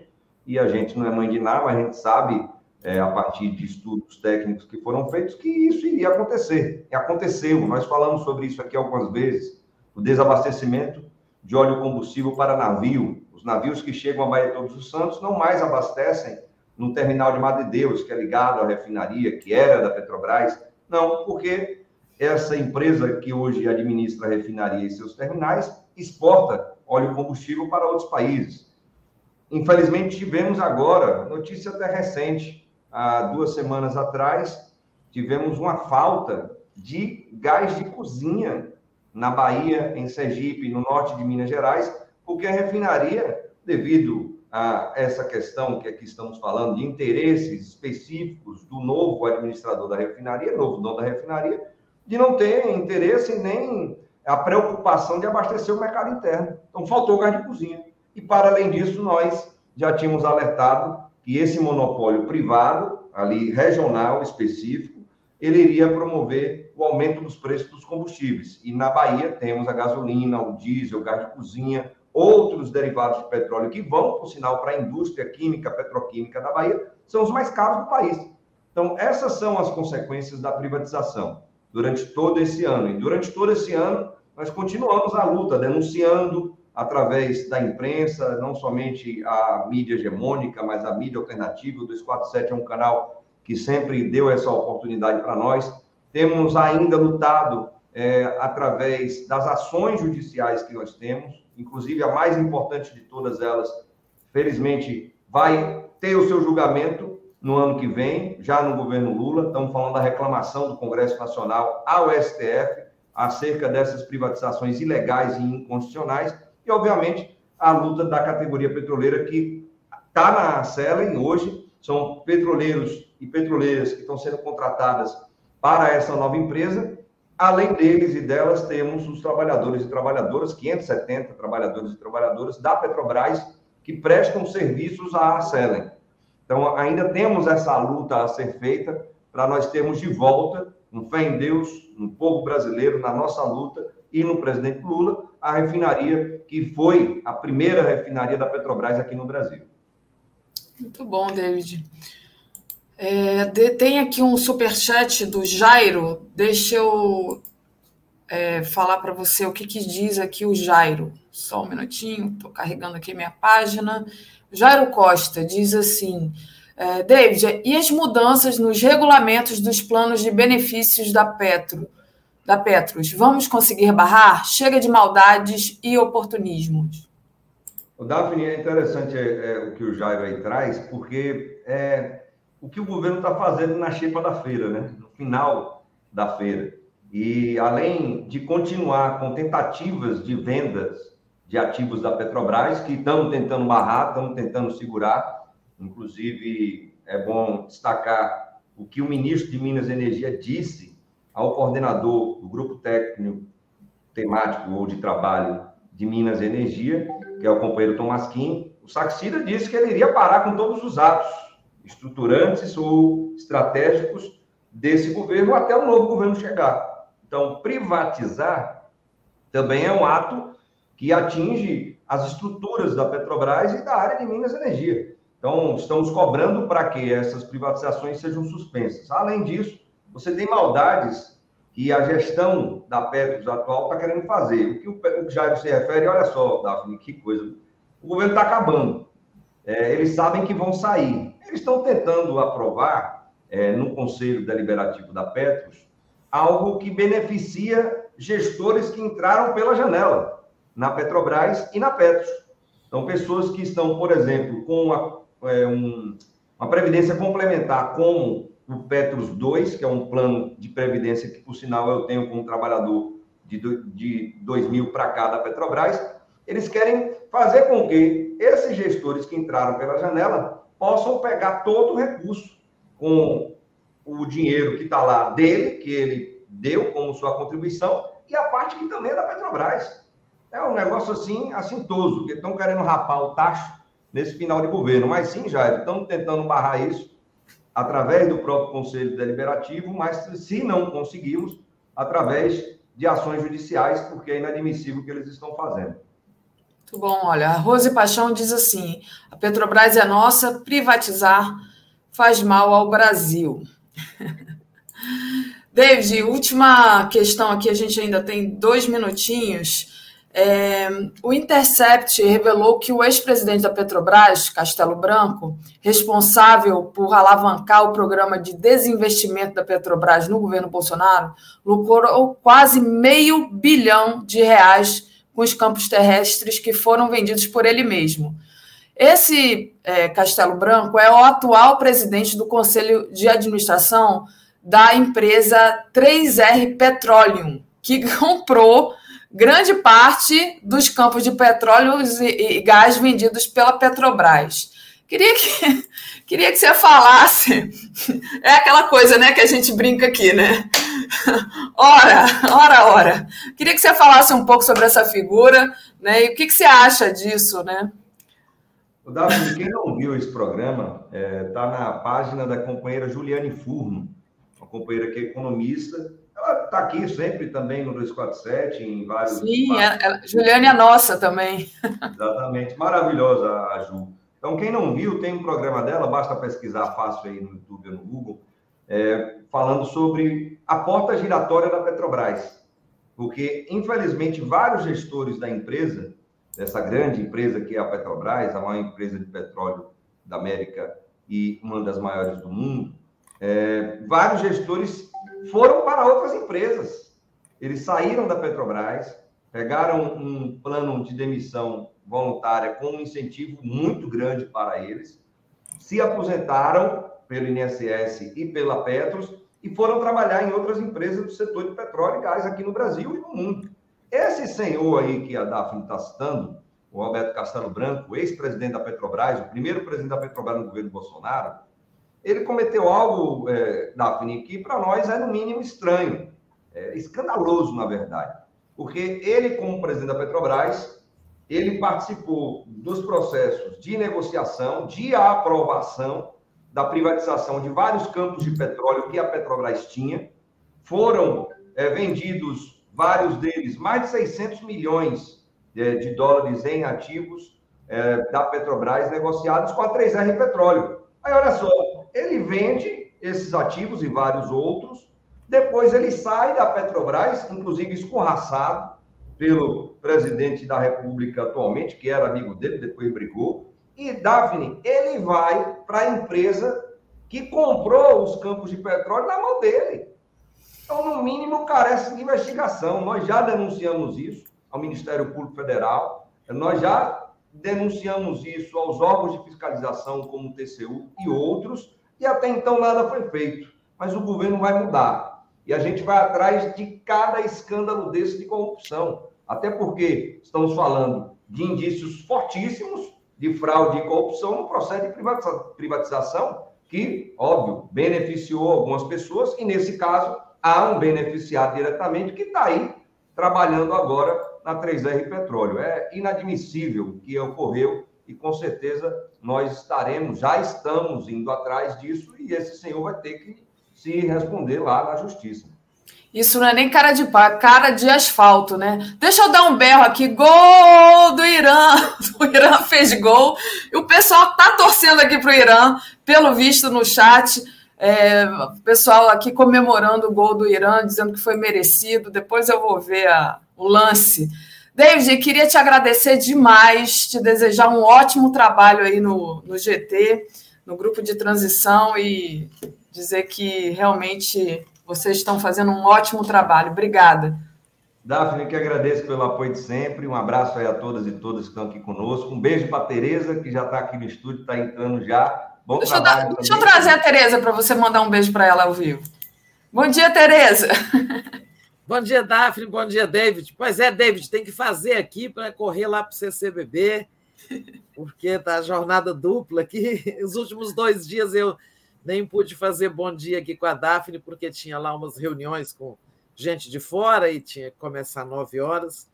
[SPEAKER 10] e a gente não é mãe de nada, mas a gente sabe, é, a partir de estudos técnicos que foram feitos, que isso iria acontecer. E aconteceu, nós falamos sobre isso aqui algumas vezes, o desabastecimento de óleo combustível para navio. Os navios que chegam à Baía Todos os Santos não mais abastecem no terminal de Madre Deus, que é ligado à refinaria, que era da Petrobras. Não, porque essa empresa que hoje administra a refinaria e seus terminais exporta óleo combustível para outros países. Infelizmente, tivemos agora, notícia até recente, há duas semanas atrás, tivemos uma falta de gás de cozinha na Bahia, em Sergipe, no norte de Minas Gerais, porque a refinaria, devido a essa questão que aqui estamos falando, de interesses específicos do novo administrador da refinaria, novo dono da refinaria, de não ter interesse nem a preocupação de abastecer o mercado interno. Então, faltou gás de cozinha. E, para além disso, nós já tínhamos alertado que esse monopólio privado, ali regional, específico, ele iria promover o aumento dos preços dos combustíveis. E na Bahia temos a gasolina, o diesel, o gás de cozinha, outros derivados de petróleo que vão, por sinal, para a indústria química, petroquímica da Bahia, são os mais caros do país. Então, essas são as consequências da privatização durante todo esse ano. E durante todo esse ano, nós continuamos a luta, denunciando através da imprensa, não somente a mídia hegemônica, mas a mídia alternativa. O 247 é um canal que sempre deu essa oportunidade para nós. Temos ainda lutado é, através das ações judiciais que nós temos, inclusive a mais importante de todas elas, felizmente, vai ter o seu julgamento no ano que vem, já no governo Lula. Estamos falando da reclamação do Congresso Nacional ao STF acerca dessas privatizações ilegais e inconstitucionais e, obviamente, a luta da categoria petroleira que está na Selen hoje, são petroleiros e petroleiras que estão sendo contratadas para essa nova empresa. Além deles e delas, temos os trabalhadores e trabalhadoras, 570 trabalhadores e trabalhadoras da Petrobras, que prestam serviços à Selen. Então, ainda temos essa luta a ser feita para nós termos de volta, um fé em Deus, no povo brasileiro, na nossa luta e no presidente Lula, a refinaria que foi a primeira refinaria da Petrobras aqui no Brasil.
[SPEAKER 7] Muito bom, David. É, de, tem aqui um superchat do Jairo. Deixa eu é, falar para você o que, que diz aqui o Jairo. Só um minutinho, estou carregando aqui minha página. Jairo Costa diz assim: é, David, e as mudanças nos regulamentos dos planos de benefícios da Petro? Da Petros. Vamos conseguir barrar? Chega de maldades e oportunismos.
[SPEAKER 10] O Daphne, é interessante é, é, o que o Jairo aí traz, porque é o que o governo está fazendo na xepa da feira, né? no final da feira. E além de continuar com tentativas de vendas de ativos da Petrobras, que estão tentando barrar, estão tentando segurar, inclusive é bom destacar o que o ministro de Minas e Energia disse ao coordenador do grupo técnico temático ou de trabalho de Minas e Energia, que é o companheiro Tomasquim, o Saxida disse que ele iria parar com todos os atos estruturantes ou estratégicos desse governo até o novo governo chegar. Então, privatizar também é um ato que atinge as estruturas da Petrobras e da área de Minas e Energia. Então, estamos cobrando para que essas privatizações sejam suspensas. Além disso, você tem maldades que a gestão da Petros atual está querendo fazer. O que o Jair se refere, olha só, Daphne, que coisa. O governo está acabando. É, eles sabem que vão sair. Eles estão tentando aprovar é, no Conselho Deliberativo da Petros algo que beneficia gestores que entraram pela janela na Petrobras e na Petros. Então, pessoas que estão, por exemplo, com uma, é, um, uma previdência complementar, como o Petros 2, que é um plano de previdência que, por sinal, eu tenho como trabalhador de, de 2000 para cá da Petrobras, eles querem fazer com que esses gestores que entraram pela janela possam pegar todo o recurso com o dinheiro que está lá dele, que ele deu como sua contribuição, e a parte que também é da Petrobras. É um negócio assim, assintoso, que estão querendo rapar o tacho nesse final de governo. Mas sim, Jair, estamos tentando barrar isso através do próprio Conselho Deliberativo, mas se não conseguirmos, através de ações judiciais, porque é inadmissível o que eles estão fazendo.
[SPEAKER 7] Muito bom, olha, a Rose Paixão diz assim: a Petrobras é nossa, privatizar faz mal ao Brasil. David, última questão aqui, a gente ainda tem dois minutinhos. É, o Intercept revelou que o ex-presidente da Petrobras, Castelo Branco, responsável por alavancar o programa de desinvestimento da Petrobras no governo Bolsonaro, lucrou quase meio bilhão de reais com os campos terrestres que foram vendidos por ele mesmo. Esse é, Castelo Branco é o atual presidente do Conselho de Administração da empresa 3R Petroleum, que comprou grande parte dos campos de petróleo e gás vendidos pela Petrobras. Queria que, queria que você falasse. É aquela coisa, né, que a gente brinca aqui, né? Ora, ora, ora. Queria que você falasse um pouco sobre essa figura, né? E o que, que você acha disso, né?
[SPEAKER 10] O Davi, quem não viu esse programa, está é, tá na página da companheira Juliane Furno, uma companheira que é economista. Ela está aqui sempre também no 247, em vários.
[SPEAKER 7] Sim, vários... Ela, Juliane é nossa também.
[SPEAKER 10] Exatamente, maravilhosa a Ju. Então, quem não viu, tem um programa dela, basta pesquisar fácil aí no YouTube ou no Google, é, falando sobre a porta giratória da Petrobras. Porque, infelizmente, vários gestores da empresa, dessa grande empresa que é a Petrobras, a maior empresa de petróleo da América e uma das maiores do mundo, é, vários gestores foram para outras empresas. Eles saíram da Petrobras, pegaram um plano de demissão voluntária com um incentivo muito grande para eles, se aposentaram pelo INSS e pela Petros e foram trabalhar em outras empresas do setor de petróleo e gás aqui no Brasil e no mundo. Esse senhor aí que a Daphne está citando, o Roberto Castelo Branco, ex-presidente da Petrobras, o primeiro presidente da Petrobras no governo Bolsonaro, ele cometeu algo, é, Daphne, que para nós é no mínimo estranho, é, escandaloso, na verdade. Porque ele, como presidente da Petrobras, ele participou dos processos de negociação, de aprovação da privatização de vários campos de petróleo que a Petrobras tinha. Foram é, vendidos, vários deles, mais de 600 milhões é, de dólares em ativos é, da Petrobras negociados com a 3R Petróleo. Aí, olha só, ele vende esses ativos e vários outros, depois ele sai da Petrobras, inclusive escorraçado, pelo presidente da República atualmente, que era amigo dele, depois brigou. E Daphne, ele vai para a empresa que comprou os campos de petróleo na mão dele. Então, no mínimo, carece de investigação. Nós já denunciamos isso ao Ministério Público Federal, nós já denunciamos isso aos órgãos de fiscalização, como o TCU e outros, e até então nada foi feito. Mas o governo vai mudar. E a gente vai atrás de cada escândalo desse de corrupção. Até porque estamos falando de indícios fortíssimos de fraude e corrupção no processo de privatização, que, óbvio, beneficiou algumas pessoas, e nesse caso há um beneficiado diretamente que está aí trabalhando agora na 3R Petróleo. É inadmissível o que ocorreu e com certeza nós estaremos, já estamos indo atrás disso e esse senhor vai ter que se responder lá na justiça.
[SPEAKER 7] Isso não é nem cara de pá, cara de asfalto, né? Deixa eu dar um berro aqui. Gol do Irã! O Irã fez gol. E o pessoal tá torcendo aqui para o Irã, pelo visto no chat. É, o pessoal aqui comemorando o gol do Irã, dizendo que foi merecido. Depois eu vou ver a, o lance. David, queria te agradecer demais, te desejar um ótimo trabalho aí no, no GT, no grupo de transição e dizer que realmente vocês estão fazendo um ótimo trabalho. Obrigada.
[SPEAKER 10] Daphne, que agradeço pelo apoio de sempre. Um abraço aí a todas e todos que estão aqui conosco. Um beijo para a Tereza, que já está aqui no estúdio, está entrando já.
[SPEAKER 7] Bom deixa, eu, dar, deixa eu trazer a Tereza para você mandar um beijo para ela ao vivo. Bom dia, Tereza.
[SPEAKER 11] Bom dia, Daphne. Bom dia, David. Pois é, David, tem que fazer aqui para correr lá para o CCBB, porque tá a jornada dupla aqui. Os últimos dois dias eu nem pude fazer bom dia aqui com a Daphne, porque tinha lá umas reuniões com gente de fora e tinha que começar nove horas.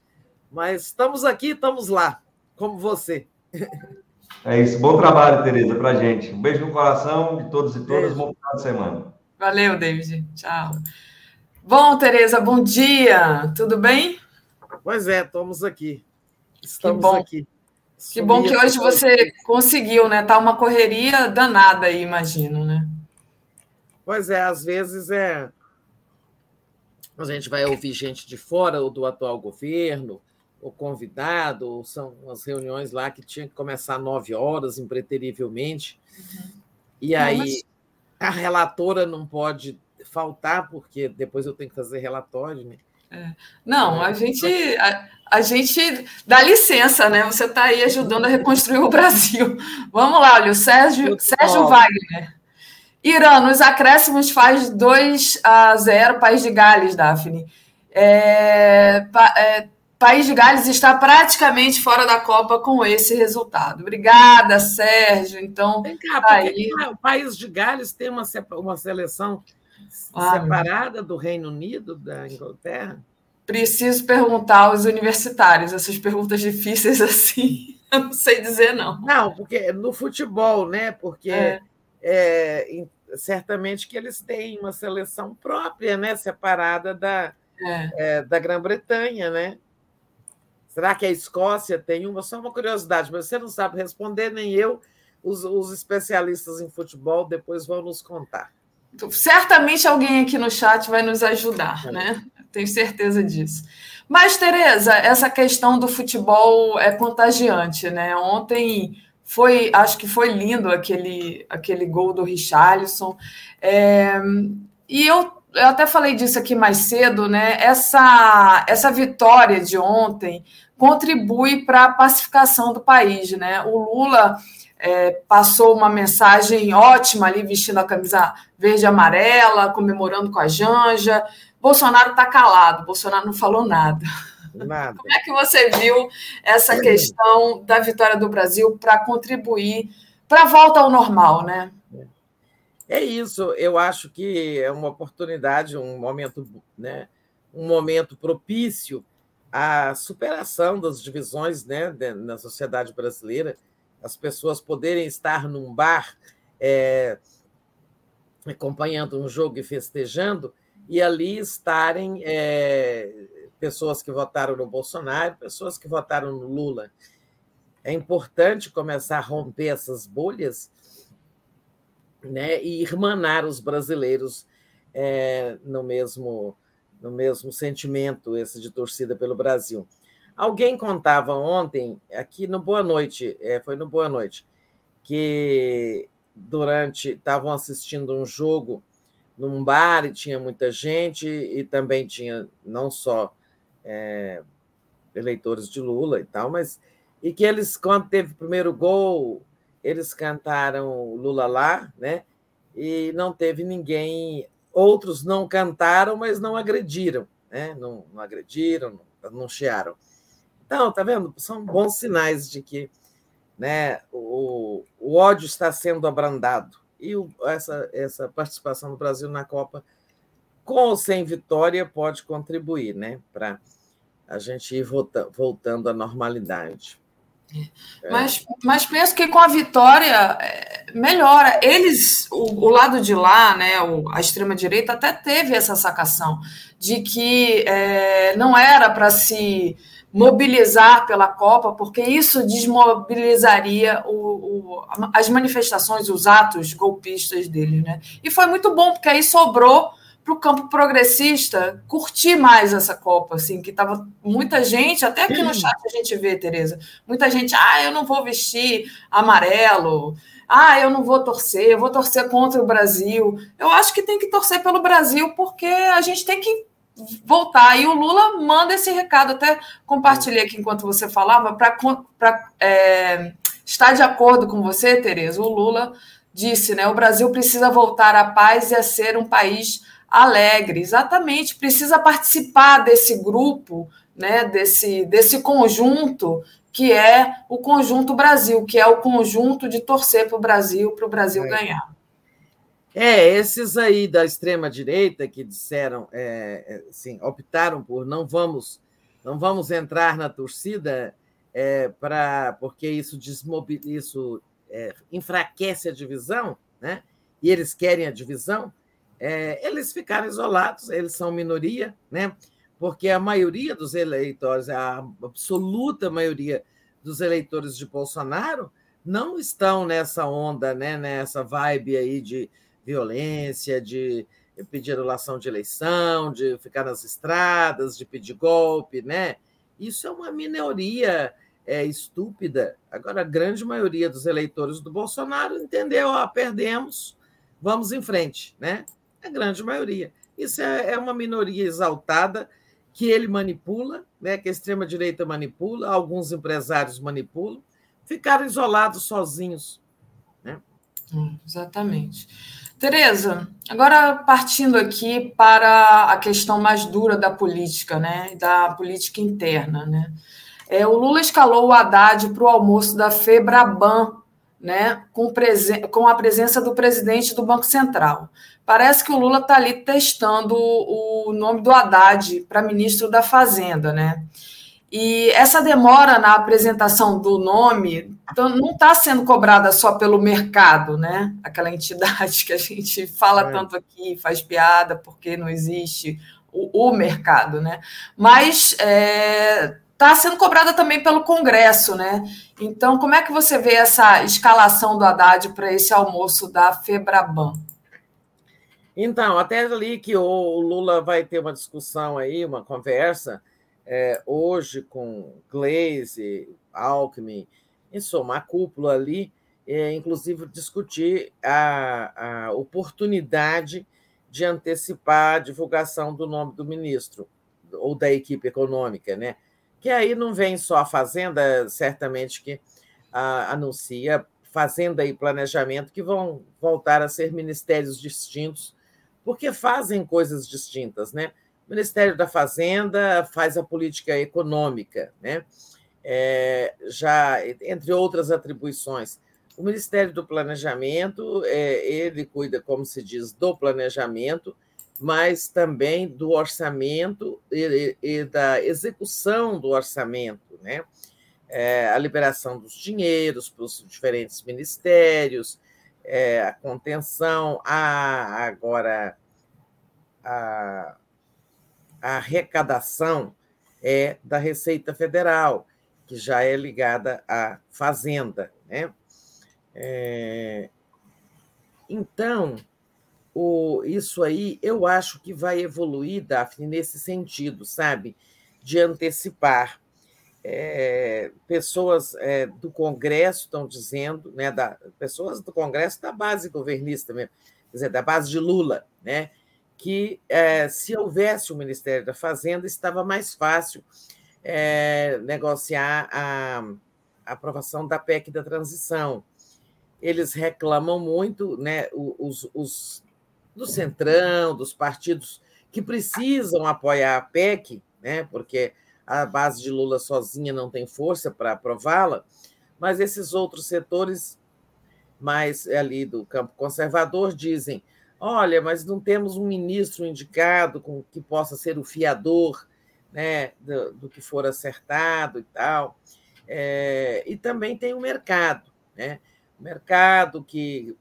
[SPEAKER 11] Mas estamos aqui, estamos lá, como você.
[SPEAKER 10] É isso. Bom trabalho, Tereza, para gente. Um beijo no coração de todos e todas. Beijo. Bom final de semana.
[SPEAKER 7] Valeu, David. Tchau. Bom, Tereza, bom dia. Tudo bem?
[SPEAKER 11] Pois é, estamos aqui. Estamos aqui.
[SPEAKER 7] Que bom que hoje você conseguiu, né? Tá uma correria danada aí, imagino, né?
[SPEAKER 11] Pois é, às vezes é. A gente vai ouvir gente de fora ou do atual governo, ou convidado, ou são as reuniões lá que tinha que começar nove horas, impreterivelmente. Uhum. E aí mas... a relatora não pode faltar, porque depois eu tenho que fazer relatório, né?
[SPEAKER 7] É. Não, a gente, a, a, gente dá licença, né? Você está aí ajudando a reconstruir o Brasil. Vamos lá, olha, o Sérgio, Sérgio Wagner. Irã, nos acréscimos faz 2 a 0 País de Gales, Daphne. É, é, País de Gales está praticamente fora da Copa com esse resultado. Obrigada, Sérgio. Então,
[SPEAKER 11] Vem cá, tá aí... o País de Gales tem uma, uma seleção separada do Reino Unido, da Inglaterra?
[SPEAKER 7] Preciso perguntar aos universitários essas perguntas difíceis assim. Eu não sei dizer, não.
[SPEAKER 11] Não, porque no futebol, né? Porque é. É, certamente que eles têm uma seleção própria, né? Separada da, é. é da Grã-Bretanha, né? Será que a Escócia tem uma? Só uma curiosidade, mas você não sabe responder, nem eu. Os, os especialistas em futebol depois vão nos contar.
[SPEAKER 7] Certamente alguém aqui no chat vai nos ajudar, né? Tenho certeza disso. Mas, Tereza, essa questão do futebol é contagiante, né? Ontem foi, acho que foi lindo aquele, aquele gol do Richarlison. É, e eu, eu até falei disso aqui mais cedo, né? Essa, essa vitória de ontem contribui para a pacificação do país, né? O Lula é, passou uma mensagem ótima ali, vestindo a camisa verde e amarela, comemorando com a Janja. Bolsonaro está calado, Bolsonaro não falou nada. Nada. Como é que você viu essa questão da vitória do Brasil para contribuir para a volta ao normal, né?
[SPEAKER 11] É isso, eu acho que é uma oportunidade, um momento, né, um momento propício à superação das divisões né, na sociedade brasileira as pessoas poderem estar num bar é, acompanhando um jogo e festejando, e ali estarem é, pessoas que votaram no Bolsonaro, pessoas que votaram no Lula. É importante começar a romper essas bolhas né, e irmanar os brasileiros é, no mesmo no mesmo sentimento esse de torcida pelo Brasil. Alguém contava ontem, aqui no Boa Noite, é, foi no Boa Noite, que durante estavam assistindo um jogo num bar e tinha muita gente, e também tinha não só é, eleitores de Lula e tal, mas e que eles, quando teve o primeiro gol, eles cantaram Lula lá, né? E não teve ninguém. Outros não cantaram, mas não agrediram, né? Não, não agrediram, não, não chiaram. Então, tá vendo? São bons sinais de que né, o, o ódio está sendo abrandado. E o, essa, essa participação do Brasil na Copa, com ou sem vitória, pode contribuir né, para a gente ir volta, voltando à normalidade.
[SPEAKER 7] É. Mas, mas penso que com a vitória é, melhora. Eles, o, o, lado de lá, né, o, a extrema-direita, até teve essa sacação de que é, não era para se mobilizar pela Copa, porque isso desmobilizaria o, o, as manifestações, os atos golpistas dele. Né? E foi muito bom, porque aí sobrou para o campo progressista curtir mais essa Copa, assim, que tava muita gente, até aqui no chat a gente vê, Tereza, muita gente, ah, eu não vou vestir amarelo, ah, eu não vou torcer, eu vou torcer contra o Brasil. Eu acho que tem que torcer pelo Brasil, porque a gente tem que voltar. E o Lula manda esse recado, até compartilhei aqui enquanto você falava, para é, estar de acordo com você, Tereza. O Lula disse, né? O Brasil precisa voltar à paz e a ser um país alegre. Exatamente, precisa participar desse grupo, né? Desse, desse conjunto que é o conjunto Brasil, que é o conjunto de torcer para o Brasil, para o Brasil é. ganhar.
[SPEAKER 11] É, esses aí da extrema direita que disseram, é, assim, optaram por não vamos, não vamos entrar na torcida é, para porque isso desmobiliza, isso é, enfraquece a divisão, né? E eles querem a divisão. É, eles ficaram isolados, eles são minoria, né? Porque a maioria dos eleitores, a absoluta maioria dos eleitores de Bolsonaro não estão nessa onda, né? Nessa vibe aí de violência, de pedir anulação de eleição, de ficar nas estradas, de pedir golpe, né? Isso é uma minoria é, estúpida. Agora, a grande maioria dos eleitores do Bolsonaro entendeu, ó, perdemos, vamos em frente, né? A grande maioria. Isso é, é uma minoria exaltada que ele manipula, né? Que a extrema-direita manipula, alguns empresários manipulam, ficaram isolados sozinhos, né?
[SPEAKER 7] Hum, exatamente. Tereza, agora partindo aqui para a questão mais dura da política, né? Da política interna, né? É, o Lula escalou o Haddad para o almoço da Febraban, né? Com, com a presença do presidente do Banco Central. Parece que o Lula está ali testando o nome do Haddad para ministro da Fazenda, né? E essa demora na apresentação do nome então, não está sendo cobrada só pelo mercado, né? Aquela entidade que a gente fala é. tanto aqui, faz piada porque não existe o, o mercado, né? Mas está é, tá sendo cobrada também pelo Congresso, né? Então, como é que você vê essa escalação do Haddad para esse almoço da Febraban?
[SPEAKER 11] Então, até ali que o Lula vai ter uma discussão aí, uma conversa, é, hoje com Glaze, Alckmin, em soma, a cúpula ali, é, inclusive discutir a, a oportunidade de antecipar a divulgação do nome do ministro ou da equipe econômica, né? Que aí não vem só a Fazenda, certamente que a, anuncia Fazenda e Planejamento, que vão voltar a ser ministérios distintos porque fazem coisas distintas, né? Ministério da Fazenda faz a política econômica, né? É, já entre outras atribuições. O Ministério do Planejamento, é, ele cuida, como se diz, do planejamento, mas também do orçamento e, e da execução do orçamento, né? É, a liberação dos dinheiros para os diferentes ministérios, é, a contenção, a, agora a, a arrecadação é da Receita Federal, que já é ligada à Fazenda. Né? É, então, o, isso aí eu acho que vai evoluir, Daphne, nesse sentido, sabe? De antecipar é, pessoas é, do Congresso estão dizendo, né, da, pessoas do Congresso da base governista mesmo, quer dizer, da base de Lula, né, que é, se houvesse o Ministério da Fazenda, estava mais fácil é, negociar a, a, aprovação da PEC da transição. Eles reclamam muito, né, os, os do Centrão, dos partidos que precisam apoiar a PEC, né, porque a base de Lula sozinha não tem força para aprová-la, mas esses outros setores mais ali do campo conservador dizem: olha, mas não temos um ministro indicado com que possa ser o fiador né, do, do que for acertado e tal. É, e também tem o mercado, né? O mercado que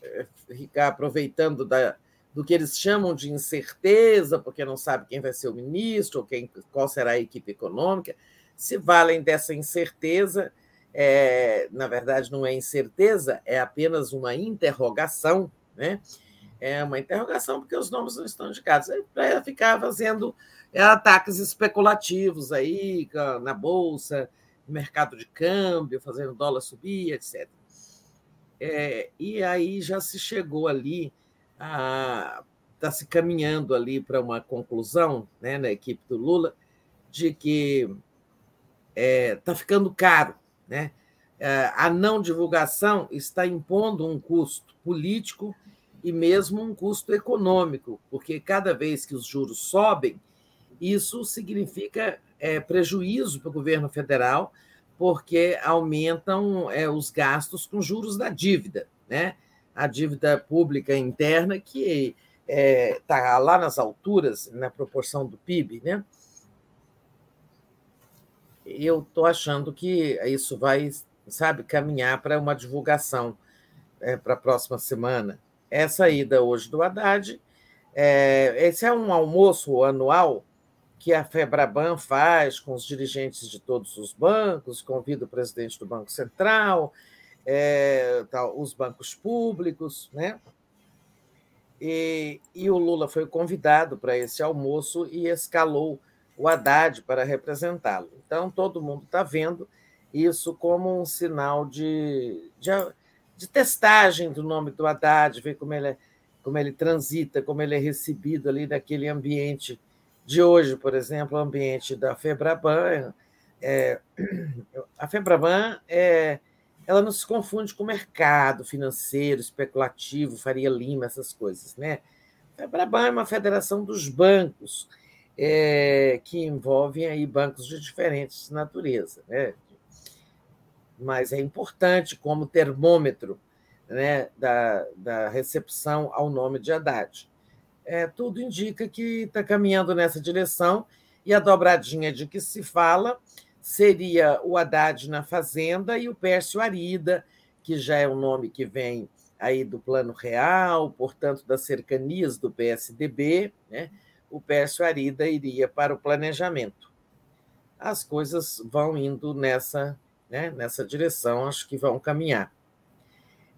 [SPEAKER 11] é, fica aproveitando da, do que eles chamam de incerteza, porque não sabe quem vai ser o ministro, ou quem, qual será a equipe econômica, se valem dessa incerteza, é, na verdade não é incerteza, é apenas uma interrogação, né? É uma interrogação porque os nomes não estão indicados. Para ficar fazendo é, ataques especulativos aí na bolsa, no mercado de câmbio, fazendo dólar subir, etc. É, e aí já se chegou ali está se caminhando ali para uma conclusão né, na equipe do Lula de que está é, tá ficando caro. Né? É, a não divulgação está impondo um custo político e mesmo um custo econômico, porque cada vez que os juros sobem, isso significa é, prejuízo para o governo federal, porque aumentam é, os gastos com juros da dívida. Né? a dívida pública interna, que está é, tá lá nas alturas, na proporção do PIB, né? Eu estou achando que isso vai, sabe, caminhar para uma divulgação é, para a próxima semana. Essa ida hoje do Haddad, é, esse é um almoço anual que a Febraban faz com os dirigentes de todos os bancos, convida o presidente do Banco Central, é, os bancos públicos, né? E, e, o Lula foi convidado para esse almoço e escalou o Haddad para representá-lo. Então, todo mundo está vendo isso como um sinal de, de, de, testagem do nome do Haddad, ver como ele, como ele transita, como ele é recebido ali naquele ambiente de hoje, por exemplo, o ambiente da Febraban. É, a Febraban é ela não se confunde com o mercado financeiro, especulativo, Faria Lima, essas coisas. Né? A Febraban é uma federação dos bancos, é, que envolvem aí bancos de diferentes natureza. Né? Mas é importante como termômetro né, da, da recepção ao nome de Haddad. É, tudo indica que está caminhando nessa direção, e a dobradinha de que se fala seria o Haddad na Fazenda e o Pércio Arida, que já é um nome que vem aí do Plano Real, portanto, das cercanias do PSDB, né? o Pércio Arida iria para o planejamento. As coisas vão indo nessa, né, nessa direção, acho que vão caminhar.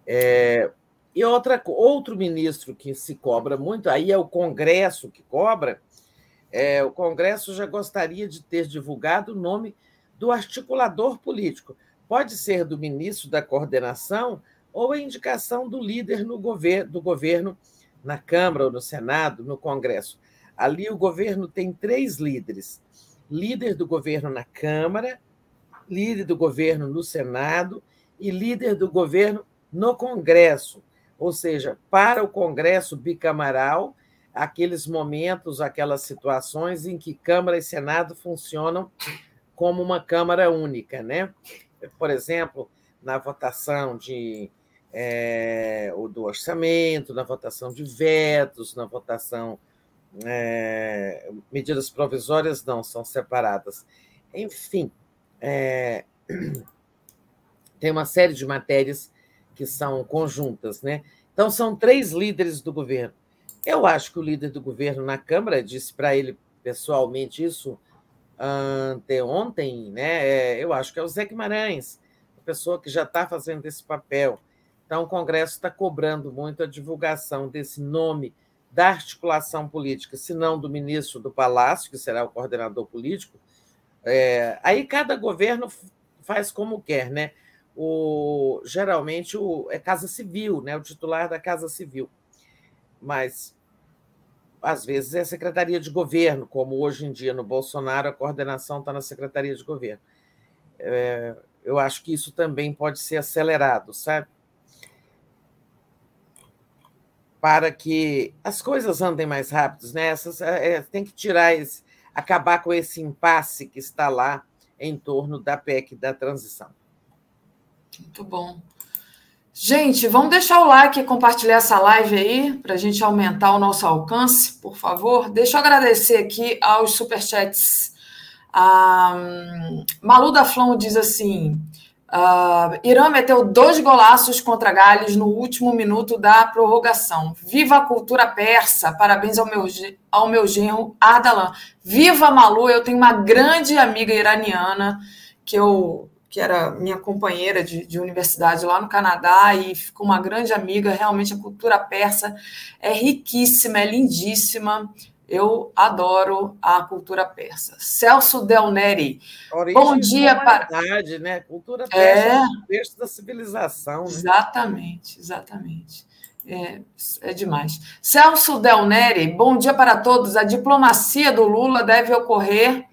[SPEAKER 11] É, e outra, outro ministro que se cobra muito, aí é o Congresso que cobra, é, o Congresso já gostaria de ter divulgado o nome do articulador político. Pode ser do ministro da coordenação ou a indicação do líder no governo, do governo na Câmara ou no Senado, no Congresso. Ali o governo tem três líderes: líder do governo na Câmara, líder do governo no Senado e líder do governo no Congresso. Ou seja, para o Congresso bicamaral, aqueles momentos, aquelas situações em que Câmara e Senado funcionam como uma Câmara única. Né? Por exemplo, na votação de, é, do orçamento, na votação de vetos, na votação. É, medidas provisórias não, são separadas. Enfim, é, tem uma série de matérias que são conjuntas. Né? Então, são três líderes do governo. Eu acho que o líder do governo na Câmara disse para ele pessoalmente isso anteontem, né? É, eu acho que é o Zé Guimarães, a pessoa que já está fazendo esse papel. Então, o Congresso está cobrando muito a divulgação desse nome da articulação política, se não do ministro do Palácio, que será o coordenador político. É, aí cada governo faz como quer, né? O, geralmente o, é Casa Civil, né? o titular da Casa Civil mas às vezes é secretaria de governo, como hoje em dia no Bolsonaro a coordenação está na secretaria de governo. É, eu acho que isso também pode ser acelerado, sabe? Para que as coisas andem mais rápido, né? Essas, é, é, tem que tirar esse, acabar com esse impasse que está lá em torno da PEC da transição.
[SPEAKER 7] Muito bom. Gente, vamos deixar o like e compartilhar essa live aí, para a gente aumentar o nosso alcance, por favor. Deixa eu agradecer aqui aos superchats. A Malu da Flon diz assim: uh, Irã meteu dois golaços contra Gales no último minuto da prorrogação. Viva a cultura persa! Parabéns ao meu, ao meu genro Ardalan. Viva Malu! Eu tenho uma grande amiga iraniana que eu que era minha companheira de, de, universidade lá no Canadá e ficou uma grande amiga. Realmente a cultura persa é riquíssima, é lindíssima. Eu adoro a cultura persa. Celso Del Neri. Bom dia
[SPEAKER 11] para. Né? Cultura persa é o berço da civilização. Né?
[SPEAKER 7] Exatamente, exatamente. É, é demais. Celso Del Neri, bom dia para todos. A diplomacia do Lula deve ocorrer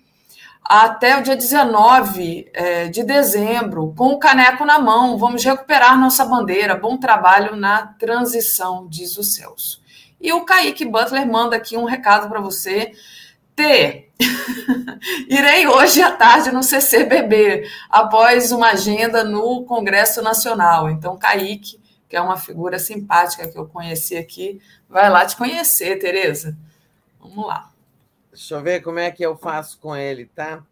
[SPEAKER 7] até o dia 19 é, de dezembro, com o caneco na mão. Vamos recuperar nossa bandeira. Bom trabalho na transição, diz o Celso. E o Kaique Butler manda aqui um recado para você. T. Irei hoje à tarde no CCBB, após uma agenda no Congresso Nacional. Então, Kaique, que é uma figura simpática que eu conheci aqui, vai lá te conhecer, Tereza. Vamos lá.
[SPEAKER 11] Deixa eu ver como é que eu faço com ele, tá?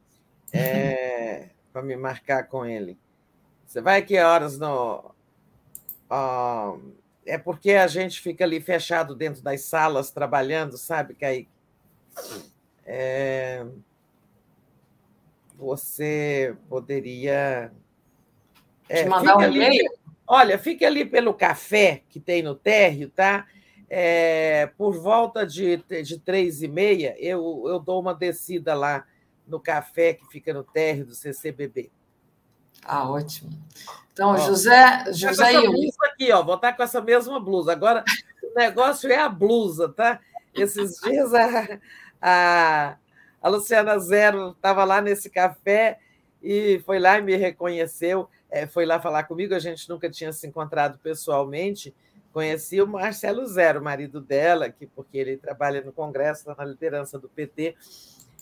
[SPEAKER 11] É, Para me marcar com ele. Você vai que horas no. É porque a gente fica ali fechado dentro das salas trabalhando, sabe, Kaique? É, você poderia.
[SPEAKER 7] É, Te mandar um e-mail?
[SPEAKER 11] Olha, fique ali pelo café que tem no térreo, tá? É, por volta de, de três e meia, eu, eu dou uma descida lá no café que fica no térreo do CCBB.
[SPEAKER 7] Ah, ótimo. Então, ó, José, José
[SPEAKER 11] e blusa aqui, ó, vou estar com essa mesma blusa. Agora, o negócio é a blusa, tá? Esses dias a, a, a Luciana Zero estava lá nesse café e foi lá e me reconheceu. é, foi lá falar comigo, a gente nunca tinha se encontrado pessoalmente. Conheci o Marcelo Zero, marido dela, que, porque ele trabalha no Congresso, na liderança do PT.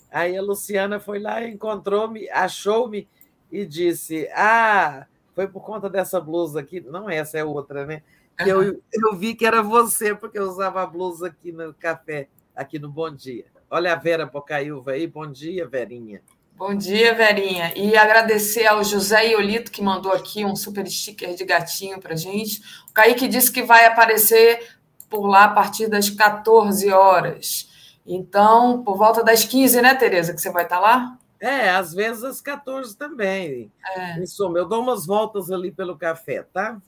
[SPEAKER 11] Aí a Luciana foi lá, encontrou-me, achou-me e disse: Ah, foi por conta dessa blusa aqui. Não, essa é outra, né? Que eu, eu vi que era você, porque eu usava a blusa aqui no café, aqui no Bom Dia. Olha a Vera Bocaiúva aí. Bom dia, Verinha.
[SPEAKER 7] Bom dia, Verinha. E agradecer ao José Iolito, que mandou aqui um super sticker de gatinho para gente. O Kaique disse que vai aparecer por lá a partir das 14 horas. Então, por volta das 15, né, Tereza, que você vai estar lá?
[SPEAKER 11] É, às vezes às 14 também. É. Em suma, eu dou umas voltas ali pelo café, tá?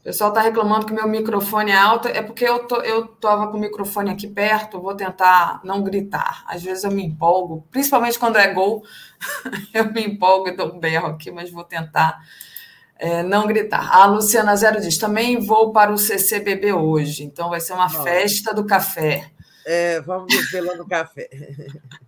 [SPEAKER 7] O pessoal está reclamando que meu microfone é alto. É porque eu tô, eu estava com o microfone aqui perto, vou tentar não gritar. Às vezes eu me empolgo, principalmente quando é gol, eu me empolgo e dou um berro aqui, mas vou tentar é, não gritar. A Luciana Zero diz: também vou para o CCBB hoje, então vai ser uma festa do café.
[SPEAKER 11] É, vamos nos ver lá no café.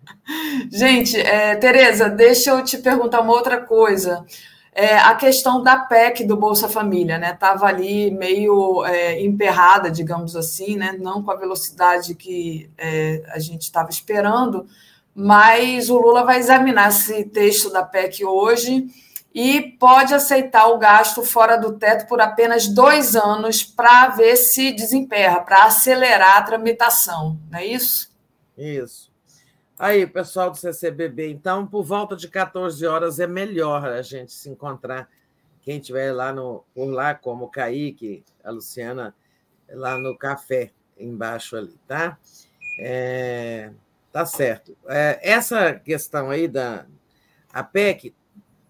[SPEAKER 7] Gente, é, Tereza, deixa eu te perguntar uma outra coisa. É, a questão da PEC do Bolsa Família, né? Estava ali meio é, emperrada, digamos assim, né? Não com a velocidade que é, a gente estava esperando, mas o Lula vai examinar esse texto da PEC hoje e pode aceitar o gasto fora do teto por apenas dois anos para ver se desemperra, para acelerar a tramitação, não é isso?
[SPEAKER 11] Isso. Aí, pessoal do CCBB, então, por volta de 14 horas é melhor a gente se encontrar. Quem estiver lá no, por lá, como o Kaique, a Luciana, lá no café, embaixo ali, tá? É, tá certo. É, essa questão aí da a PEC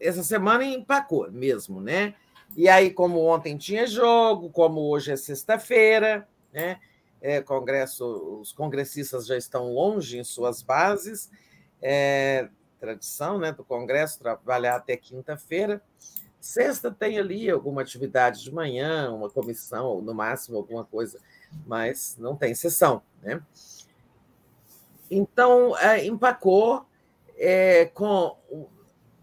[SPEAKER 11] essa semana empacou mesmo, né? E aí, como ontem tinha jogo, como hoje é sexta-feira, né? É, congresso, os congressistas já estão longe em suas bases, é, tradição né, do Congresso trabalhar até quinta-feira. Sexta tem ali alguma atividade de manhã, uma comissão, ou no máximo alguma coisa, mas não tem sessão. Né? Então, é, empacou é, com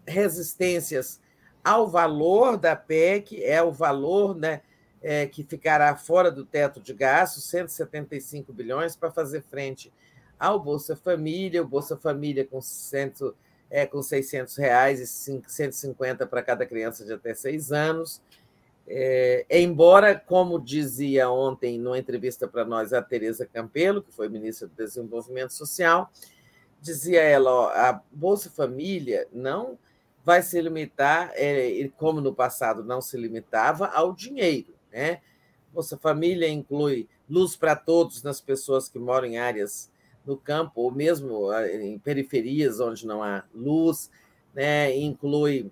[SPEAKER 11] resistências ao valor da PEC, é o valor né, é, que ficará fora do teto de gastos, 175 bilhões, para fazer frente ao Bolsa Família, o Bolsa Família com, cento, é, com 600 reais e 150 para cada criança de até seis anos. É, embora, como dizia ontem numa entrevista para nós a Tereza Campelo, que foi ministra do Desenvolvimento Social, dizia ela, ó, a Bolsa Família não vai se limitar, é, como no passado não se limitava, ao dinheiro. Né? Bolsa Família inclui luz para todos nas pessoas que moram em áreas no campo, ou mesmo ah, em periferias onde não há luz, né? inclui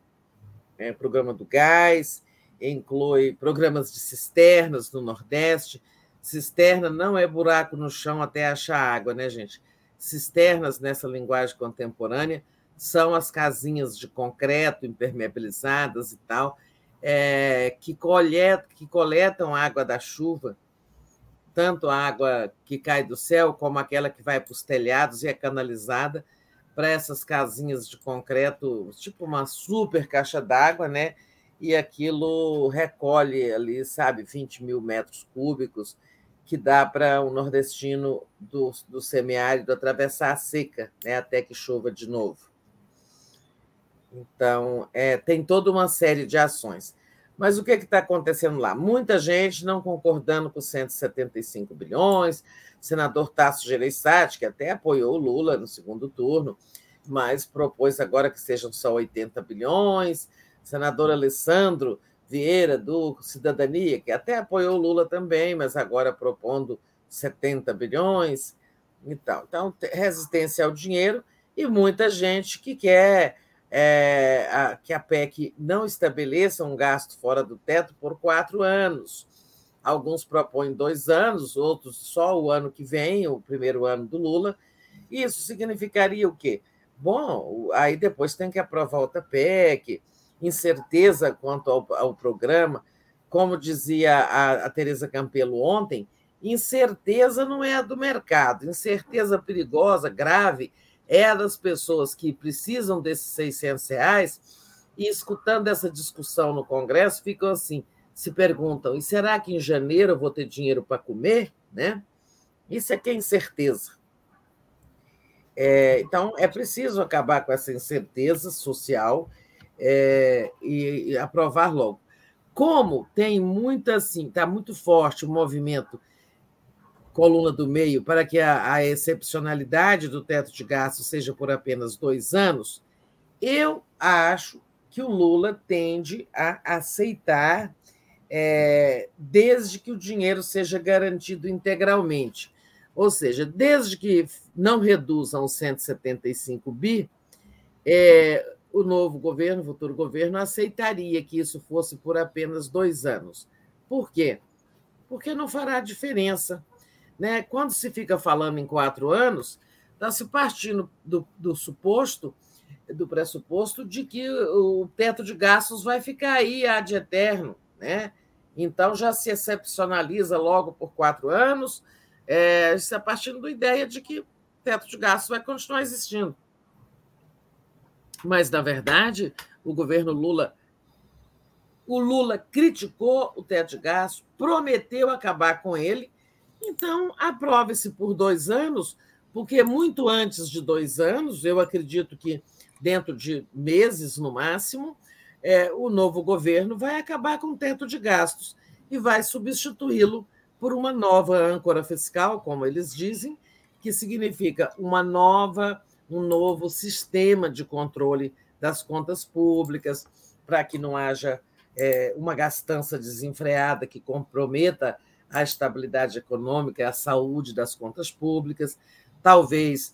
[SPEAKER 11] é, programa do gás, inclui programas de cisternas no Nordeste. Cisterna não é buraco no chão até achar água, né, gente? Cisternas, nessa linguagem contemporânea, são as casinhas de concreto impermeabilizadas e tal, é, que, coletam, que coletam água da chuva, tanto a água que cai do céu, como aquela que vai para os telhados e é canalizada para essas casinhas de concreto, tipo uma super caixa d'água, né? E aquilo recolhe ali, sabe, 20 mil metros cúbicos, que dá para o nordestino do, do semiárido atravessar a seca, né, até que chova de novo. Então, é, tem toda uma série de ações. Mas o que é está acontecendo lá? Muita gente não concordando com 175 bilhões, senador Tasso Gereissati, que até apoiou o Lula no segundo turno, mas propôs agora que sejam só 80 bilhões, senador Alessandro Vieira, do Cidadania, que até apoiou o Lula também, mas agora propondo 70 bilhões e tal. Então, resistência ao dinheiro e muita gente que quer é, a, que a PEC não estabeleça um gasto fora do teto por quatro anos. Alguns propõem dois anos, outros só o ano que vem, o primeiro ano do Lula. Isso significaria o quê? Bom, aí depois tem que aprovar outra PEC, incerteza quanto ao, ao programa. Como dizia a, a Tereza Campelo ontem, incerteza não é a do mercado, incerteza perigosa, grave, é das pessoas que precisam desses 600 reais e escutando essa discussão no Congresso, ficam assim, se perguntam: e será que em janeiro eu vou ter dinheiro para comer? Né? Isso é que é incerteza. É, então, é preciso acabar com essa incerteza social é, e, e, aprovar logo. Como tem muita, assim, está muito forte o movimento coluna do meio para que a, a excepcionalidade do teto de gastos seja por apenas dois anos, eu acho que o Lula tende a aceitar, é, desde que o dinheiro seja garantido integralmente. Ou seja, desde que não reduzam os 175 bi, é, o novo governo, o futuro governo, aceitaria que isso fosse por apenas dois anos. Por quê? Porque não fará diferença. Né? Quando se fica falando em quatro anos, está se partindo do, do suposto, do pressuposto de que o teto de gastos vai ficar aí ad eterno. Né? Então já se excepcionaliza logo por quatro anos, é, está partindo da ideia de que o teto de gastos vai continuar existindo. Mas, na verdade, o governo Lula. O Lula criticou o teto de gastos, prometeu acabar com ele, então aprove-se por dois anos, porque muito antes de dois anos, eu acredito que dentro de meses no máximo, é, o novo governo vai acabar com o teto de gastos e vai substituí-lo por uma nova âncora fiscal, como eles dizem, que significa uma nova, um novo sistema de controle das contas públicas, para que não haja é, uma gastança desenfreada que comprometa a estabilidade econômica e a saúde das contas públicas, talvez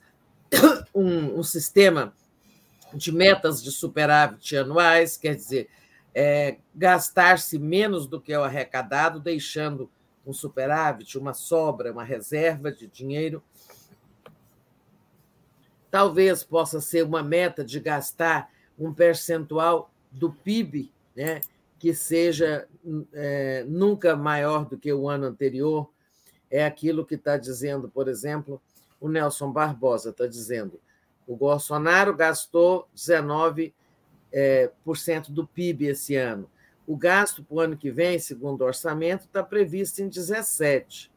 [SPEAKER 11] um, um sistema de metas de superávit anuais, quer dizer, é, gastar-se menos do que é o arrecadado, deixando um superávit, uma sobra, uma reserva de dinheiro. Talvez possa ser uma meta de gastar um percentual do PIB, né, que seja é, nunca maior do que o ano anterior. É aquilo que está dizendo, por exemplo, o Nelson Barbosa está dizendo. O Bolsonaro gastou 19% é, por cento do PIB esse ano. O gasto para o ano que vem, segundo o orçamento, está previsto em 17.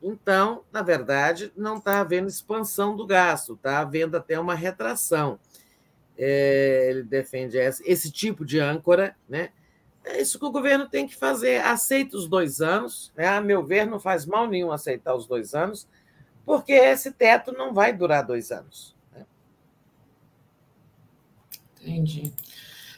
[SPEAKER 11] Então, na verdade, não está havendo expansão do gasto, está havendo até uma retração. É, ele defende esse, esse tipo de âncora, né? É isso que o governo tem que fazer. Aceita os dois anos, né? a meu ver, não faz mal nenhum aceitar os dois anos, porque esse teto não vai durar dois anos. Né?
[SPEAKER 7] Entendi.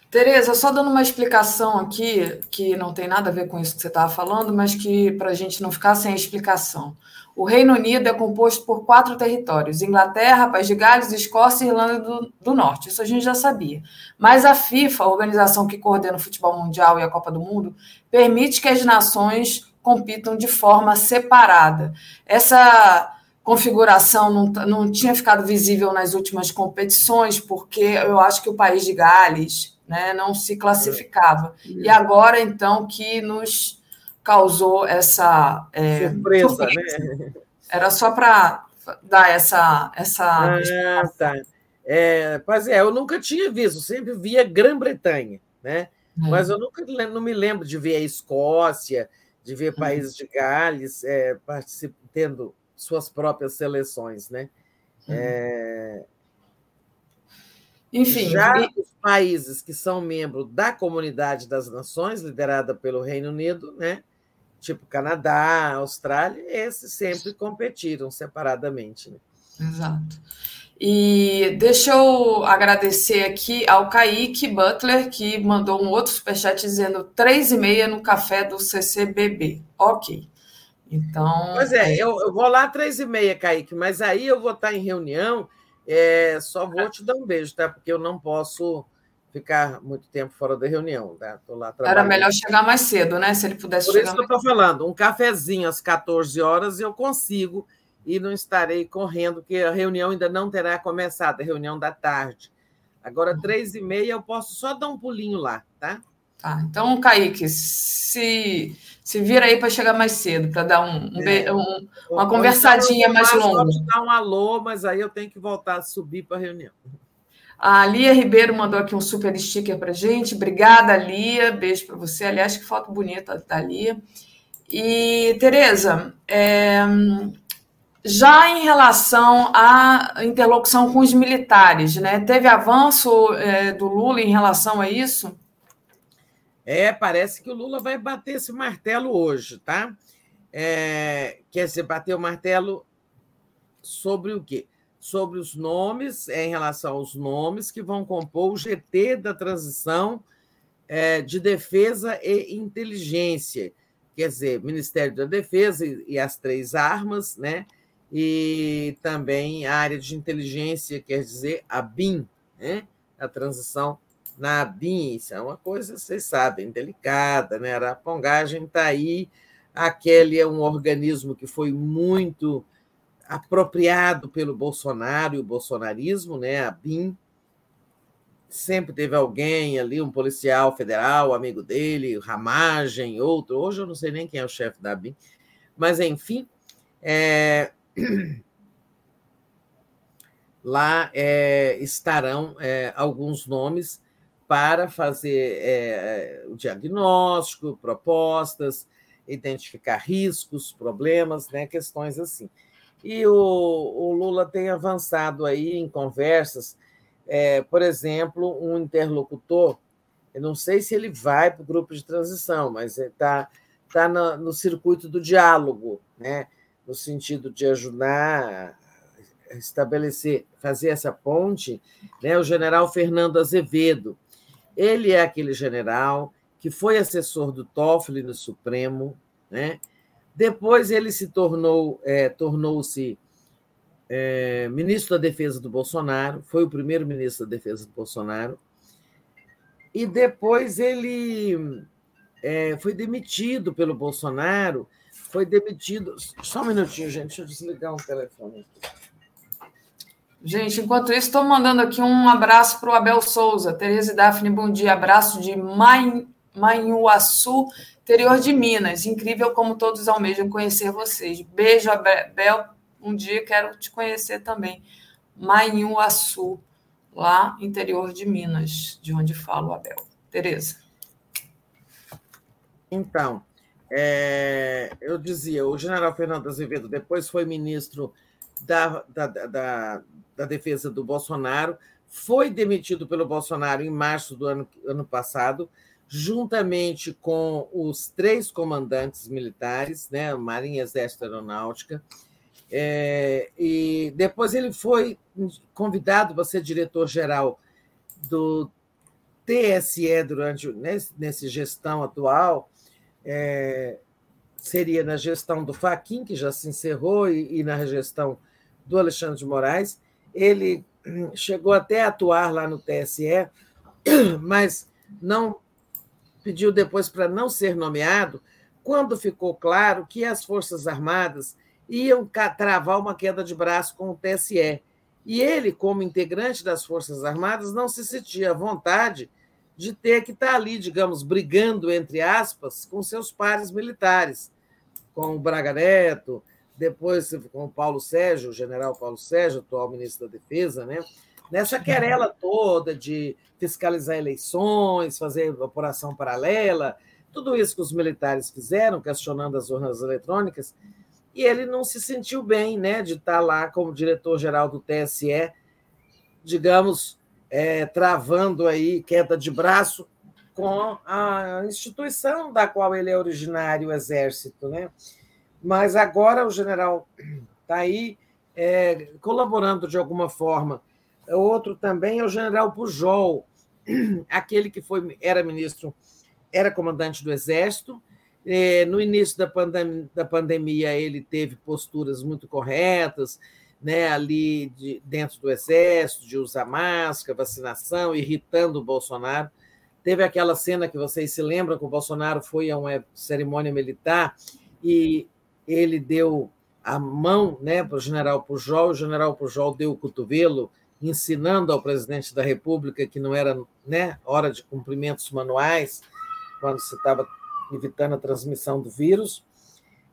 [SPEAKER 7] Tereza, só dando uma explicação aqui, que não tem nada a ver com isso que você estava falando, mas que para a gente não ficar sem explicação. O Reino Unido é composto por quatro territórios: Inglaterra, País de Gales, Escócia e Irlanda do, do, Norte. Isso a gente já sabia. Mas a FIFA, a organização que coordena o futebol mundial e a Copa do Mundo, permite que as nações compitam de forma separada. Essa configuração não, não tinha ficado visível nas últimas competições, porque eu acho que o País de Gales né, não se classificava. É. E agora, então, que nos causou essa
[SPEAKER 11] é, surpresa, surpresa. Né?
[SPEAKER 7] Era só para dar essa. essa
[SPEAKER 11] ah, tá. É, pois é, eu nunca tinha visto, sempre via Grã-Bretanha, né? É. Mas eu nunca não me lembro de ver a Escócia, de ver países de Gales é, tendo suas próprias seleções, né? Uhum. É, enfim, já os países que são membros da Comunidade das Nações, liderada pelo Reino Unido, né? Tipo Canadá, Austrália, esses sempre competiram separadamente. Né?
[SPEAKER 7] Exato. E deixa eu agradecer aqui ao Kaique Butler, que mandou um outro superchat dizendo três e meia no café do CCBB. Ok. Então.
[SPEAKER 11] Pois é, eu, eu vou lá três e meia, Kaique, mas aí eu vou estar em reunião é, só vou te dar um beijo, tá? Porque eu não posso ficar muito tempo fora da reunião, tá?
[SPEAKER 7] Tô lá Era melhor chegar mais cedo, né? Se ele pudesse
[SPEAKER 11] Por isso que eu estou falando, um cafezinho às 14 horas eu consigo e não estarei correndo, porque a reunião ainda não terá começado, a reunião da tarde. Agora, três e meia, eu posso só dar um pulinho lá, tá?
[SPEAKER 7] Tá, então, Kaique, se, se vira aí para chegar mais cedo, para dar um, um, é. um, uma conversadinha mais longa.
[SPEAKER 11] Pode dar um alô, mas aí eu tenho que voltar a subir para a reunião.
[SPEAKER 7] A Lia Ribeiro mandou aqui um super sticker para gente. Obrigada, Lia. Beijo para você. Aliás, que foto bonita da Lia. E, Tereza, é, já em relação à interlocução com os militares, né? Teve avanço é, do Lula em relação a isso?
[SPEAKER 11] É, parece que o Lula vai bater esse martelo hoje, tá? É, quer dizer, bater o martelo sobre o quê? Sobre os nomes, em relação aos nomes que vão compor o GT da transição é, de defesa e inteligência, quer dizer, Ministério da Defesa e, e as três armas, né? e também a área de inteligência, quer dizer, a BIM, né? a transição na BIM. Isso é uma coisa, vocês sabem, delicada, né? A pongagem está aí, aquele é um organismo que foi muito apropriado pelo Bolsonaro e o bolsonarismo, né? a BIM. Sempre teve alguém ali, um policial federal, amigo dele, Ramagem, outro. Hoje eu não sei nem quem é o chefe da BIM, mas enfim, é, Lá é, estarão é, alguns nomes para fazer é, o diagnóstico, propostas, identificar riscos, problemas, né, questões assim. E o, o Lula tem avançado aí em conversas, é, por exemplo, um interlocutor, eu não sei se ele vai para o grupo de transição, mas está tá no, no circuito do diálogo, né? no sentido de ajudar a estabelecer, fazer essa ponte, né, o general Fernando Azevedo. Ele é aquele general que foi assessor do Toffoli no Supremo, né? Depois ele se tornou, é, tornou-se é, ministro da Defesa do Bolsonaro, foi o primeiro ministro da Defesa do Bolsonaro, e depois ele é, foi demitido pelo Bolsonaro foi demitido. Só um minutinho, gente, deixa eu desligar um telefone aqui.
[SPEAKER 7] Gente, enquanto isso, estou mandando aqui um abraço para o Abel Souza. Tereza e Daphne, bom dia. Abraço de Manhuaçu, interior de Minas. Incrível como todos almejam conhecer vocês. Beijo, Abel. Um dia quero te conhecer também. Manhuaçu, lá interior de Minas, de onde fala o Abel. Tereza.
[SPEAKER 11] Então, é, eu dizia, o general Fernando Azevedo depois foi ministro da, da, da, da, Defesa do Bolsonaro, foi demitido pelo Bolsonaro em março do ano, ano passado, juntamente com os três comandantes militares, né, Marinha, Exército Aeronáutica, é, e depois ele foi convidado para ser diretor-geral do TSE durante nesse, nesse gestão atual, é, seria na gestão do Faquin, que já se encerrou, e, e na gestão do Alexandre de Moraes. Ele hum, chegou até a atuar lá no TSE, mas não pediu depois para não ser nomeado, quando ficou claro que as Forças Armadas iam travar uma queda de braço com o TSE. E ele, como integrante das Forças Armadas, não se sentia à vontade de ter que estar ali, digamos, brigando, entre aspas, com seus pares militares, com o Braga Neto, depois com o Paulo Sérgio, o general Paulo Sérgio, atual ministro da Defesa, né? Nessa querela toda de fiscalizar eleições, fazer operação paralela, tudo isso que os militares fizeram, questionando as urnas eletrônicas, e ele não se sentiu bem né, de estar lá como diretor-geral do TSE, digamos, é, travando aí queda de braço com a instituição da qual ele é originário, o Exército. Né? Mas agora o general está aí é, colaborando de alguma forma. Outro também é o general Pujol, aquele que foi, era ministro, era comandante do Exército. É, no início da, pandem da pandemia, ele teve posturas muito corretas, né, ali de, dentro do Exército, de usar máscara, vacinação, irritando o Bolsonaro. Teve aquela cena que vocês se lembram que o Bolsonaro foi a uma cerimônia militar e ele deu a mão né, para o general Pujol, o general Pujol deu o cotovelo, ensinando ao presidente da República que não era né, hora de cumprimentos manuais, quando se estava evitando a transmissão do vírus.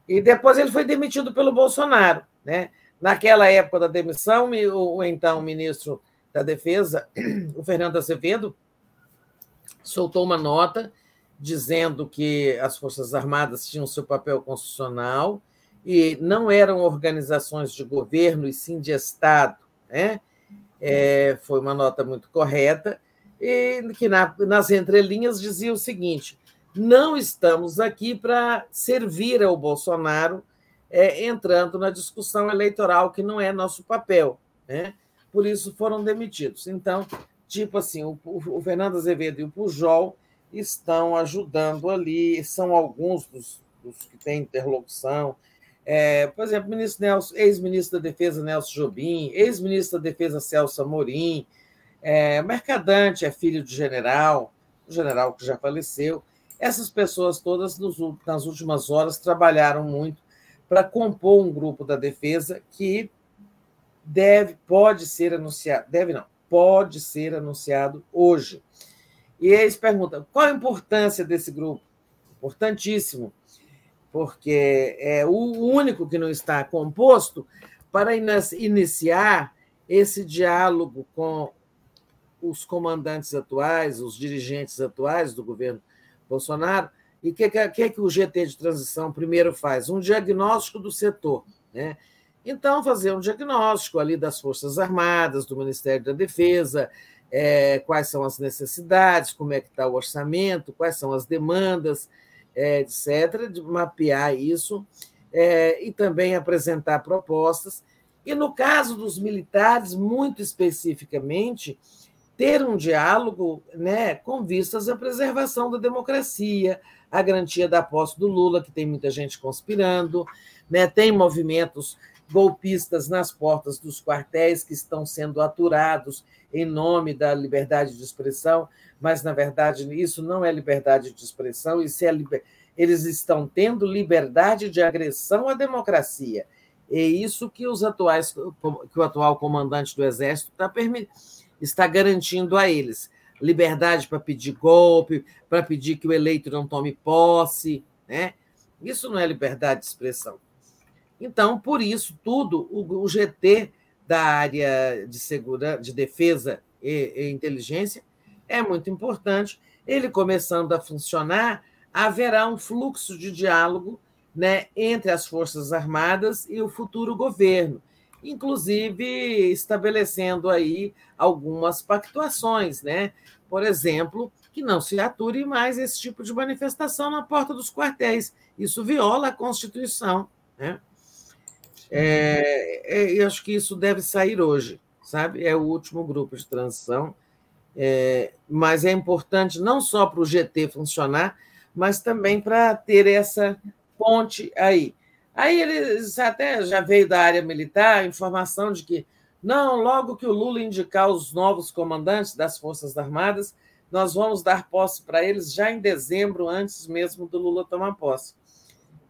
[SPEAKER 11] E depois ele foi demitido pelo Bolsonaro. Né? Naquela época da demissão, o, então ministro da Defesa, o Fernando Azevedo, soltou uma nota dizendo que as Forças Armadas tinham seu papel constitucional e não eram organizações de governo e sim de Estado. Né? É, foi uma nota muito correta, e que na, nas entrelinhas dizia o seguinte: não estamos aqui para servir ao Bolsonaro é, entrando na discussão eleitoral, que não é nosso papel. Né? Por isso foram demitidos. Então, tipo assim, o, o Fernando Azevedo e o Pujol estão ajudando ali, são alguns dos, dos que têm interlocução. É, por exemplo, ex-ministro da Defesa Nelson Jobim, ex-ministro da Defesa Celso Amorim, é, Mercadante é filho de general, um general que já faleceu. Essas pessoas todas, nos, nas últimas horas, trabalharam muito para compor um grupo da defesa que deve, pode ser anunciado, deve não, pode ser anunciado hoje. E eles perguntam qual a importância desse grupo? Importantíssimo, porque é o único que não está composto para iniciar esse diálogo com os comandantes atuais, os dirigentes atuais do governo Bolsonaro. E o que, que, que o GT de transição primeiro faz? Um diagnóstico do setor. Né? Então, fazer um diagnóstico ali das Forças Armadas, do Ministério da Defesa, é, quais são as necessidades, como é que está o orçamento, quais são as demandas, é, etc., de mapear isso é, e também apresentar propostas. E no caso dos militares, muito especificamente, ter um diálogo né, com vistas à preservação da democracia, a garantia da posse do Lula, que tem muita gente conspirando, né, tem movimentos golpistas nas portas dos quartéis que estão sendo aturados em nome da liberdade de expressão, mas, na verdade, isso não é liberdade de expressão, isso é liber... eles estão tendo liberdade de agressão à democracia. É isso que os atuais, que o atual comandante do Exército está, permi... está garantindo a eles. Liberdade para pedir golpe, para pedir que o eleito não tome posse. Né? Isso não é liberdade de expressão. Então, por isso, tudo, o, GT da área de segurança, de defesa e, e inteligência é muito importante. Ele começando a funcionar, haverá um fluxo de diálogo né, entre as Forças Armadas e o futuro governo, inclusive estabelecendo aí algumas pactuações, né? Por exemplo, que não se ature mais esse tipo de manifestação na porta dos quartéis. Isso viola a Constituição. Né? É, é, eu acho que isso deve sair hoje, sabe? É o último grupo de transição, é, mas é importante não só para o GT funcionar, mas também para ter essa ponte aí. Aí eles até já veio da área militar informação de que não, logo que o Lula indicar os novos comandantes das Forças Armadas, nós vamos dar posse para eles já em dezembro, antes mesmo do Lula tomar posse.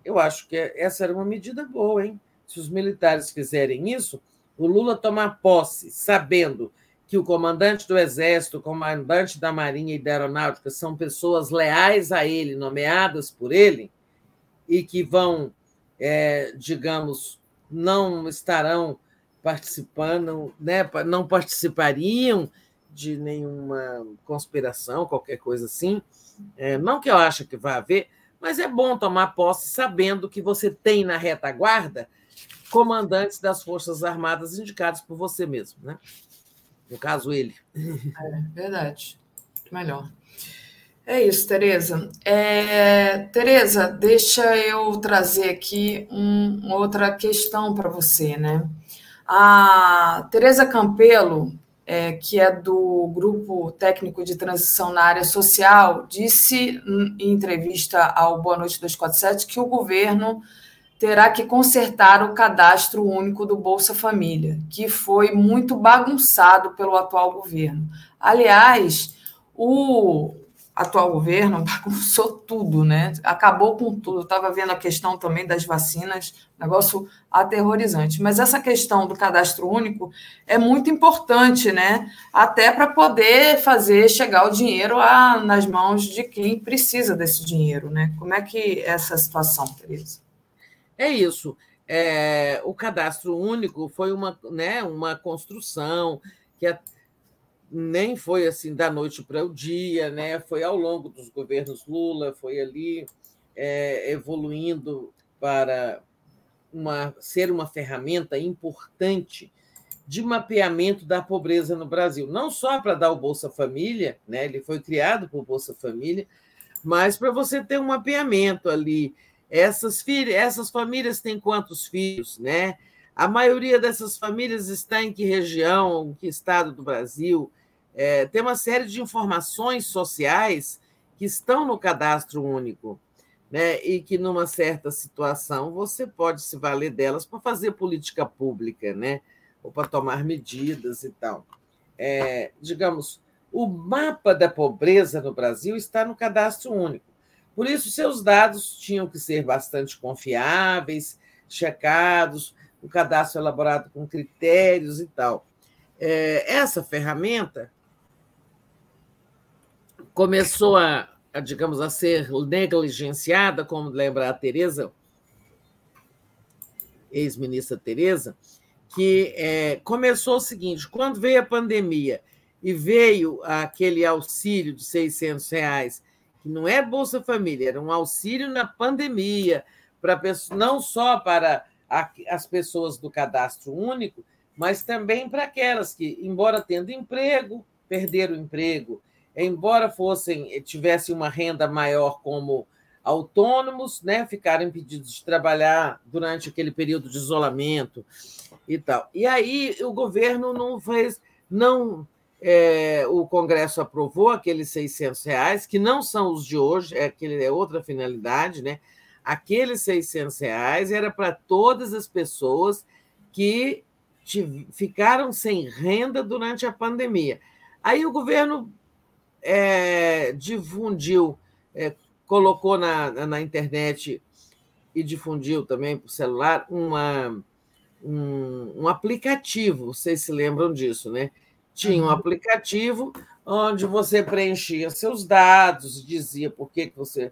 [SPEAKER 11] Eu acho que essa era uma medida boa, hein? se os militares fizerem isso, o Lula tomar posse, sabendo que o comandante do Exército, o comandante da Marinha e da Aeronáutica são pessoas leais a ele, nomeadas por ele, e que vão, é, digamos, não estarão participando, né, não participariam de nenhuma conspiração, qualquer coisa assim. É, não que eu ache que vai haver, mas é bom tomar posse sabendo que você tem na retaguarda comandantes das Forças Armadas indicados por você mesmo, né? No caso, ele.
[SPEAKER 7] É verdade. Melhor. É isso, Tereza. É, Tereza, deixa eu trazer aqui um, outra questão para você, né? A Tereza Campelo, é, que é do Grupo Técnico de Transição na Área Social, disse em entrevista ao Boa Noite 247 que o governo terá que consertar o cadastro único do Bolsa Família, que foi muito bagunçado pelo atual governo. Aliás, o atual governo bagunçou tudo, né? Acabou com tudo. Estava vendo a questão também das vacinas, negócio aterrorizante. Mas essa questão do cadastro único é muito importante, né? Até para poder fazer chegar o dinheiro a, nas mãos de quem precisa desse dinheiro, né? Como é que é essa situação, Teresa?
[SPEAKER 11] É isso. É, o cadastro único foi uma, né, uma construção que nem foi assim da noite para o dia, né? Foi ao longo dos governos Lula, foi ali é, evoluindo para uma, ser uma ferramenta importante de mapeamento da pobreza no Brasil, não só para dar o Bolsa Família, né? Ele foi criado por Bolsa Família, mas para você ter um mapeamento ali. Essas filhas, essas famílias têm quantos filhos, né? A maioria dessas famílias está em que região, em que estado do Brasil? É, tem uma série de informações sociais que estão no cadastro único, né? E que numa certa situação você pode se valer delas para fazer política pública, né? Ou para tomar medidas e tal. É, digamos, o mapa da pobreza no Brasil está no cadastro único. Por isso, seus dados tinham que ser bastante confiáveis, checados, o cadastro elaborado com critérios e tal. É, essa ferramenta começou a, a, digamos, a ser negligenciada, como lembra a Tereza, ex-ministra Tereza, que é, começou o seguinte: quando veio a pandemia e veio aquele auxílio de 600 reais, que não é Bolsa Família, era um auxílio na pandemia, para não só para as pessoas do cadastro único, mas também para aquelas que, embora tendo emprego, perderam o emprego, embora fossem tivessem uma renda maior como autônomos, né, ficaram impedidos de trabalhar durante aquele período de isolamento e tal. E aí o governo não fez, não é, o Congresso aprovou aqueles 600 reais, que não são os de hoje, é, aquele, é outra finalidade, né? Aqueles 600 reais era para todas as pessoas que ficaram sem renda durante a pandemia. Aí o governo é, difundiu, é, colocou na, na internet e difundiu também o celular uma, um, um aplicativo, vocês se lembram disso, né? Tinha um aplicativo onde você preenchia seus dados, dizia por que, você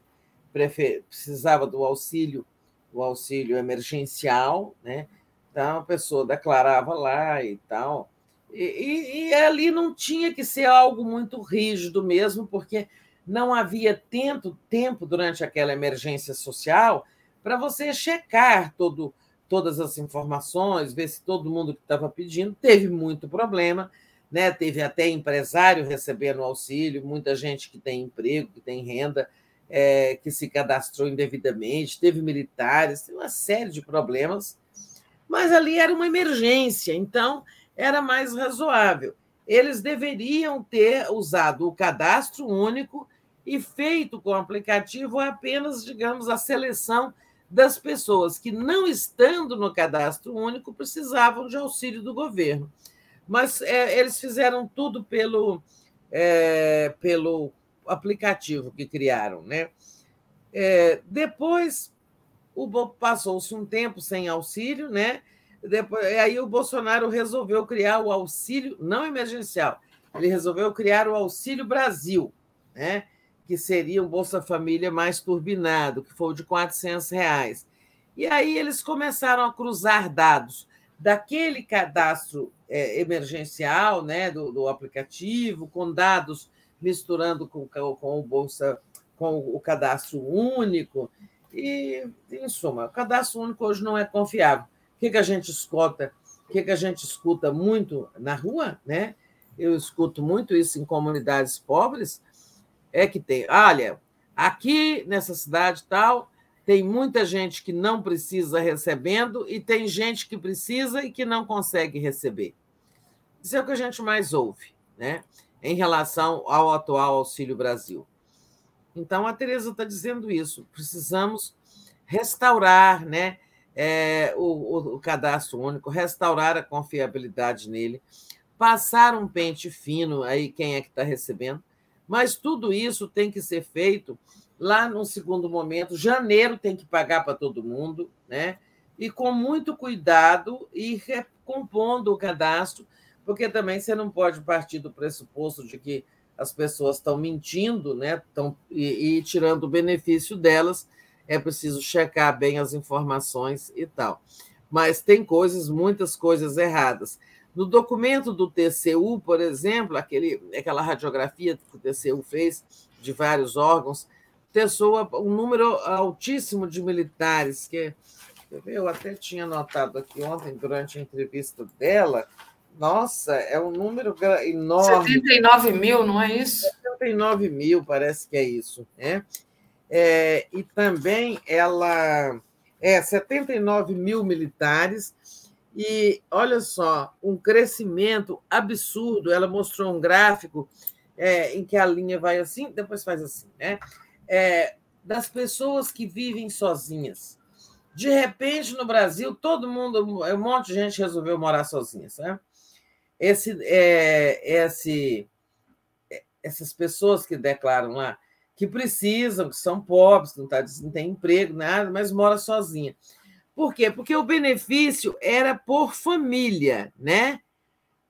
[SPEAKER 11] precisava do auxílio, o auxílio emergencial, né? Então a pessoa declarava lá e tal. E, e, e, ali não tinha que ser algo muito rígido mesmo, porque não havia tanto tempo durante aquela emergência social para você checar todo, todas as informações, ver se todo mundo que estava pedindo teve muito problema né? teve até empresário recebendo auxílio, muita gente que tem emprego, que tem renda, é, que se cadastrou indevidamente, teve militares, tem uma série de problemas, mas ali era uma emergência, então era mais razoável. Eles deveriam ter usado o cadastro único e feito com o aplicativo apenas, digamos, a seleção das pessoas que, não estando no cadastro único, precisavam de auxílio do governo mas é, eles fizeram tudo pelo, é, pelo aplicativo que criaram. Né? É, depois passou-se um tempo sem auxílio, né? Depois, aí o Bolsonaro resolveu criar o auxílio não emergencial, ele resolveu criar o Auxílio Brasil, né? que seria um Bolsa Família mais turbinado, que foi o de 400 reais. E aí eles começaram a cruzar dados daquele cadastro é, emergencial né, do, do, aplicativo, com dados misturando com, com o Bolsa, com o cadastro único. E, em suma, o cadastro único hoje não é confiável. O que, que a gente escuta? O que, que a gente escuta muito na rua, né? Eu escuto muito isso em comunidades pobres, é que tem, olha, aqui nessa cidade tal, tem muita gente que não precisa recebendo e tem gente que precisa e que não consegue receber. Isso é o que a gente mais ouve, né? Em relação ao atual Auxílio Brasil. Então, a Tereza está dizendo isso. Precisamos restaurar né, é, o, o cadastro único, restaurar a confiabilidade nele, passar um pente fino aí quem é que está recebendo, mas tudo isso tem que ser feito lá no segundo momento, janeiro tem que pagar para todo mundo, né? E com muito cuidado e recompondo o cadastro, porque também você não pode partir do pressuposto de que as pessoas estão mentindo, né? Estão, e, e tirando o benefício delas, é preciso checar bem as informações e tal. Mas tem coisas, muitas coisas erradas. No documento do TCU, por exemplo, aquele, aquela radiografia que o TCU fez de vários órgãos, pessoa um número altíssimo de militares, que eu até tinha notado aqui ontem, durante a entrevista dela, nossa, é um número enorme.
[SPEAKER 7] 79 mil, não é isso?
[SPEAKER 11] 79 mil, parece que é isso. Né? É, e também ela é 79 mil militares, e olha só, um crescimento absurdo. Ela mostrou um gráfico é, em que a linha vai assim, depois faz assim, né? É, das pessoas que vivem sozinhas. De repente, no Brasil, todo mundo, um monte de gente resolveu morar sozinha, sabe? Esse, é, esse, essas pessoas que declaram lá que precisam, que são pobres, que não, tá, não tem emprego, nada, mas mora sozinha. Por quê? Porque o benefício era por família, né?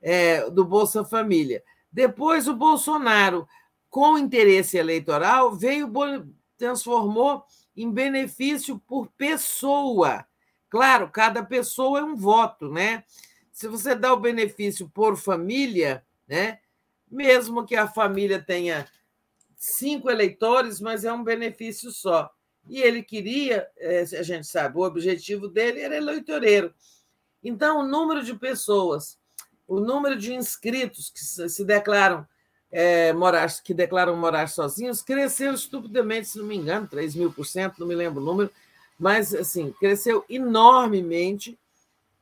[SPEAKER 11] É, do Bolsa Família. Depois, o Bolsonaro, com interesse eleitoral, veio, transformou em benefício por pessoa. Claro, cada pessoa é um voto, né? Se você dá o benefício por família, né? Mesmo que a família tenha cinco eleitores, mas é um benefício só. E ele queria, é, a gente sabe, o objetivo dele era eleitoreiro. Então, o número de pessoas, o número de inscritos que se declaram é, morar, que declaram morar sozinhos cresceu estupidamente, se não me engano, 3 mil por cento, não me lembro o número, mas assim, cresceu enormemente,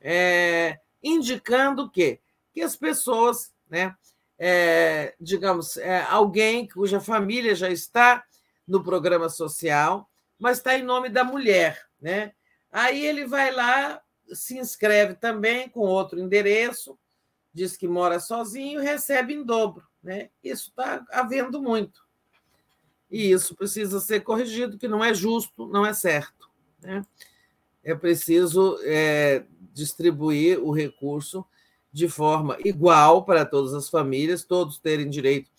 [SPEAKER 11] é, indicando que, que as pessoas, né, é, digamos, alguém cuja família já está no programa social, mas está em nome da mulher. Né? Aí ele vai lá, se inscreve também com outro endereço, diz que mora sozinho recebe em dobro. Né? Isso está havendo muito. E isso precisa ser corrigido, que não é justo, não é certo. Né? É preciso é, distribuir o recurso de forma igual para todas as famílias, todos terem direito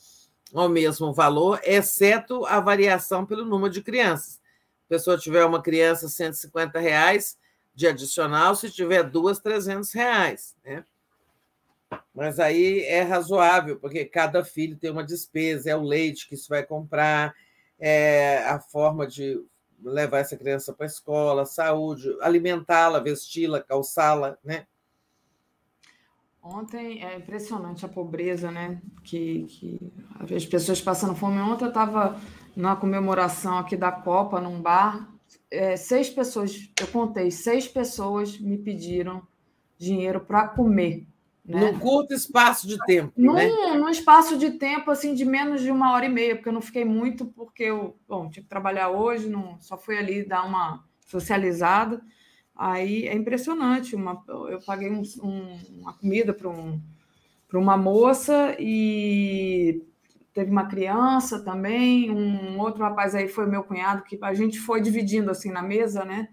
[SPEAKER 11] ao mesmo valor, exceto a variação pelo número de crianças a pessoa tiver uma criança, 150 reais de adicional, se tiver duas, 300 reais. Né? Mas aí é razoável, porque cada filho tem uma despesa, é o leite que se vai comprar, é a forma de levar essa criança para a escola, saúde, alimentá-la, vesti-la, calçá-la, né?
[SPEAKER 7] Ontem é impressionante a pobreza, né? Que, que as pessoas passando fome. Ontem eu estava na comemoração aqui da Copa, num bar. É, seis pessoas, eu contei, seis pessoas me pediram dinheiro para comer.
[SPEAKER 11] Né? Num curto espaço de tempo.
[SPEAKER 7] Num,
[SPEAKER 11] né?
[SPEAKER 7] num espaço de tempo assim de menos de uma hora e meia, porque eu não fiquei muito, porque eu bom, tinha que trabalhar hoje, não, só fui ali dar uma socializada. Aí é impressionante. Uma, eu paguei um, um, uma comida para um, uma moça e teve uma criança também, um outro rapaz aí foi meu cunhado, que a gente foi dividindo assim na mesa, né?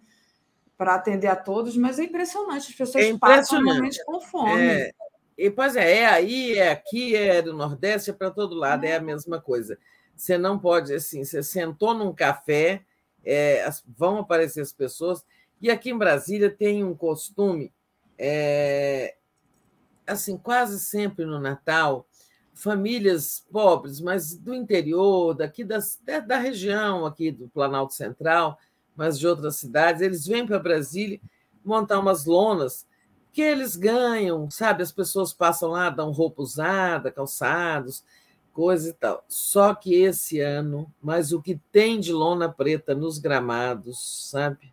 [SPEAKER 7] Para atender a todos, mas é impressionante, as pessoas é passam realmente com fome.
[SPEAKER 11] É, e, pois é, é aí, é aqui, é do Nordeste, é para todo lado, é. é a mesma coisa. Você não pode, assim, você sentou num café, é, vão aparecer as pessoas e aqui em Brasília tem um costume, é, assim, quase sempre no Natal, famílias pobres, mas do interior, daqui das, da região aqui do Planalto Central, mas de outras cidades, eles vêm para Brasília montar umas lonas que eles ganham, sabe? As pessoas passam lá, dão roupa usada, calçados, coisa e tal. Só que esse ano, mas o que tem de lona preta nos gramados, sabe?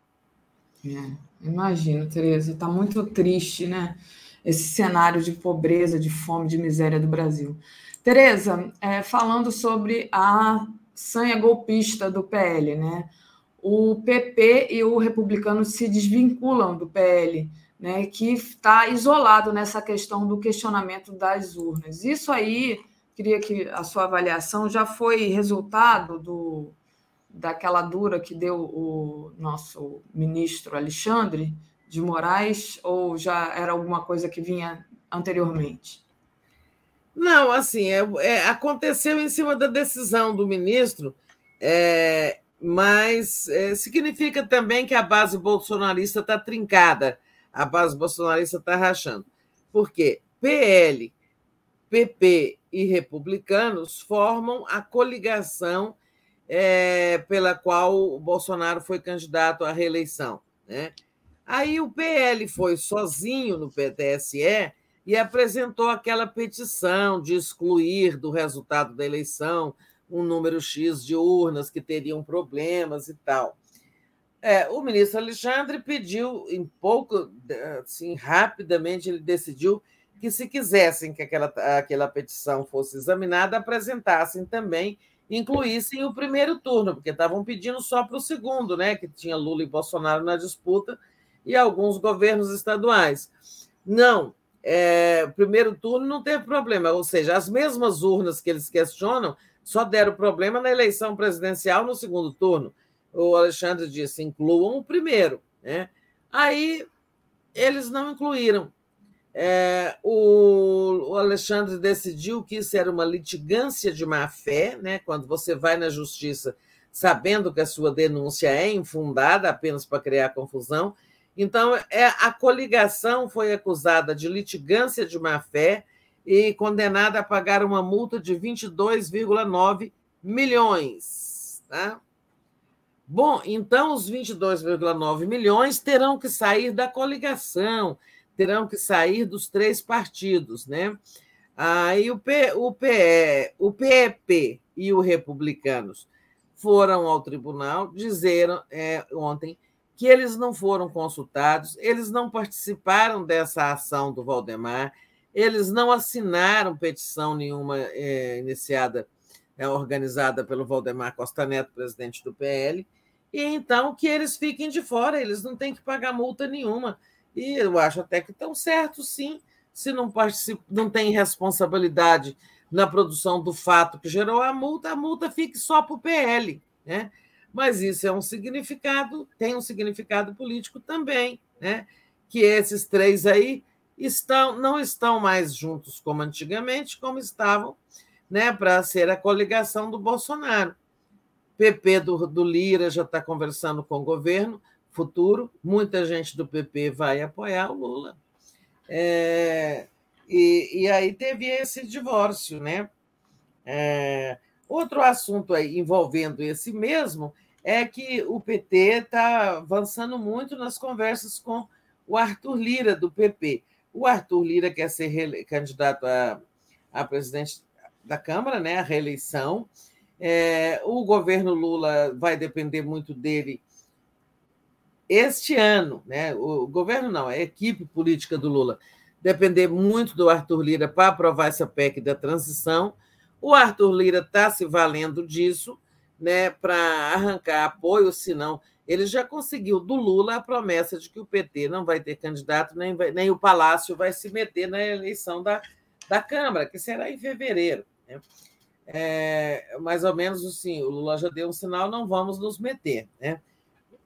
[SPEAKER 7] É, imagino, Tereza, está muito triste, né? Esse cenário de pobreza, de fome, de miséria do Brasil. Tereza, é, falando sobre a sanha golpista do PL, né? O PP e o republicano se desvinculam do PL, né? Que está isolado nessa questão do questionamento das urnas. Isso aí, queria que a sua avaliação já foi resultado do daquela dura que deu o nosso ministro Alexandre de Moraes, ou já era alguma coisa que vinha anteriormente?
[SPEAKER 11] Não, assim, é, é, aconteceu em cima da decisão do ministro, é, mas é, significa também que a base bolsonarista está trincada, a base bolsonarista está rachando. Por quê? PL, PP e republicanos formam a coligação é, pela qual o Bolsonaro foi candidato à reeleição. Né? Aí o PL foi sozinho no PTSE e apresentou aquela petição de excluir do resultado da eleição um número X de urnas que teriam problemas e tal. É, o ministro Alexandre pediu, em pouco, assim, rapidamente, ele decidiu que, se quisessem que aquela, aquela petição fosse examinada, apresentassem também, incluíssem o primeiro turno, porque estavam pedindo só para o segundo, né, que tinha Lula e Bolsonaro na disputa, e alguns governos estaduais. Não, é, primeiro turno não teve problema, ou seja, as mesmas urnas que eles questionam só deram problema na eleição presidencial no segundo turno o Alexandre disse, incluam o primeiro. Né? Aí eles não incluíram. É, o, o, Alexandre decidiu que isso era uma litigância de má-fé, né? quando você vai na justiça sabendo que a sua denúncia é infundada apenas para criar confusão. Então, é, a coligação foi acusada de litigância de má-fé e condenada a pagar uma multa de 22,9 milhões. Tá? Bom, então os 22,9 milhões terão que sair da coligação, terão que sair dos três partidos, né? Aí o, P, o, PE, o PEP e o Republicanos foram ao tribunal, dizeram é, ontem que eles não foram consultados, eles não participaram dessa ação do Valdemar, eles não assinaram petição nenhuma é, iniciada, é, organizada pelo Valdemar Costa Neto, presidente do PL, e então que eles fiquem de fora, eles não têm que pagar multa nenhuma. E eu acho até que estão certos, sim, se não, não tem responsabilidade na produção do fato que gerou a multa, a multa fique só para o PL. Né? Mas isso é um significado, tem um significado político também, né? que esses três aí estão, não estão mais juntos como antigamente, como estavam né, para ser a coligação do Bolsonaro. PP do, do Lira já está conversando com o governo futuro, muita gente do PP vai apoiar o Lula. É, e, e, aí teve esse divórcio, né? É, outro assunto envolvendo esse mesmo é que o PT está avançando muito nas conversas com o Arthur Lira, do PP. O Arthur Lira quer ser candidato a, a presidente da Câmara, né, a reeleição, é, o governo Lula vai depender muito dele este ano, né? O governo não, a equipe política do Lula depender muito do Arthur Lira para aprovar essa PEC da transição. O Arthur Lira está se valendo disso, né, para arrancar apoio, senão ele já conseguiu do Lula a promessa de que o PT não vai ter candidato, nem, vai, nem o Palácio vai se meter na eleição da, da Câmara, que será em fevereiro. Né? é, mais ou menos assim, o Lula já deu um sinal, não vamos nos meter. Né?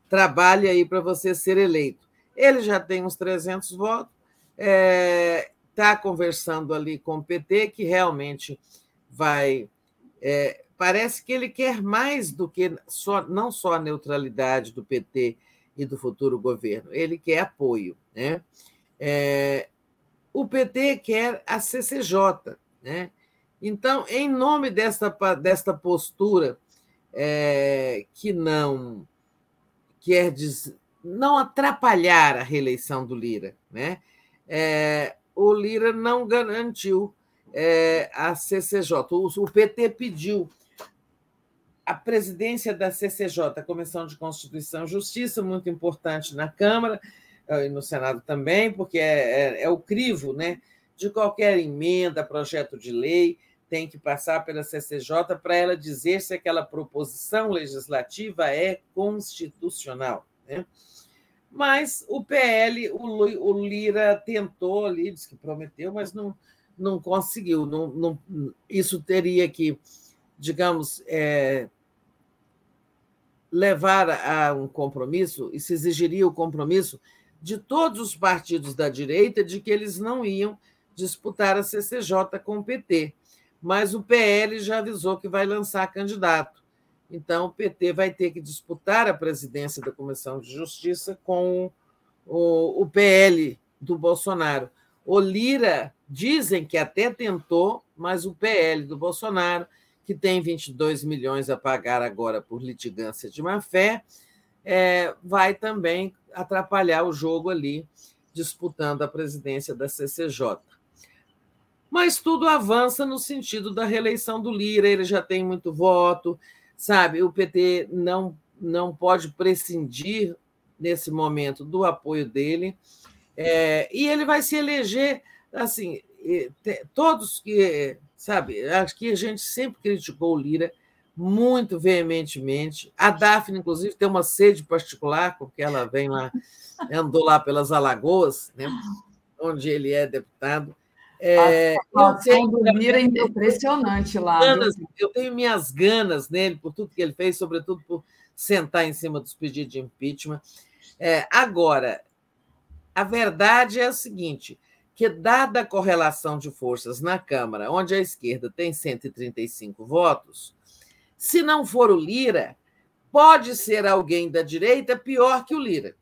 [SPEAKER 11] Trabalhe aí para você ser eleito. Ele já tem uns 300 votos, está é, tá conversando ali com o PT, que realmente vai. É, parece que ele quer mais do que só, não só a neutralidade do PT e do futuro governo, ele quer apoio. Né? É, o PT quer a CCJ, né? Então, em nome desta, desta postura é, que não quer dizer, não atrapalhar a reeleição do Lira, né? É, o Lira não garantiu é, a CCJ. O, o PT pediu a presidência da CCJ, Comissão de Constituição e Justiça, muito importante na Câmara e no Senado também, porque é, é, é o crivo né, de qualquer emenda, projeto de lei tem que passar pela CCJ para ela dizer se aquela proposição legislativa é constitucional. Né? Mas o PL, o Lira tentou ali, disse que prometeu, mas não, não conseguiu. Não, não, isso teria que, digamos, é, levar a um compromisso, e se exigiria o compromisso de todos os partidos da direita de que eles não iam disputar a CCJ com o PT mas o PL já avisou que vai lançar candidato. Então, o PT vai ter que disputar a presidência da Comissão de Justiça com o, o PL do Bolsonaro. O Lira Dizem que até tentou, mas o PL do Bolsonaro, que tem 22 milhões a pagar agora por litigância de má-fé, é, vai também atrapalhar o jogo ali, disputando a presidência da CCJ. Mas tudo avança no sentido da reeleição do Lira, ele já tem muito voto, sabe? O PT não, não pode prescindir, nesse momento, do apoio dele, é, e ele vai se eleger, assim, todos que, sabe, acho que a gente sempre criticou o Lira, muito veementemente. A Daphne, inclusive, tem uma sede particular, porque ela vem lá, andou lá pelas Alagoas, né, onde ele é deputado.
[SPEAKER 7] É, a do Lira é impressionante lá.
[SPEAKER 11] Ganas, eu tenho minhas ganas nele, por tudo que ele fez, sobretudo por sentar em cima dos pedidos de impeachment. É, agora, a verdade é a seguinte: que, dada a correlação de forças na Câmara, onde a esquerda tem 135 votos, se não for o Lira, pode ser alguém da direita pior que o Lira.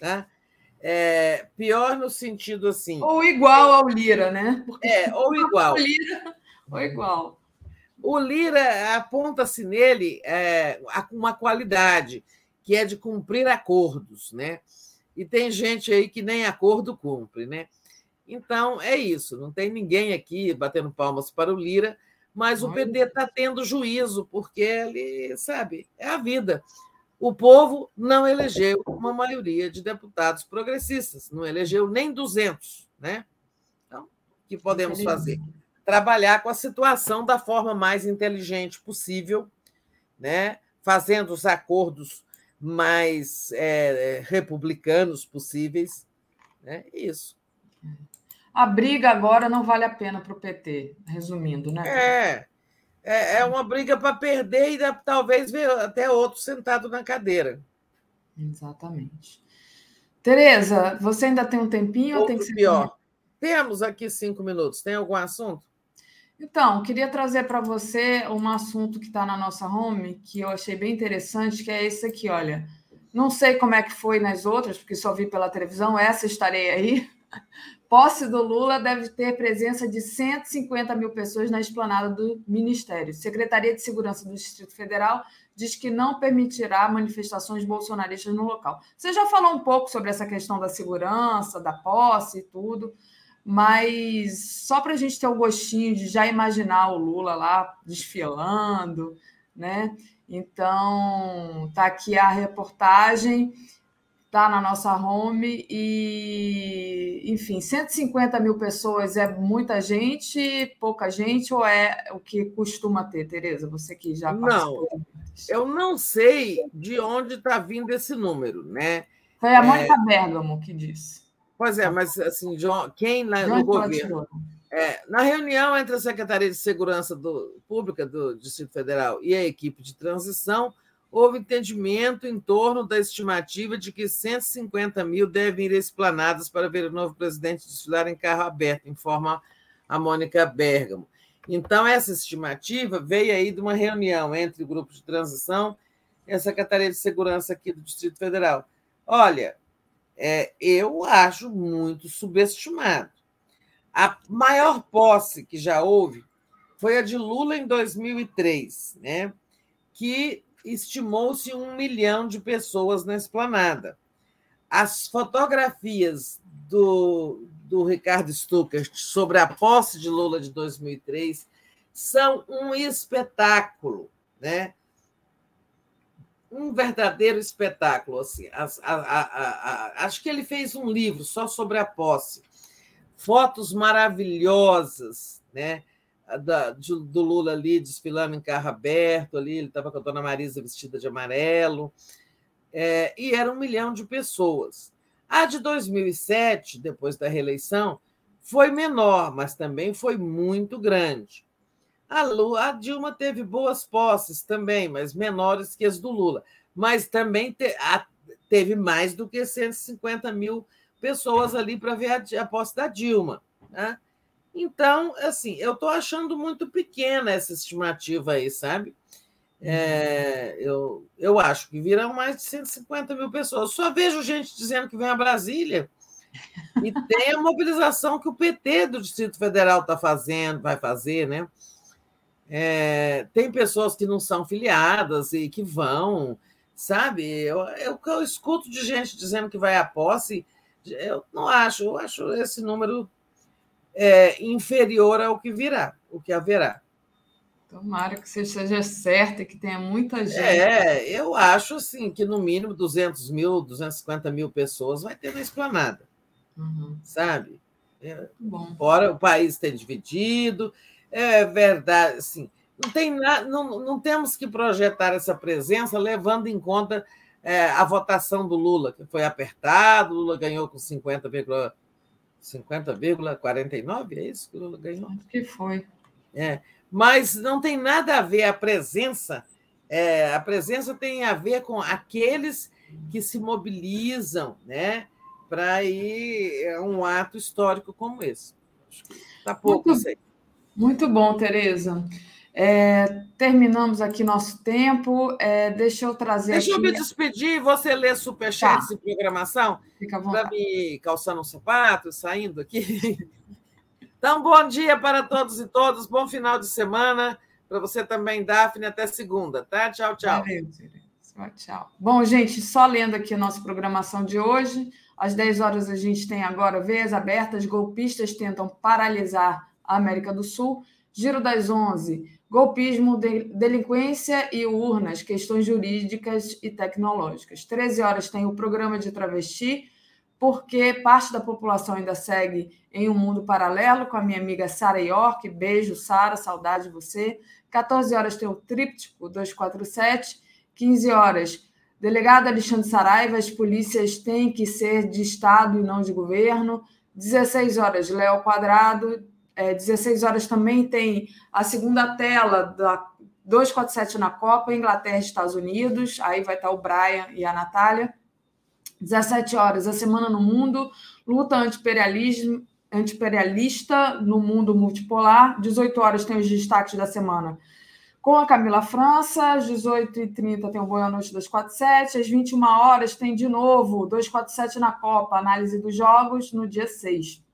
[SPEAKER 11] Tá? É, pior no sentido assim.
[SPEAKER 7] Ou igual ao Lira, né?
[SPEAKER 11] Porque é, ou igual.
[SPEAKER 7] O Lira, ou igual.
[SPEAKER 11] O Lira aponta-se nele é, uma qualidade, que é de cumprir acordos, né? E tem gente aí que nem acordo cumpre, né? Então é isso. Não tem ninguém aqui batendo palmas para o Lira, mas o PT está tendo juízo, porque ele, sabe, é a vida. O povo não elegeu uma maioria de deputados progressistas, não elegeu nem 200, né? Então, o que podemos fazer? Trabalhar com a situação da forma mais inteligente possível, né? fazendo os acordos mais é, republicanos possíveis. Né? Isso
[SPEAKER 7] a briga agora não vale a pena para o PT, resumindo, né?
[SPEAKER 11] É, é, é uma briga para perder e talvez ver até outro sentado na cadeira.
[SPEAKER 7] Exatamente. Tereza, você ainda tem um tempinho ou tem que ser
[SPEAKER 11] pior? Temos aqui cinco minutos. Tem algum assunto?
[SPEAKER 7] Então, queria trazer para você um assunto que está na nossa home, que eu achei bem interessante, que é esse aqui, olha. Não sei como é que foi nas outras, porque só vi pela televisão, essa estarei aí. Posse do Lula deve ter presença de 150 mil pessoas na esplanada do Ministério. Secretaria de Segurança do Distrito Federal diz que não permitirá manifestações bolsonaristas no local. Você já falou um pouco sobre essa questão da segurança, da posse e tudo, mas só para a gente ter o gostinho de já imaginar o Lula lá desfilando, né? Então, tá aqui a reportagem está na nossa home e, enfim, 150 mil pessoas é muita gente, pouca gente, ou é o que costuma ter, Tereza? Você que já
[SPEAKER 11] Não, eu não sei de onde está vindo esse número, né?
[SPEAKER 7] Foi a Mônica é... Bergamo que disse.
[SPEAKER 11] Pois é, mas assim, quem lá no governo... É, na reunião entre a Secretaria de Segurança do, Pública do Distrito Federal e a equipe de transição, houve entendimento em torno da estimativa de que 150 mil devem ir esplanadas para ver o novo presidente desfilar em carro aberto, informa a Mônica Bergamo. Então, essa estimativa veio aí de uma reunião entre o grupo de transição e a Secretaria de Segurança aqui do Distrito Federal. Olha, é, eu acho muito subestimado. A maior posse que já houve foi a de Lula em 2003, né? que estimou-se um milhão de pessoas na esplanada. As fotografias do, do Ricardo Stuckert sobre a posse de Lula de 2003 são um espetáculo, né? Um verdadeiro espetáculo. Assim. A, a, a, acho que ele fez um livro só sobre a posse. Fotos maravilhosas, né? da, de, do Lula ali desfilando em carro aberto, ali ele estava com a dona Marisa vestida de amarelo, é, e era um milhão de pessoas. A de 2007, depois da reeleição, foi menor, mas também foi muito grande. A, Lula, a Dilma teve boas posses também, mas menores que as do Lula. Mas também te, a, teve mais do que 150 mil pessoas ali para ver a, a posse da Dilma. Né? Então, assim, eu estou achando muito pequena essa estimativa aí, sabe? É, eu, eu acho que virão mais de 150 mil pessoas. Só vejo gente dizendo que vem a Brasília. E tem a mobilização que o PT do Distrito Federal está fazendo, vai fazer, né? É, tem pessoas que não são filiadas e que vão, sabe? Eu, eu, eu escuto de gente dizendo que vai à posse, eu não acho, eu acho esse número é, inferior ao que virá, o que haverá.
[SPEAKER 7] Tomara que você seja certa e que tenha muita gente.
[SPEAKER 11] É, eu acho assim que no mínimo 200 mil, 250 mil pessoas vai ter na esplanada, uhum. sabe? É, Bom. Fora o país ter dividido, é verdade, assim, não tem nada, não, não temos que projetar essa presença levando em conta é, a votação do Lula, que foi apertado, Lula ganhou com 50,49, 50, é isso que o Lula ganhou? Acho
[SPEAKER 7] que foi.
[SPEAKER 11] É mas não tem nada a ver a presença. É, a presença tem a ver com aqueles que se mobilizam, né, para ir a um ato histórico como esse. Está pouco.
[SPEAKER 7] Muito, muito bom, Tereza. É, terminamos aqui nosso tempo. É, deixa eu trazer.
[SPEAKER 11] Deixa
[SPEAKER 7] aqui...
[SPEAKER 11] eu me despedir e você ler superchats tá. e programação.
[SPEAKER 7] Fica à vontade.
[SPEAKER 11] Para me calçando um sapato, saindo aqui. Então, bom dia para todos e todas, bom final de semana. Para você também, Daphne, até segunda, tá? Tchau, tchau.
[SPEAKER 7] Valeu, tchau. Bom, gente, só lendo aqui a nossa programação de hoje. Às 10 horas a gente tem agora veias abertas, golpistas tentam paralisar América do Sul. Giro das 11, golpismo, delinquência e urnas, questões jurídicas e tecnológicas. 13 horas tem o programa de travesti, porque parte da população ainda segue em um mundo paralelo com a minha amiga Sara York. Beijo, Sara, saudade de você. 14 horas tem o Tríptico 247. 15 horas, delegado Alexandre Saraiva, as polícias têm que ser de Estado e não de governo. 16 horas, Léo Quadrado. É, 16 horas também tem a segunda tela da 247 na Copa, Inglaterra e Estados Unidos. Aí vai estar o Brian e a Natália. 17 horas, a Semana no Mundo, luta anti-imperialismo, no mundo multipolar. 18 horas tem os destaques da semana com a Camila França. Às 18h30 tem o Boa Noite 247. Às 21 horas tem de novo 247 na Copa, análise dos jogos no dia 6.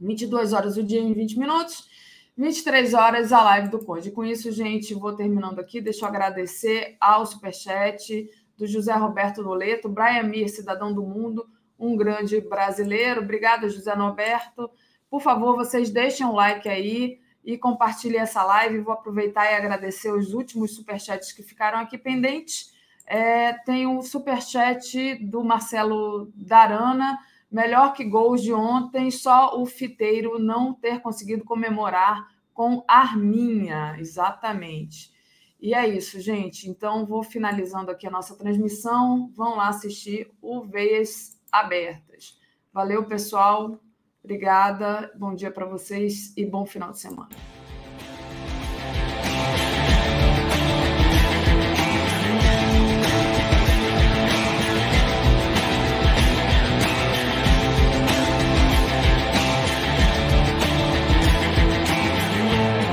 [SPEAKER 7] 22 horas o dia em 20 minutos. 23 horas a live do Conde. Com isso, gente, vou terminando aqui. Deixa eu agradecer ao Superchat do José Roberto Noleto, Brian Mir, cidadão do mundo, um grande brasileiro. Obrigada, José Norberto. Por favor, vocês deixem um like aí e compartilhem essa live. Vou aproveitar e agradecer os últimos superchats que ficaram aqui pendentes. É, tem o um superchat do Marcelo Darana. Melhor que gols de ontem, só o fiteiro não ter conseguido comemorar com Arminha. Exatamente. E é isso, gente. Então, vou finalizando aqui a nossa transmissão. Vão lá assistir o Veias Abertas. Valeu, pessoal. Obrigada. Bom dia para vocês e bom final de semana.